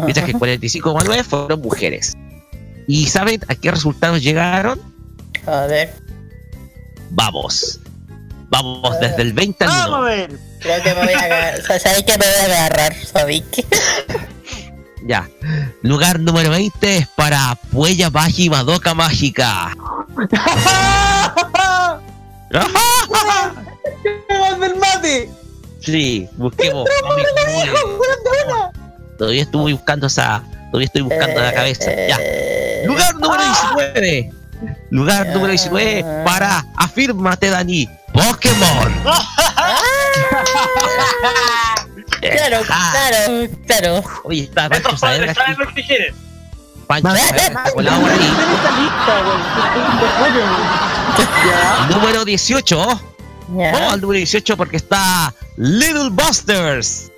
Speaker 2: mientras que el 45,9% fueron mujeres. ¿Y saben a qué resultados llegaron?
Speaker 3: A ver,
Speaker 2: Vamos. Vamos desde el 20 al
Speaker 9: Vamos
Speaker 2: 1.
Speaker 9: a ver.
Speaker 3: creo que me voy a agarrar. ¿Sabéis que me voy a agarrar? ¿Sabéis que?
Speaker 2: Ya. Lugar número 20 es para Puella Baji Madoka Mágica.
Speaker 4: ¡Más del mate!
Speaker 2: Sí, busquemos. Todavía estoy buscando esa. Todavía estoy buscando la cabeza. Ya.
Speaker 3: Eh,
Speaker 2: Lugar número 19. Lugar número 19 para Afírmate Dani. Pokémon.
Speaker 3: Claro,
Speaker 2: Ah,
Speaker 3: claro, claro.
Speaker 2: Oye, está Pancho Saavedra aquí.
Speaker 5: lo que.
Speaker 2: Pancho Saavedra colado Número 18.
Speaker 3: Ya.
Speaker 2: Vamos al número 18 porque está Little Busters.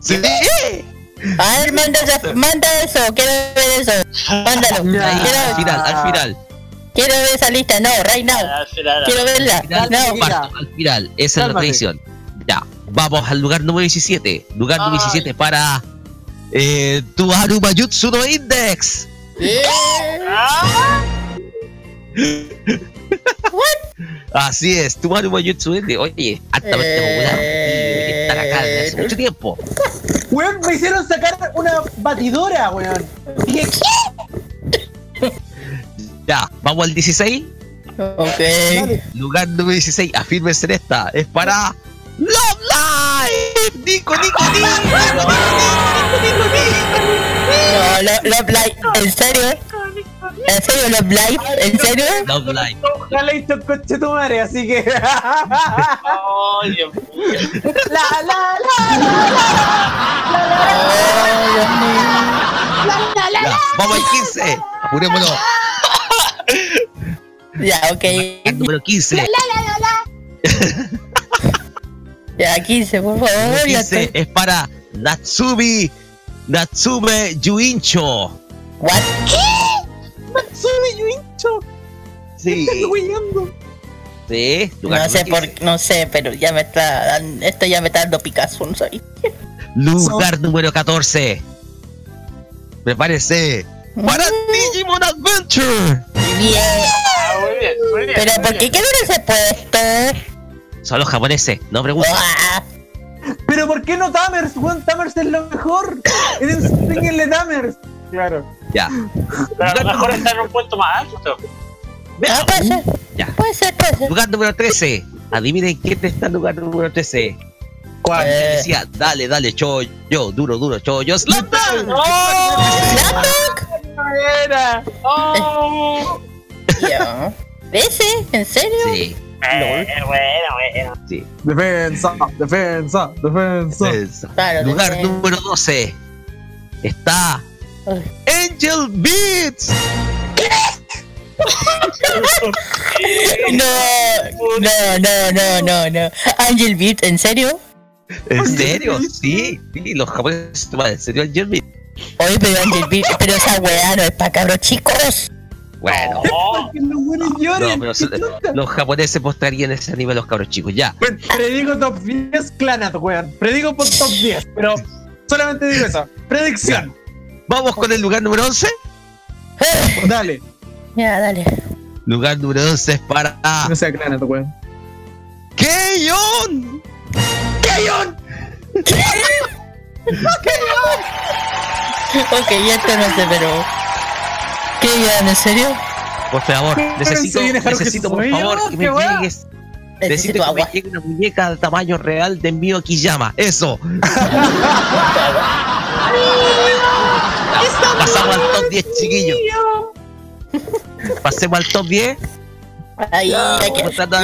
Speaker 2: Sí.
Speaker 3: A ver, manda, esa- manda eso, quiero ver eso. Mándalo.
Speaker 2: Ahí, al final, al final.
Speaker 3: quiero ver esa lista, no, right now.
Speaker 5: Al final,
Speaker 3: Quiero verla.
Speaker 2: Al final,
Speaker 3: No,
Speaker 2: al final. Esa es la tradición. Ya, vamos al lugar número 17. Lugar número
Speaker 5: Ay.
Speaker 2: 17 para eh, Mayutsu no Index. Así es, Tuaru Mayutsu Index. Oye, altamente popular. Y Estar acá desde hace mucho tiempo.
Speaker 4: Weón, me hicieron sacar una batidora, weón. Dije,
Speaker 2: Ya, vamos al 16.
Speaker 3: Ok.
Speaker 2: Lugar número 16, afírmense en esta. Es para Love Live. Nico, Nico, Nico, Nico, Nico, Nico, Nico.
Speaker 3: No, lo- Love Live, ¿en serio? ¿En serio Love Live? ¿En serio?
Speaker 2: Love Live.
Speaker 4: le hizo el coche tu madre, así que.
Speaker 5: Mío.
Speaker 4: la, la, la, la,
Speaker 3: Oh, Dios mío.
Speaker 2: Ya, vamos al 15. Apurémonos.
Speaker 3: Ya, ok.
Speaker 2: Número 15.
Speaker 3: Ya, 15, por favor.
Speaker 2: Número
Speaker 3: Ya
Speaker 2: 15
Speaker 3: estoy.
Speaker 2: es para Natsubi Natsume Yuincho.
Speaker 3: What?
Speaker 4: Sube, yo hincho.
Speaker 2: Sí,
Speaker 4: Estoy huyendo.
Speaker 2: sí.
Speaker 3: No sé por no sé, pero ya me está dando, esto ya me está dando Picasso, no.
Speaker 2: 15. Lugar número 14. Prepárese. para Digimon Adventure.
Speaker 3: Bien.
Speaker 5: Ah, muy bien, muy bien.
Speaker 3: Pero
Speaker 5: muy
Speaker 3: ¿por qué quedó en ese puesto?
Speaker 2: Son los japoneses, no pregunten.
Speaker 3: Ah,
Speaker 4: Pero ¿por qué no Tamers, weón? Tamers es lo mejor. Enséñenle Tamers. Claro.
Speaker 2: Ya.
Speaker 5: Pero a lo mejor está en un puesto más alto.
Speaker 3: ah, puede ser.
Speaker 2: Ya.
Speaker 3: Puede ser, puede ser.
Speaker 2: Lugar número 13. Adivinen quién está en lugar número 13.
Speaker 4: ¿Cuál?
Speaker 3: Eh,
Speaker 2: Decía, dale, dale, yo, duro, duro, yo, Slam Dunk.
Speaker 3: ¿Slapdog?
Speaker 4: Era.
Speaker 5: Oh.
Speaker 3: Ya. ¿Ese? ¿En serio?
Speaker 2: Sí,
Speaker 5: Eh, bueno, bueno.
Speaker 2: sí.
Speaker 4: Defensa, defensa, defensa.
Speaker 2: Esa.
Speaker 3: Claro,
Speaker 2: Lugar
Speaker 3: tiene-
Speaker 2: número 12. Está. Angel Beats.
Speaker 3: No, no, no, no, no, no. Angel Beat, ¿en serio?
Speaker 2: ¿En serio? Sí, sí, los japoneses se toman en serio Angel Beats.
Speaker 3: Oye, pero Angel Beat, pero esa weá no es para cabros chicos.
Speaker 2: Bueno, no, pero son- los japoneses mostrarían ese anime a los cabros chicos. Ya,
Speaker 4: Predigo top 10 Clanat, weón. Predigo por top 10, pero solamente digo eso. Predicción.
Speaker 2: Vamos con el lugar número 11.
Speaker 4: Dale.
Speaker 3: Ya, dale.
Speaker 2: Lugar número 11 es para
Speaker 4: No sea Clanat, weón.
Speaker 2: Keion.
Speaker 3: Ok, ya esto no sé, pero. ¿Qué ya, en serio?
Speaker 2: Por favor, necesito, necesito por favor que me llegues.
Speaker 3: Necesito
Speaker 2: Necesito que
Speaker 3: agua.
Speaker 2: me llegue una muñeca de tamaño real de Mio Kiyama. Eso. Ya, Pasamos al top 10, chiquillos. Pasemos al top 10.
Speaker 3: Ay, ya,
Speaker 2: de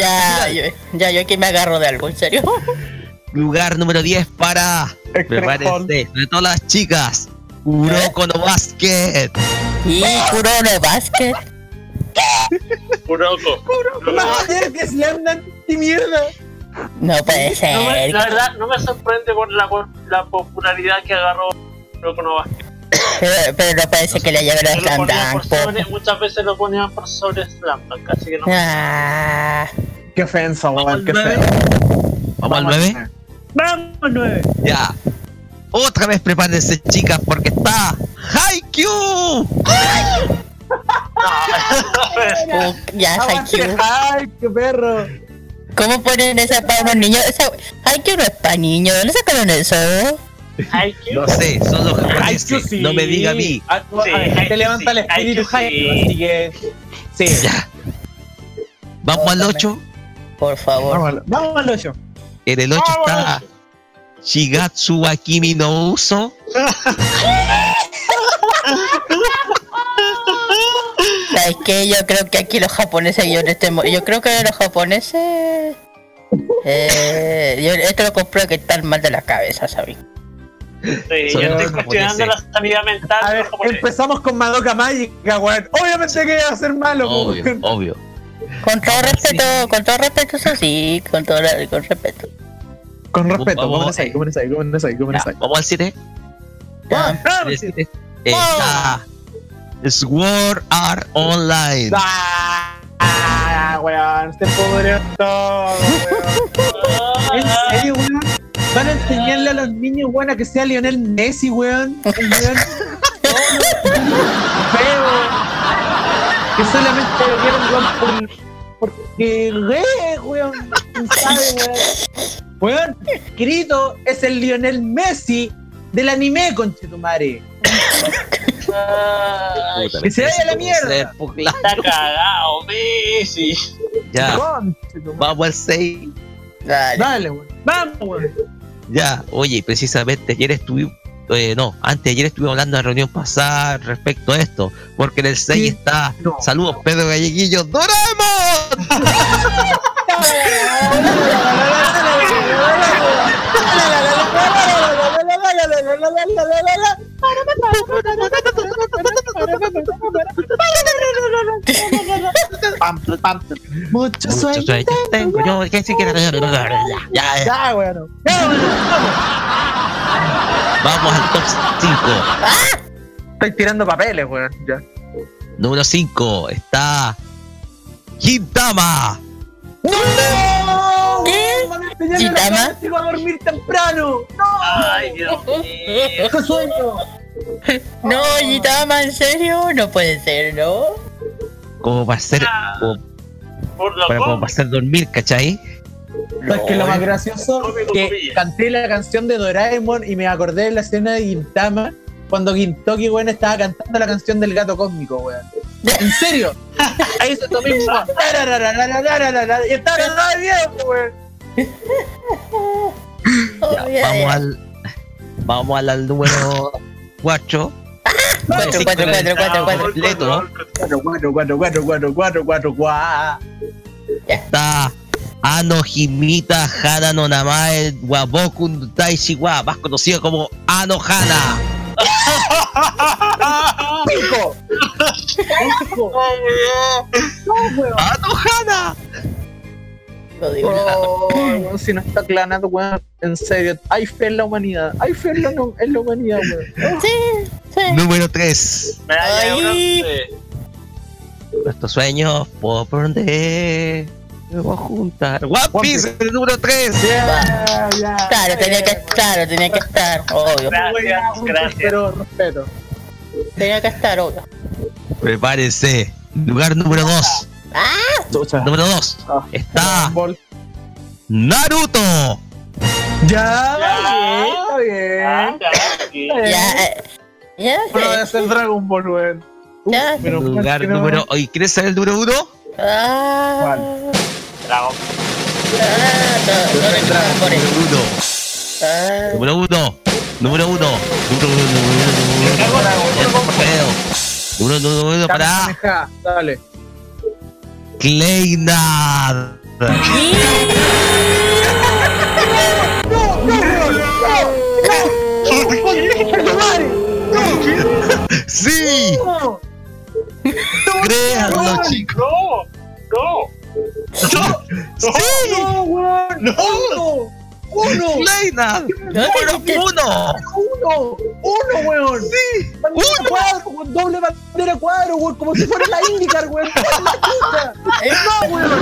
Speaker 3: ya, yo, ya, yo aquí me agarro de algo, en serio.
Speaker 2: Lugar número 10 para. Prepárense, sobre todo las chicas. Kuroko no Basket.
Speaker 3: Y Kurono Basket.
Speaker 5: Kuroko.
Speaker 4: Más bien que Slam Dunk y mierda.
Speaker 3: No puede
Speaker 5: No me-
Speaker 3: ser.
Speaker 5: la verdad, no me sorprende por la, la popularidad que agarró Kuroko no Basket.
Speaker 3: Pero, pero no ser que le lleven a Slam Dunk.
Speaker 5: sobre- muchas veces lo ponían por sobre Slam Dunk, así que no.
Speaker 3: Ah,
Speaker 4: Qué ofensa, weón. Qué feo.
Speaker 2: Vamos al 9.
Speaker 4: Vamos, 9.
Speaker 2: Ya. Otra vez prepárense, chicas, porque está Haikyuu.
Speaker 3: uh, ya, Haikyuu.
Speaker 4: Ay, qué perro.
Speaker 3: ¿Cómo ponen esa para unos niños? Esa, Haikyuu no es para niños. ¿Dónde sacaron eso?
Speaker 2: No sé, son los
Speaker 4: Haikyuu
Speaker 2: japoneses.
Speaker 4: sí.
Speaker 2: No me diga a mí.
Speaker 4: Ah,
Speaker 5: Sí,
Speaker 4: a
Speaker 5: Haikyuu
Speaker 4: levanta el espíritu
Speaker 5: Haikyuu
Speaker 4: Haikyuu,
Speaker 5: sí.
Speaker 4: así que. Sí.
Speaker 2: Ya. Vamos al 8.
Speaker 3: Por favor.
Speaker 4: Vamos al- Vamos al 8.
Speaker 2: En el 8 está Shigatsu wa Kimi no Uso.
Speaker 3: ¿Sabes qué? Yo creo que aquí los japoneses, yo, este yo creo que los japoneses... Eh, yo esto lo compruebo que están mal de la cabeza, ¿sabes?
Speaker 5: Sí, yo estoy cuestionando la sanidad mental
Speaker 4: A ver, empezamos con Madoka Mágica, weón. Obviamente que iba a ser malo,
Speaker 2: Obvio,
Speaker 4: weón.
Speaker 2: obvio.
Speaker 3: Con todo respeto, con todo respeto, eso sí, con todo con respeto.
Speaker 4: Con respeto,
Speaker 2: Vamos,
Speaker 4: ¿cómo es ahí?
Speaker 2: eh.
Speaker 4: ¿Cómo es ahí? ¿Cómo ahí? ¿Cómo ahí?
Speaker 2: vamos al 7.
Speaker 3: Ya.
Speaker 4: Vamos,
Speaker 2: El
Speaker 4: sí.
Speaker 2: siete Está Sword Art Online.
Speaker 4: Ah, weón, se pudrió todo, weón. ¿En serio, weón? Van a enseñarle a los niños, weón, a que sea Lionel Messi, weón. El weón. Feo. Que solamente lo quieren, weón, por, porque re, weón. ¿Quién sabe, weón? Weón, Kirito es el Lionel Messi del anime, conchetumare.
Speaker 5: Ay,
Speaker 2: Puta,
Speaker 4: que se vaya a la mierda.
Speaker 5: está cagado, Messi.
Speaker 2: Ya,
Speaker 4: Conchetumare.
Speaker 2: vamos al 6.
Speaker 3: Dale.
Speaker 4: Dale, weón. Vamos, weón.
Speaker 2: Ya, oye, precisamente ayer estuvimos, eh, no, antes de ayer estuvimos hablando en la reunión pasada respecto a esto, porque en el 6
Speaker 4: Sí.
Speaker 2: está,
Speaker 4: No.
Speaker 2: saludos Pedro Galleguillo, ¡Doraemon!
Speaker 4: Mucho
Speaker 2: Mucho
Speaker 4: sueño.
Speaker 2: tengo yo, que sí ya, ya,
Speaker 4: weón.
Speaker 2: Vamos al top 5.
Speaker 4: Estoy tirando papeles, weón. Ya.
Speaker 2: Número 5 está Gintama.
Speaker 4: ¡No! mañana Chitama. a dormir temprano. ¡No!
Speaker 5: ¡Ay, Dios mío!
Speaker 4: sueño!
Speaker 3: No, Gitama, ¿en serio? No puede ser, ¿no?
Speaker 2: Como para hacer. Ah, como,
Speaker 5: Por lo
Speaker 2: para, como hacer dormir, ¿cachai?
Speaker 4: No, es que lo más eh.
Speaker 5: gracioso
Speaker 4: que canté la canción de Doraemon y me acordé de la escena de Gintama cuando Gintoki, weón, bueno, estaba cantando la canción del gato cósmico, weón. ¿En serio? Ahí se tomó mismo. Y estaba re weón
Speaker 2: ya, vamos al. Vamos al, al número 4.
Speaker 3: 4, 4, 4, 4,
Speaker 2: 4, Leto.
Speaker 4: 4, 4, 4, 4, 4, 4, 4, 4.
Speaker 2: Está Ano Himita Hana no Namae Wabokun Taishiwa, más conocido como Ano Hana.
Speaker 4: ¡Pico!
Speaker 2: ¡Ano Hana!
Speaker 3: No digo nada.
Speaker 4: Oh, si no está aclarado, weón, en serio, hay fe en la humanidad, hay fe en la, en la humanidad, weón.
Speaker 3: Sí, sí.
Speaker 2: Número 3.
Speaker 5: Medalla de
Speaker 3: Ay.
Speaker 5: bronce.
Speaker 2: Nuestros sueños por donde Debo juntar. One Piece, el número 3.
Speaker 4: Ya, ya.
Speaker 3: Claro, tenía que estar, tenía que estar, obvio.
Speaker 5: Gracias, gracias.
Speaker 4: Pero respeto.
Speaker 3: Tenía que estar, obvio.
Speaker 2: Prepárense. Lugar número 2.
Speaker 4: Chucha.
Speaker 2: Número 2.
Speaker 4: Ah,
Speaker 2: Está. Naruto.
Speaker 4: Ya,
Speaker 5: Ya.
Speaker 4: está bien,
Speaker 5: Ah,
Speaker 4: está
Speaker 5: ya,
Speaker 4: bien.
Speaker 3: Ya, eh, ya,
Speaker 4: Bueno,
Speaker 3: sí.
Speaker 4: hacer Dragon Ball, weón.
Speaker 3: Ya.
Speaker 4: Pero
Speaker 2: Lugar número. Oye, ¿quieres saber el número 1?
Speaker 3: Ah,
Speaker 5: Dragon
Speaker 3: ah, no le quitas por eso.
Speaker 2: Número 1.
Speaker 3: Ah,
Speaker 2: Número 1. Número 1. Número 1
Speaker 4: Dame,
Speaker 2: para
Speaker 4: Dale.
Speaker 2: Kleinad. Sí,
Speaker 4: No,
Speaker 2: créanlo, chicos.
Speaker 5: No, no.
Speaker 4: Uno.
Speaker 2: Kleinad. Número 1.
Speaker 4: Uno. Uno, weón.
Speaker 2: Sí,
Speaker 4: Bandera
Speaker 2: uno.
Speaker 4: cuadro. Doble bandera cuadro, weón. Como si fuera la IndyCar, weón. ¡Ay, la chucha! No, weón.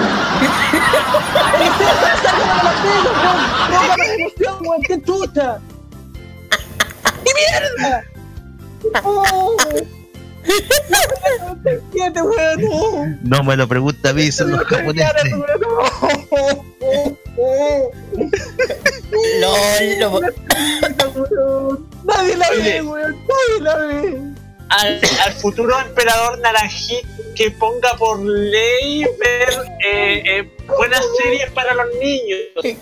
Speaker 4: Como la emoción, weón. ¡Qué chucha! ¡Qué mierda! ¡Oh! No
Speaker 2: me lo pregunta a mí, son los japoneses.
Speaker 3: LOL, lo-
Speaker 4: Nadie la ve, weón. Nadie la ve.
Speaker 5: Al, al futuro emperador Naranjit que ponga por ley ver eh, eh, buenas series para los niños.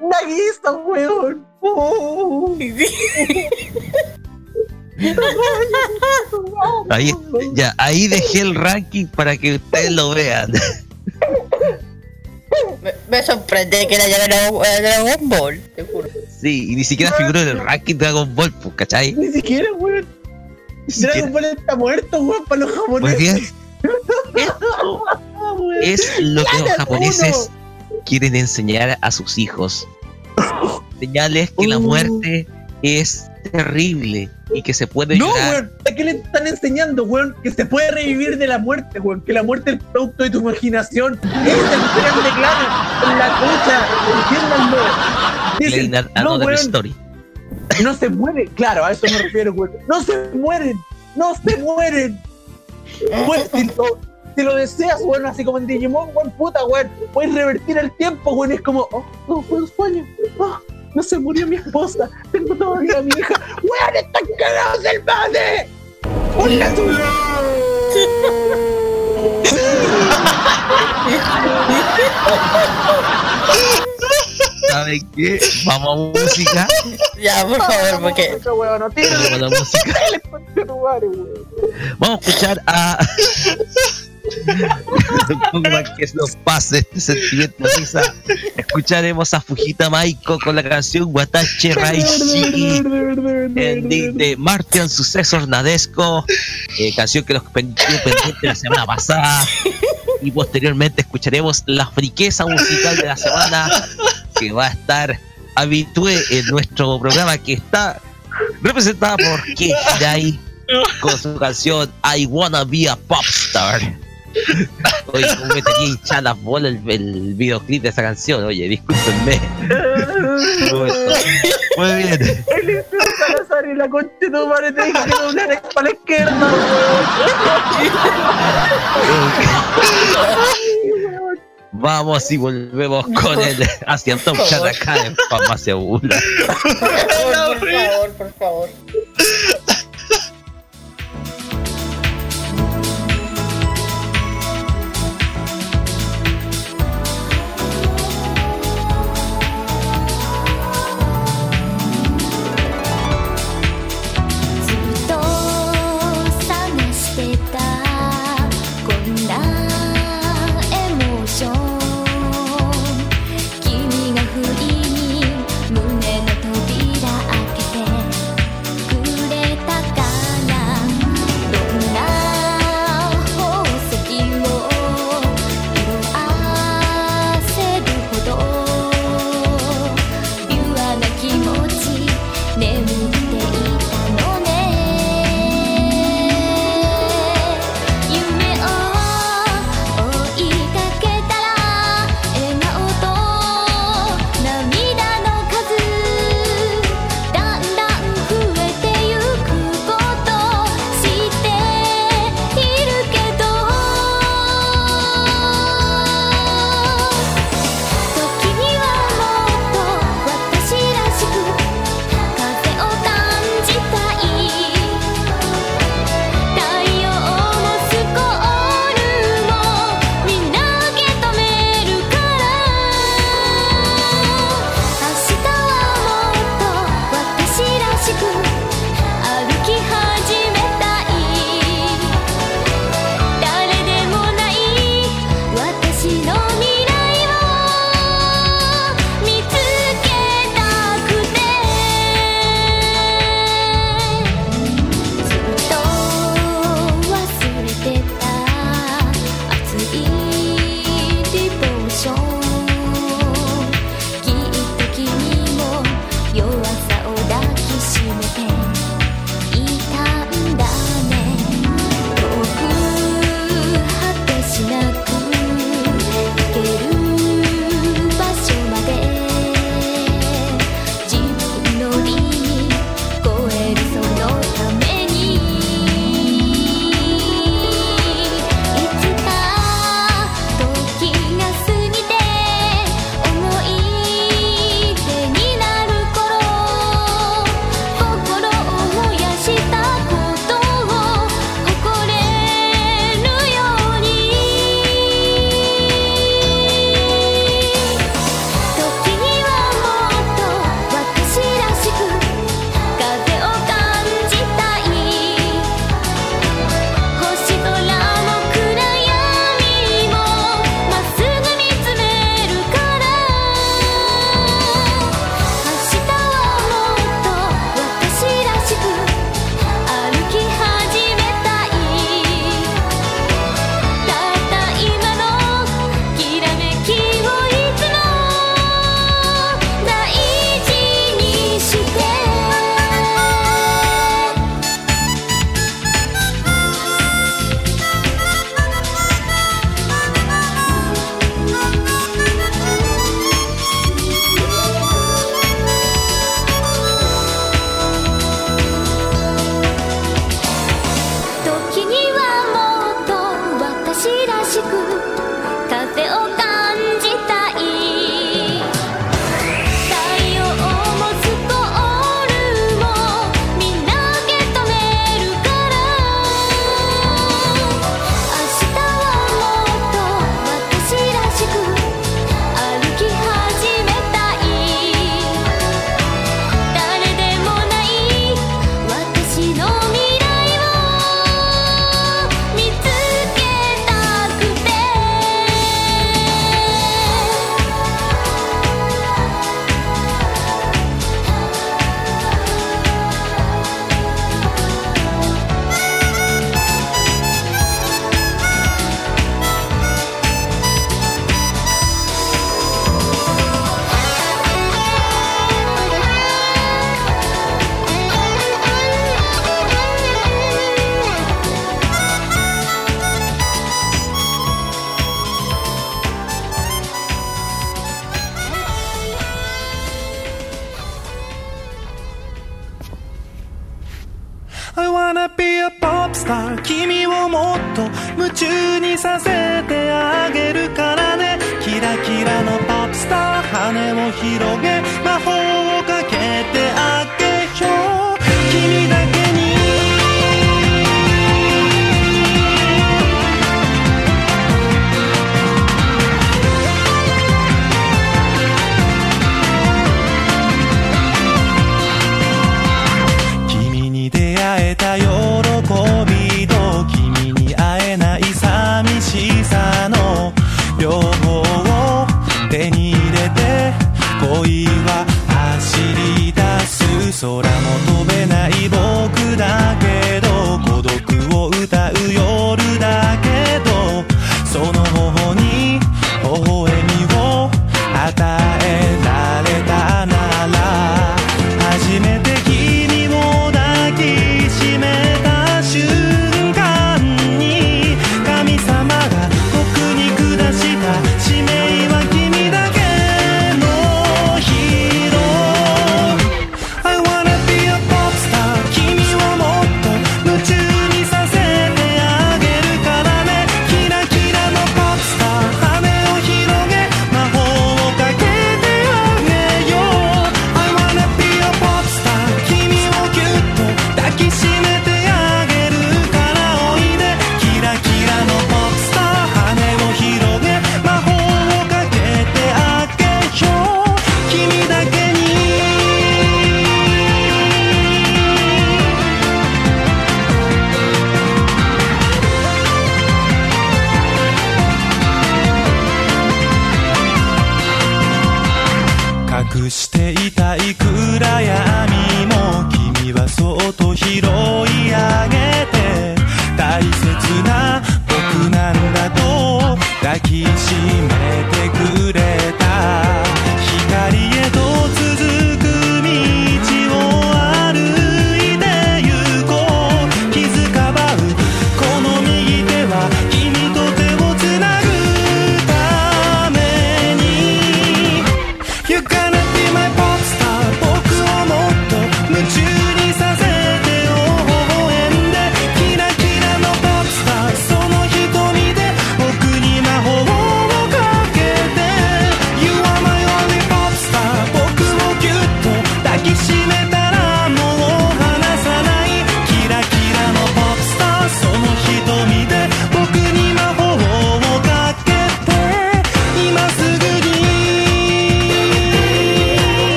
Speaker 4: Nagista, weón. Oh.
Speaker 2: Ahí, ya, ahí dejé el ranking para que ustedes lo vean.
Speaker 3: me, me sorprende que le haya ganado a Dragon Ball, te juro.
Speaker 2: Sí, y ni siquiera figuró en el ranking de Dragon Ball, pues, ¿cachai?
Speaker 4: Ni siquiera, weón. Dragon Ball está muerto, weón, para los
Speaker 2: Muy
Speaker 4: japoneses.
Speaker 2: bien. Esto
Speaker 4: weón.
Speaker 2: es lo que los japoneses quieren enseñar a sus hijos. Enseñarles que la
Speaker 4: Uh.
Speaker 2: muerte es terrible y que se puede
Speaker 4: No,
Speaker 2: llorar.
Speaker 4: weón. ¿A qué le están enseñando, weón? Que se puede revivir de la muerte, weón. Que la muerte es el producto de tu imaginación. Es el declaro. En la cucha. Entiéndanlo. Dicen,
Speaker 2: Plain
Speaker 4: no, weón.
Speaker 2: Story.
Speaker 4: No se mueren. Claro, a eso me refiero, weón. No se mueren. No se mueren. Pues, si lo, si lo deseas, weón, así como en Digimon, weón, puta, weón. Puedes revertir el tiempo, weón. Es como, oh, no fue un sueño. Oh, no se murió mi esposa. Tengo todavía a mi hija. ¡Weón, están cagados del madre! ¡Hola, tú!
Speaker 2: ¿Saben qué? Vamos a música.
Speaker 3: Ya, por favor, porque.
Speaker 2: Vamos a música.
Speaker 4: el.
Speaker 2: Vamos a escuchar a. Para que nos pase este sentimiento risa. Escucharemos a Fujita Maiko con la canción Watache Raishi. ending de Martian Successor Nadesco, eh, canción que nos pendió pendiente la semana pasada. Y posteriormente escucharemos la friqueza musical de la semana que va a estar habitué en nuestro programa que está representada por Kei con su canción I Wanna Be a Pop Star. Oye, cómo me tenía hinchada las bolas el, el videoclip de esa canción. Oye, discúlpenme. Muy bien.
Speaker 4: El Instituto Salazar y la concha de tu madre te dije que doblar para la izquierda, weón.
Speaker 2: Vamos y volvemos con el Asiento Chat acá en Farmacia Bula.
Speaker 6: Por favor, por favor.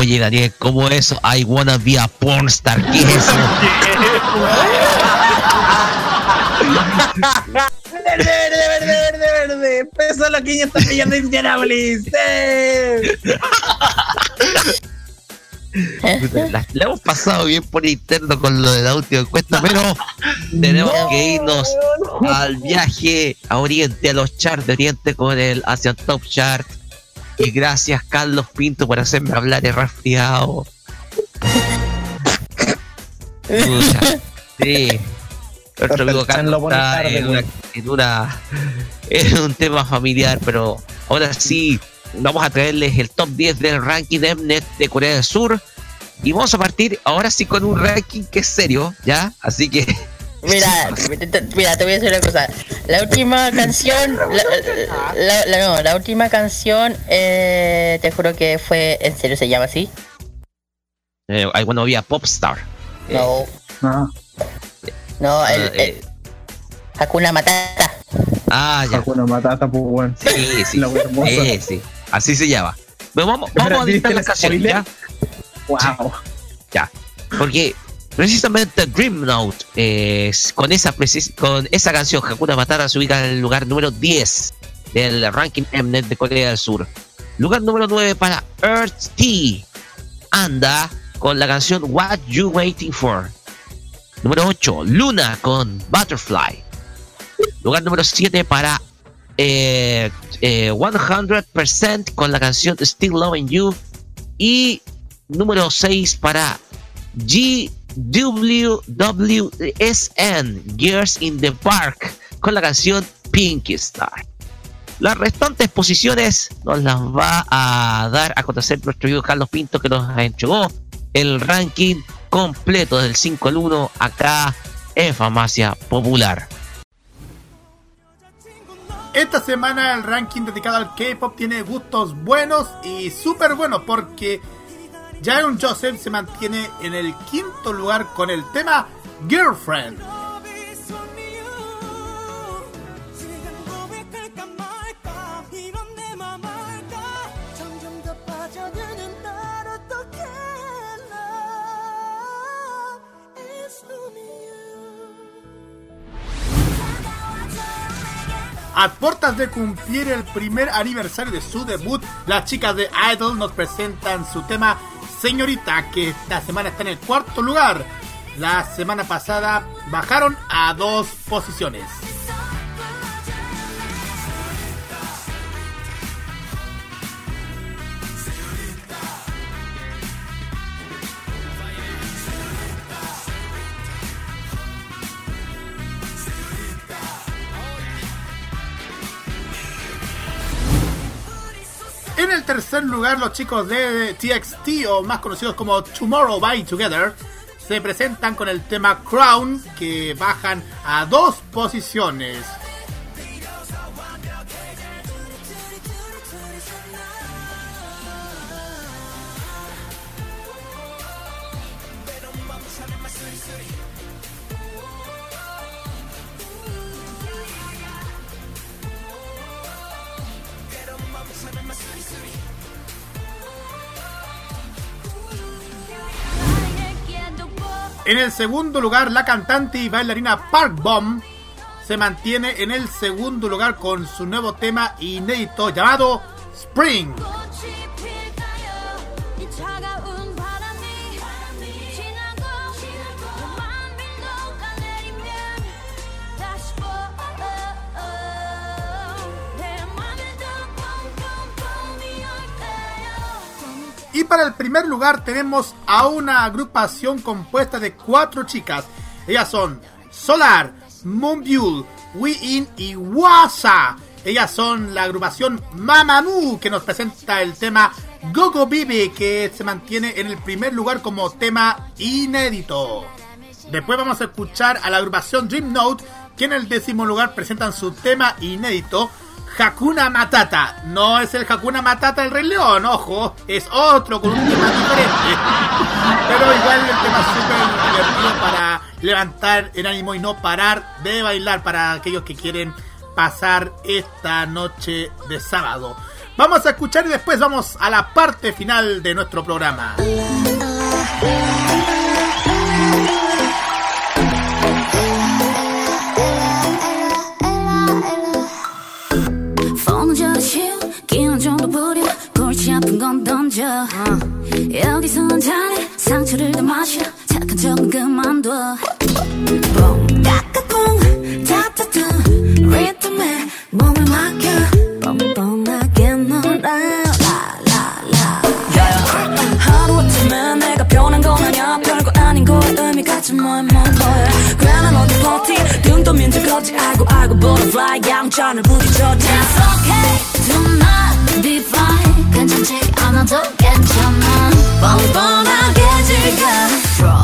Speaker 2: Oye, Daniel, ¿cómo eso? I wanna be a pornstar. ¿Qué es eso?
Speaker 4: verde, verde, verde, verde, Peso lo que ya está pillando Indianapolis.
Speaker 2: La, hemos pasado bien por interno con lo de la última encuesta, pero tenemos que irnos al viaje a Oriente, a los charts de Oriente con el Asian Top Chart y gracias, Carlos Pinto, por hacerme hablar de resfriado. Pucha, sí. Nuestro amigo Carlos está
Speaker 4: tarde,
Speaker 2: en una, en una- en un tema familiar, pero ahora sí vamos a traerles el top 10 del ranking de Mnet de Corea del Sur. Y vamos a partir ahora sí con un ranking que es serio, ¿ya? Así que
Speaker 3: Mira, te- mira, te voy a decir una cosa. La última canción, la, la- la- no, la última canción, eh, te juro que fue, ¿en serio se llama así?
Speaker 2: eh, hay bueno había Popstar. Eh,
Speaker 3: No,
Speaker 4: No,
Speaker 3: no, el,
Speaker 2: ah, eh,
Speaker 3: el Hakuna Matata.
Speaker 2: ah, ya.
Speaker 4: Hakuna Matata, pues bueno.
Speaker 2: Sí, sí.
Speaker 4: La.
Speaker 2: Sí, sí. Así se llama. Pero vamos, vamos a
Speaker 4: ¿viste
Speaker 2: dictar
Speaker 4: el
Speaker 2: las canciones,
Speaker 4: spoiler?
Speaker 2: ¿ya?
Speaker 4: Wow.
Speaker 2: Ya. Porque precisamente Dream Note, eh, con, esa con esa canción, Hakuna Matata se ubica en el lugar número 10 del ranking Mnet de Corea del Sur. Lugar número 9 para Earth T. Anda con la canción What You Waiting For. Número 8, Luna con Butterfly. Lugar número 7 para eh, eh, 100% con la canción Still Loving You. Y número 6 para GWWSN Gears in the Park con la canción Pinky Star. Las restantes posiciones nos las va a dar a conocer nuestro amigo Carlos Pinto que nos entregó el ranking completo del 5 al 1 acá en Farmacia Popular.
Speaker 10: Esta semana el ranking dedicado al K-pop tiene gustos buenos y súper buenos porque Jaeon Joseph se mantiene en el quinto lugar con el tema Girlfriend. A puertas de cumplir el primer aniversario de su debut, las chicas de Idol nos presentan su tema Señorita, que esta semana está en el cuarto lugar. La semana pasada bajaron a dos posiciones. En el tercer lugar, los chicos de TXT, o más conocidos como Tomorrow by Together, se presentan con el tema Crown, que bajan a dos posiciones. En el segundo lugar, la cantante y bailarina Park Bom se mantiene en el segundo lugar con su nuevo tema inédito llamado Spring. Y para el primer lugar tenemos a una agrupación compuesta de cuatro chicas. Ellas son Solar, Moonbyul, In y Wasa. Ellas son la agrupación Mamamoo que nos presenta el tema Gogo Bibi que se mantiene en el primer lugar como tema inédito. Después vamos a escuchar a la agrupación Dream Note que en el décimo lugar presentan su tema inédito Hakuna Matata. No es el Hakuna Matata del Rey León, ojo, es otro con un tema diferente. Pero igual el tema es súper divertido para levantar el ánimo y no parar de bailar para aquellos que quieren pasar esta noche de sábado. Vamos a escuchar y después vamos a la parte final de nuestro programa.
Speaker 6: 상처를 더 마셔. 착한 척은 그만둬. 뽕 까까뽕 타타타 리듬에 몸을 맡겨 뻔뻔하게 놀아. 라라라.
Speaker 11: 하루 아침에 내가 변한 건 아냐 별거 아닌 거에 의미 같지 뭐야 뭐 뭐야. 괜한 어디 버티. 등 떠민 적 없지. 알고 알고 butterfly. 양천을 부딪혀
Speaker 6: It's okay. do not be fine 괜찮지 않아도 괜찮아. 뻔뻔
Speaker 11: Mega Strong.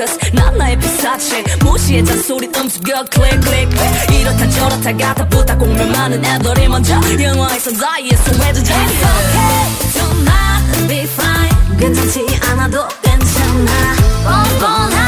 Speaker 11: Focus 난 나의 피사체. 무시해 잔소리 음수겨 click click 이렇다 저렇다 가다 부다 공면 많은 애들이 먼저 영화에서 나의 소외주자.
Speaker 6: It's okay to not be fine. 괜찮지 않아도 괜찮아. 뻔뻔하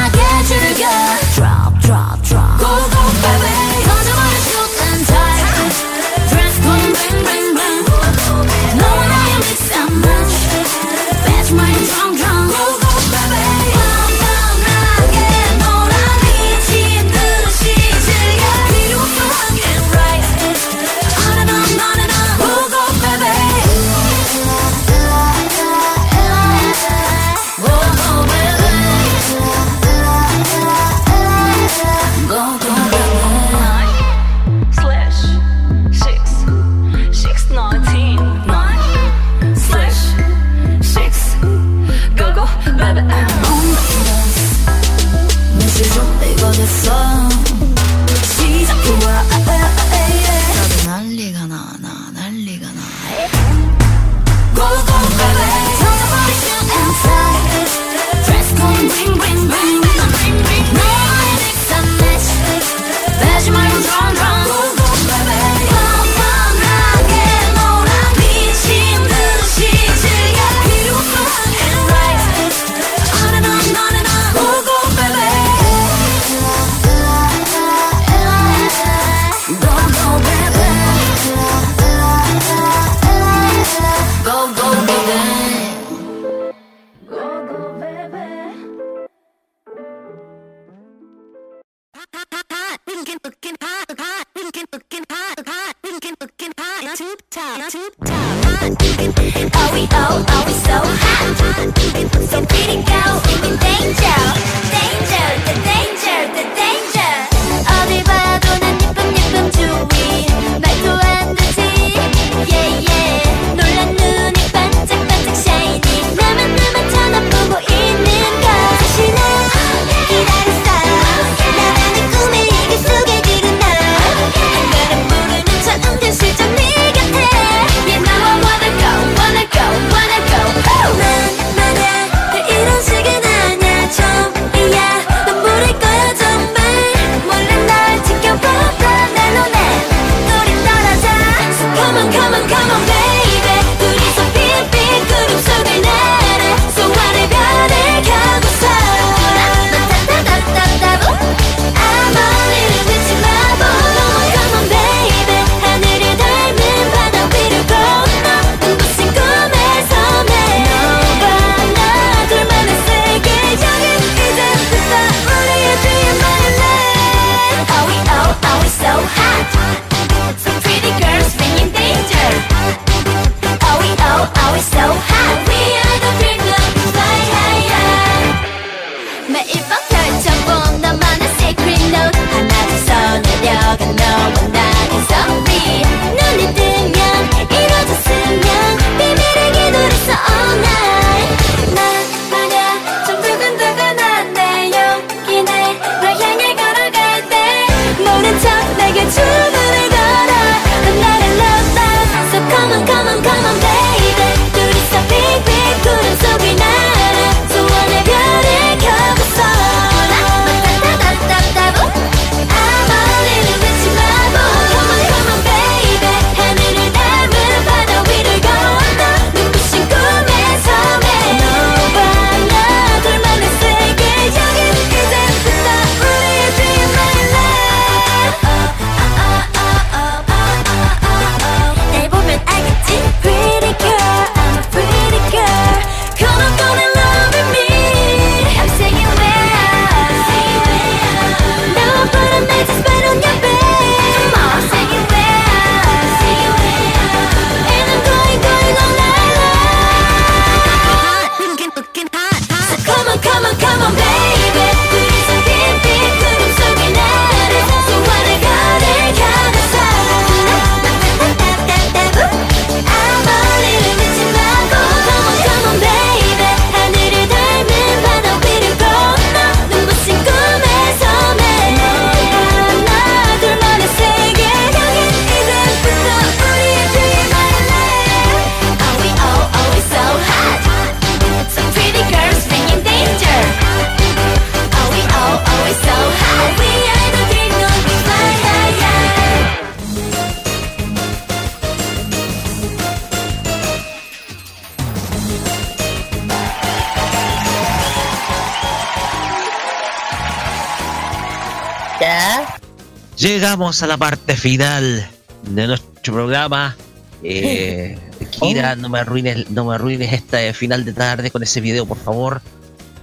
Speaker 2: Llegamos a la parte final de nuestro programa. Eh, Kira, no me arruines, no me arruines esta final de tarde con ese video, por favor.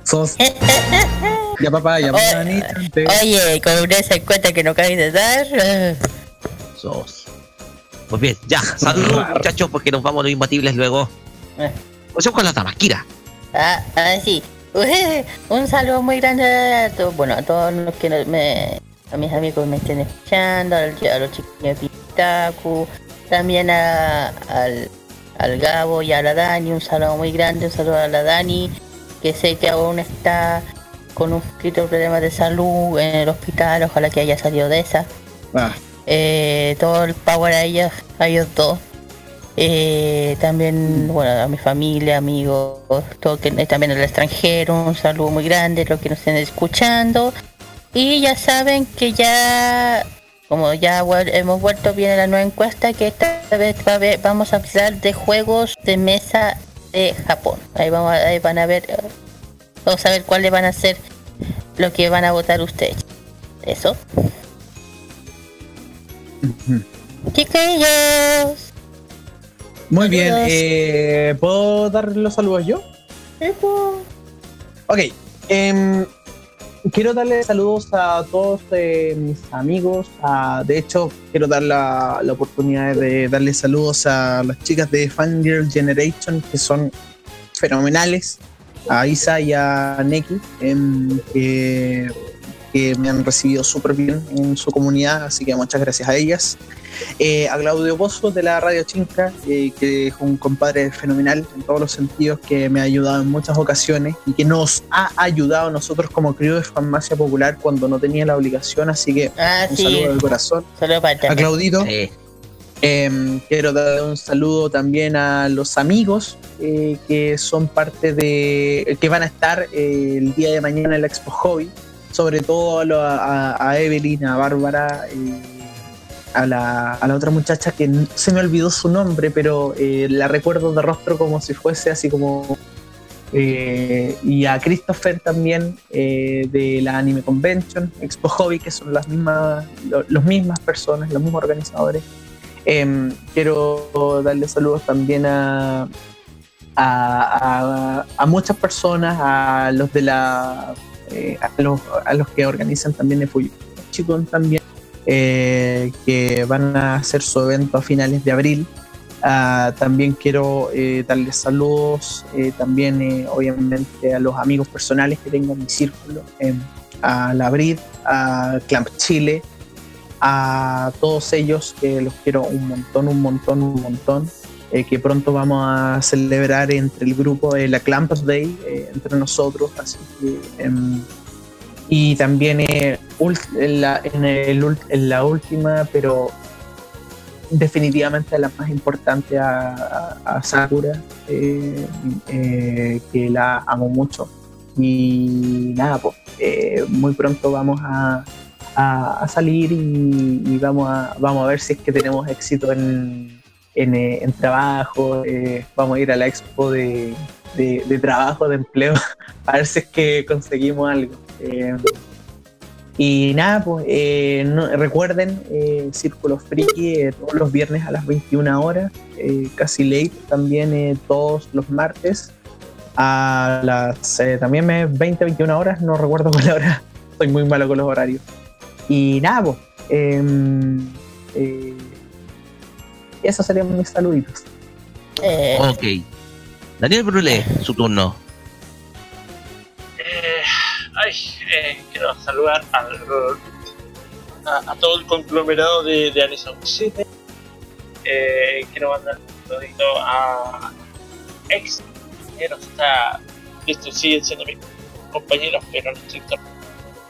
Speaker 4: Sos. ya papá, ya papá.
Speaker 3: Oye, con esa cuenta que no acabáis de dar.
Speaker 2: Sos. Pues bien, ya, saludos muchachos, porque nos vamos a los imbatibles luego.
Speaker 3: Eh.
Speaker 2: Comencemos con las damas, Kira.
Speaker 3: Ah, ah, sí. Un saludo muy grande a todos, bueno, a todos los que me, a mis amigos me estén escuchando, a los chicos de Pitaku, también a, al, al Gabo y a la Dani, un saludo muy grande, un saludo a la Dani, que sé que aún está con un poquito de problemas de salud en el hospital, ojalá que haya salido de esa.
Speaker 4: Ah,
Speaker 3: Eh, todo el power a ellos, a ellos dos. Eh, también, bueno, a mi familia, amigos, todo que también al extranjero, un saludo muy grande, los que nos estén escuchando. Y ya saben que ya, como ya hemos vuelto bien a la nueva encuesta, que esta vez va a haber- vamos a hablar de juegos de mesa de Japón. Ahí, vamos, ahí van a ver, eh, vamos a ver cuáles van a ser lo que van a votar ustedes. Eso. Chiquillos.
Speaker 4: muy bien, eh, ¿puedo dar los saludos yo? Ok, em, quiero darle saludos a todos eh, mis amigos. a- de hecho, quiero dar la, oportunidad de darle saludos a las chicas de Fangirl Generation, que son fenomenales. A Isa y a Neki, em, que, que me han recibido súper bien en su comunidad, así que muchas gracias a ellas. Eh, a Claudio Pozo de la Radio Chinca, eh, que es un compadre fenomenal en todos los sentidos, que me ha ayudado en muchas ocasiones y que nos ha ayudado a nosotros como crío de farmacia popular cuando no tenía la obligación, así que
Speaker 3: Ah,
Speaker 4: un
Speaker 3: sí.
Speaker 4: saludo de corazón.
Speaker 3: Saludos para ti.
Speaker 4: A Claudito,
Speaker 2: Eh,
Speaker 4: eh, quiero dar un saludo también a los amigos eh, que son parte de, que van a estar eh, el día de mañana en la Expo Hobby, sobre todo a, a- a Evelyn, a Bárbara, eh, a, la, a la otra muchacha que se me olvidó su nombre, pero eh, la recuerdo de rostro como si fuese así como... eh, y a Christopher también de la Anime Convention, Expo Hobby, que son las mismas, lo- los mismas personas, los mismos organizadores. Em, quiero darle saludos también a, a- a muchas personas, a los de la eh, a, los, a los que organizan también el Chicón también, eh, que van a hacer su evento a finales de abril. Ah, también quiero eh, darles saludos, también obviamente a los amigos personales que tengo en mi círculo, a la Brid, a Clamp Chile, a todos ellos que los quiero un montón, un montón, un montón. Eh, que pronto vamos a celebrar entre el grupo de la Clamps Day, eh, entre nosotros. Así em, y también eh, en, la, el última, pero definitivamente la más importante a, Sakura, eh, eh, que la amo mucho. Y nada, pues eh, muy pronto vamos a, a, salir y, y vamos, a, vamos a ver si es que tenemos éxito en, en, eh, en trabajo. eh, vamos a ir a la expo de, de, de trabajo, de empleo, a ver si es que conseguimos algo. Eh, y nada, pues eh, no- recuerden, eh, Círculo Friki eh, todos los viernes a las 21 horas, eh, casi late también eh, todos los martes a las también me 20, 21 horas, no recuerdo cuál hora, soy muy malo con los horarios. Y nada, pues, em, esos serían mis saluditos.
Speaker 3: Eh,
Speaker 2: ok. Daniel Brulé, su turno.
Speaker 5: Eh, ay, eh, quiero saludar al, a, a todo el conglomerado de, de Anison City. Eh, quiero mandar un saludito a ex compañeros. O sea, estos siguen siendo mis compañeros, pero en estricto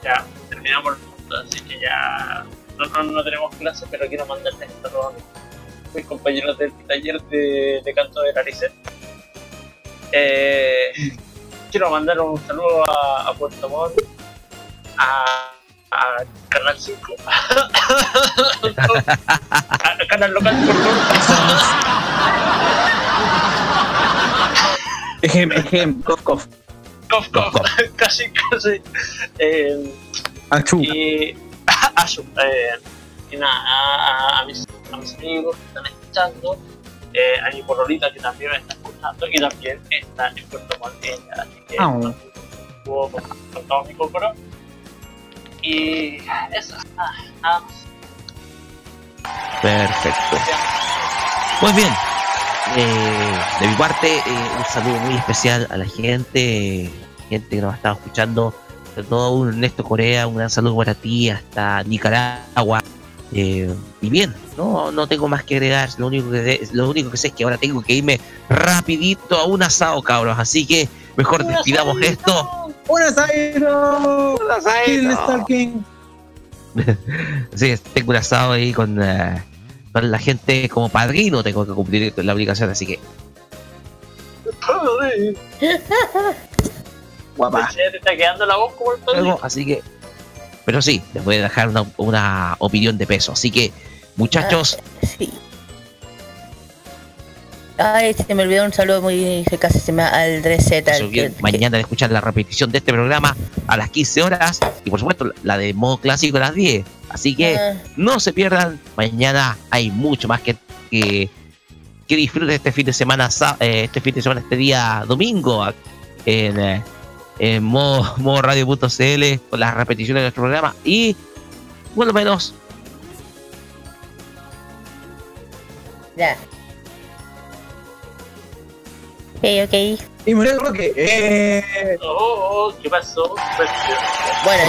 Speaker 5: ya terminamos el mundo, así que ya no, no, no tenemos clases, pero quiero mandarles saludos a mis, mis compañeros del taller de, de canto de narices. Eh, quiero mandar un saludo a, a Puerto Montt, a, a Canal 5. a Canal Local, por favor.
Speaker 4: Ejem, ejem, cof, cof.
Speaker 5: Cof, cof. casi, casi. Eh,
Speaker 4: Achú.
Speaker 5: y, eh, y nada, a, a mis, a mis amigos que están escuchando, eh, a mi pololita que también me está escuchando y también está en Puerto ella, así que
Speaker 4: Ah.
Speaker 5: estuvo con, con todo mi cocoro. Y eso, nada, nada más.
Speaker 2: Perfecto. Pues bien, eh, de mi parte, eh, un saludo muy especial a la gente, gente que nos ha estado escuchando, sobre todo un Ernesto Corea, un gran saludo para ti, hasta Nicaragua. Eh, y bien, no, no tengo más que agregar, lo único que, lo único que sé es que ahora tengo que irme rapidito a un asado, cabros, así que mejor despidamos esto.
Speaker 4: ¡Un asairo!
Speaker 2: Un
Speaker 4: Stalking.
Speaker 2: Sí, tengo un asado ahí con, eh, con la gente como padrino, tengo que cumplir la obligación, así que
Speaker 4: Guapa.
Speaker 5: Te está quedando la voz como el
Speaker 2: luego, así que. Pero sí, les voy a dejar una, una opinión de peso. Así que, muchachos,
Speaker 3: Sí. Ay, se me olvidó un saludo muy que casi se me al Dreseta.
Speaker 2: se olviden mañana de escuchar la repetición de este programa a las 15 horas y por supuesto la de modo clásico a las 10. Así que
Speaker 3: Ah.
Speaker 2: no se pierdan, mañana hay mucho más que, que, que disfruten este fin de semana, eh, este fin de semana, este día domingo en, eh, en modo, modo radio.cl con las repeticiones de nuestro programa y bueno menos
Speaker 3: Ya. Ok, ok.
Speaker 4: Y Muriel Roque. Eh,
Speaker 5: Oh, oh, ¿qué pasó? ¿Qué pasó?
Speaker 3: Bueno,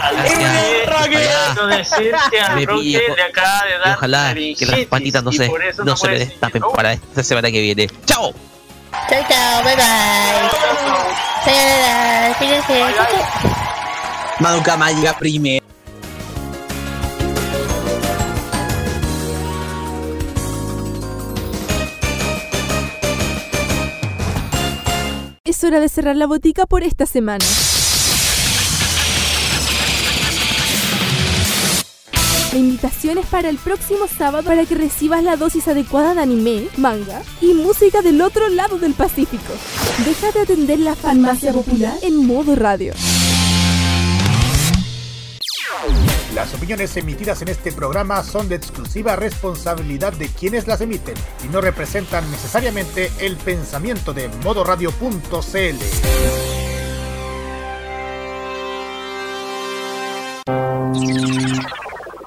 Speaker 5: Al
Speaker 2: Gracias.
Speaker 5: Decirte al
Speaker 2: Me
Speaker 5: Roque
Speaker 2: pille,
Speaker 5: de acá de
Speaker 2: y
Speaker 5: dar
Speaker 2: ojalá que las patitas no se, no se me destapen para esta semana que viene. ¡Chao!
Speaker 3: chao, chao, bye bye.
Speaker 4: Madoka Mágica primero.
Speaker 1: Es hora de cerrar la botica por esta semana. La invitación es para el próximo sábado para que recibas la dosis adecuada de anime, manga y música del otro lado del Pacífico. Deja de atender la farmacia popular en modo radio.
Speaker 10: Las opiniones emitidas en este programa son de exclusiva responsabilidad de quienes las emiten y no representan necesariamente el pensamiento de modoradio.cl.